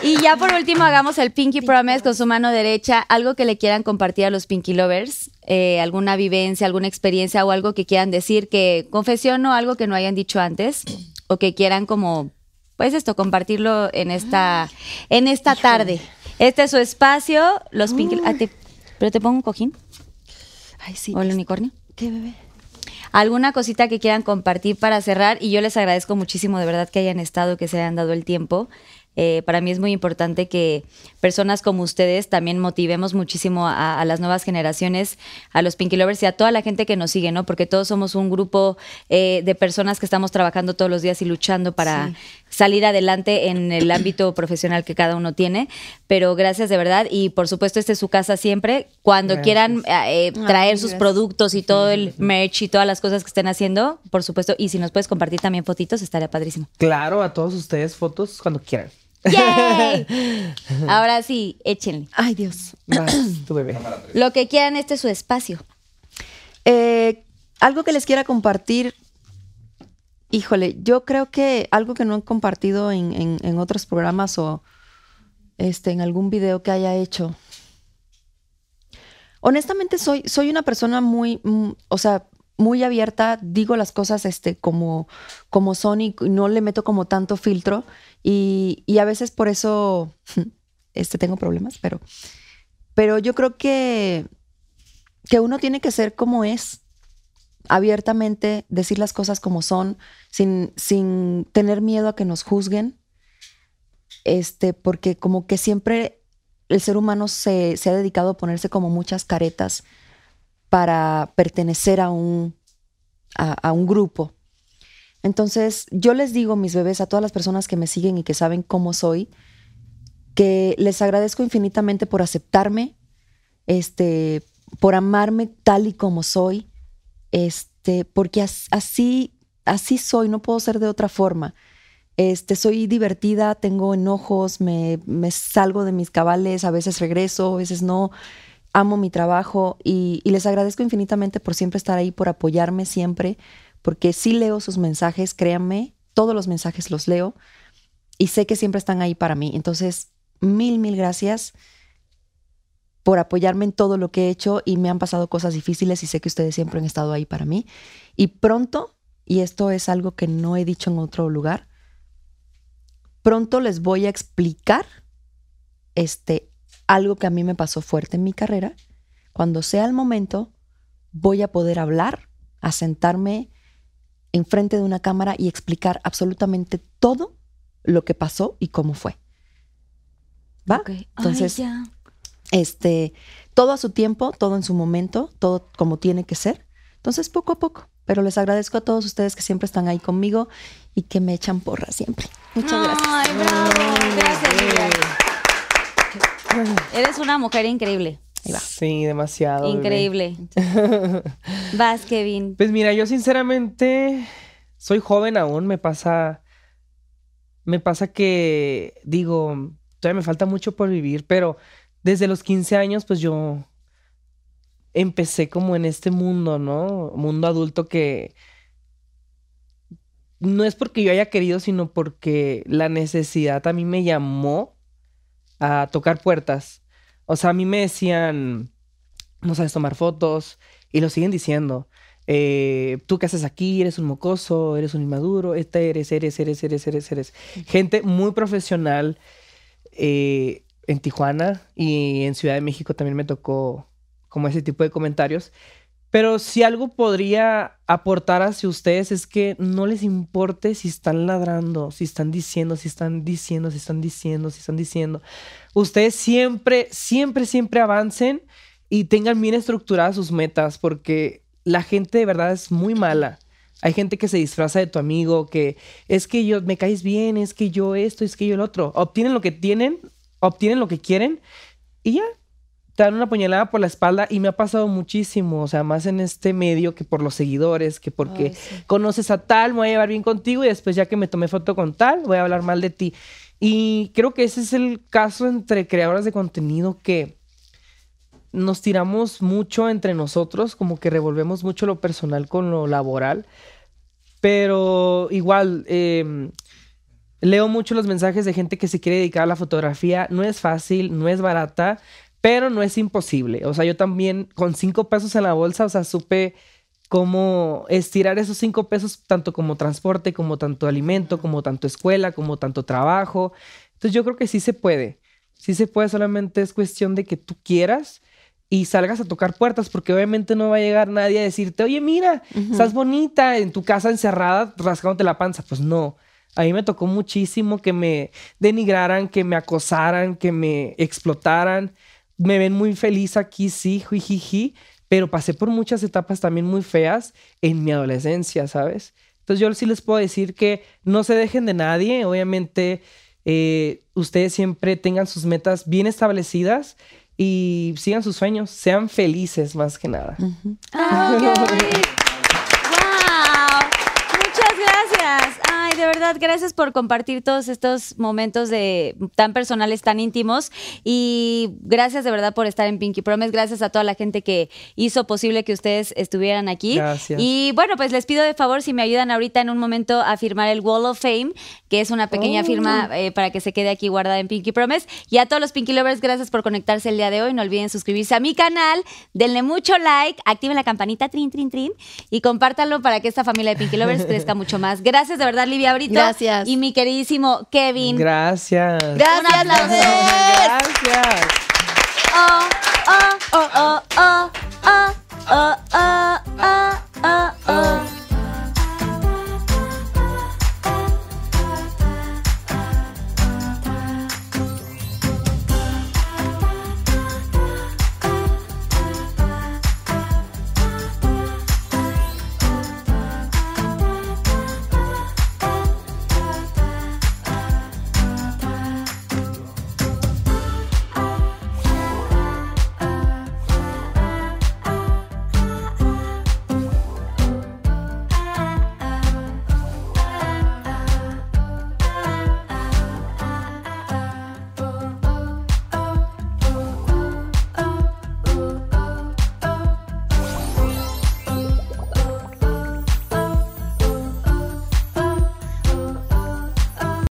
y ya por último hagamos el Pinky Promise con su mano derecha. Algo que le quieran compartir a los Pinky Lovers. eh, alguna vivencia, alguna experiencia o algo que quieran decir, que confesión o algo que no hayan dicho antes. O que quieran como, pues esto, compartirlo en esta, en esta tarde. Este es su espacio. Los Pinky... ah, te- ¿Pero te pongo un cojín? Ay, sí. ¿O el unicornio? ¿Qué bebé? alguna cosita que quieran compartir para cerrar y yo les agradezco muchísimo de verdad que hayan estado, que se hayan dado el tiempo. Eh, para mí es muy importante que personas como ustedes también motivemos muchísimo a, a las nuevas generaciones, a los Pinky Lovers y a toda la gente que nos sigue, ¿no? Porque todos somos un grupo eh, de personas que estamos trabajando todos los días y luchando para salir adelante en el ámbito profesional que cada uno tiene. Pero gracias de verdad y por supuesto esta es su casa siempre. Cuando Gracias. quieran eh, traer Ay, sus productos y todo el merch y todas las cosas que estén haciendo, por supuesto. Y si nos puedes compartir también fotitos, estaría padrísimo. Claro, a todos ustedes fotos cuando quieran. ¡Yay! Ahora sí, échenle. Ay, Dios. Vas, tu bebé. Lo que quieran, este es su espacio. Eh, algo que les quiera compartir. Híjole, yo creo que algo que no he compartido en, en- en otros programas o este, en algún video que haya hecho. Honestamente, soy, soy una persona muy, mm, o sea, muy abierta, digo las cosas este, como, como son y no le meto como tanto filtro. Y, a veces por eso este, tengo problemas, pero, pero yo creo que que uno tiene que ser como es, abiertamente, decir las cosas como son, sin, sin tener miedo a que nos juzguen, este, porque como que siempre el ser humano se, se ha dedicado a ponerse como muchas caretas para pertenecer a un, a un grupo. Entonces, yo les digo, mis bebés, a todas las personas que me siguen y que saben cómo soy, que les agradezco infinitamente por aceptarme, este, por amarme tal y como soy, este, porque as- así, así soy, no puedo ser de otra forma. Este, soy divertida, tengo enojos, me, me salgo de mis cabales, a veces regreso, a veces no. Amo mi trabajo y, y les agradezco infinitamente por siempre estar ahí, por apoyarme siempre, porque sí leo sus mensajes, créanme, todos los mensajes los leo y sé que siempre están ahí para mí. Entonces, mil, mil gracias por apoyarme en todo lo que he hecho y me han pasado cosas difíciles y sé que ustedes siempre han estado ahí para mí. Y pronto, y esto es algo que no he dicho en otro lugar, pronto les voy a explicar este, algo que a mí me pasó fuerte en mi carrera. Cuando sea el momento, voy a poder hablar, a sentarme enfrente de una cámara y explicar absolutamente todo lo que pasó y cómo fue. ¿Va? Ay, Entonces, este, todo a su tiempo, todo en su momento, todo como tiene que ser. Entonces, poco a poco. Pero les agradezco a todos ustedes que siempre están ahí conmigo y que me echan porra siempre. Muchas gracias. Ay, bravo. Gracias. Eres una mujer increíble. Sí, demasiado. Increíble. Vas, Kevin. Pues mira, yo sinceramente soy joven aún, me pasa me pasa que digo, todavía me falta mucho por vivir, pero desde los 15 años pues yo empecé como en este mundo, ¿no? Mundo adulto que no es porque yo haya querido, sino porque la necesidad a mí me llamó a tocar puertas. O sea, a mí me decían, no sabes tomar fotos, y lo siguen diciendo. Eh, Tú qué haces aquí, eres un mocoso, eres un inmaduro, este eres, eres, eres, eres, eres, eres. Gente muy profesional eh, en Tijuana y en Ciudad de México también me tocó como ese tipo de comentarios. Pero si algo podría aportar hacia ustedes es que no les importe si están ladrando, si están diciendo, si están diciendo, si están diciendo, si están diciendo. Ustedes siempre, siempre, siempre avancen y tengan bien estructuradas sus metas porque la gente de verdad es muy mala. Hay gente que se disfraza de tu amigo, que es que yo me caes bien, es que yo esto, es que yo el otro. Obtienen lo que tienen, obtienen lo que quieren y ya, te dan una puñalada por la espalda y me ha pasado muchísimo, o sea, más en este medio que por los seguidores, que porque Ay, sí. conoces a tal, me voy a llevar bien contigo y después ya que me tomé foto con tal, voy a hablar mal de ti. Y creo que ese es el caso entre creadoras de contenido que nos tiramos mucho entre nosotros, como que revolvemos mucho lo personal con lo laboral, pero igual... eh, Leo mucho los mensajes de gente que se quiere dedicar a la fotografía. No es fácil, no es barata, pero no es imposible. O sea, yo también con cinco pesos en la bolsa, o sea, supe cómo estirar esos cinco pesos tanto como transporte, como tanto alimento, como tanto escuela, como tanto trabajo. Entonces yo creo que sí se puede. Sí se puede, solamente es cuestión de que tú quieras y salgas a tocar puertas, porque obviamente no va a llegar nadie a decirte, oye, mira, estás bonita en tu casa encerrada rascándote la panza. Pues no. A mí me tocó muchísimo que me denigraran, que me acosaran, que me explotaran. Me ven muy feliz aquí, sí, jiji, pero pasé por muchas etapas también muy feas en mi adolescencia, ¿sabes? Entonces yo sí les puedo decir que no se dejen de nadie, obviamente eh, ustedes siempre tengan sus metas bien establecidas y sigan sus sueños, sean felices más que nada. ¡Ah. Muchas gracias. Ay, de verdad, gracias por compartir todos estos momentos de tan personales, tan íntimos. Y gracias de verdad por estar en Pinky Promise. Gracias a toda la gente que hizo posible que ustedes estuvieran aquí. Gracias. Y bueno, pues les pido de favor si me ayudan ahorita en un momento a firmar el Wall of Fame, que es una pequeña Oh. firma eh, para que se quede aquí guardada en Pinky Promise. Y a todos los Pinky Lovers, gracias por conectarse el día de hoy. No olviden suscribirse a mi canal, denle mucho like, activen la campanita, trin, trin, trin, y compártanlo para que esta familia de Pinky Lovers crezca mucho más. Gracias de verdad, Livia Gracias. Y mi queridísimo Kevin. Gracias. Gracias, Gracias. Oh, oh, oh, oh, oh, oh, oh, oh, oh, oh. oh.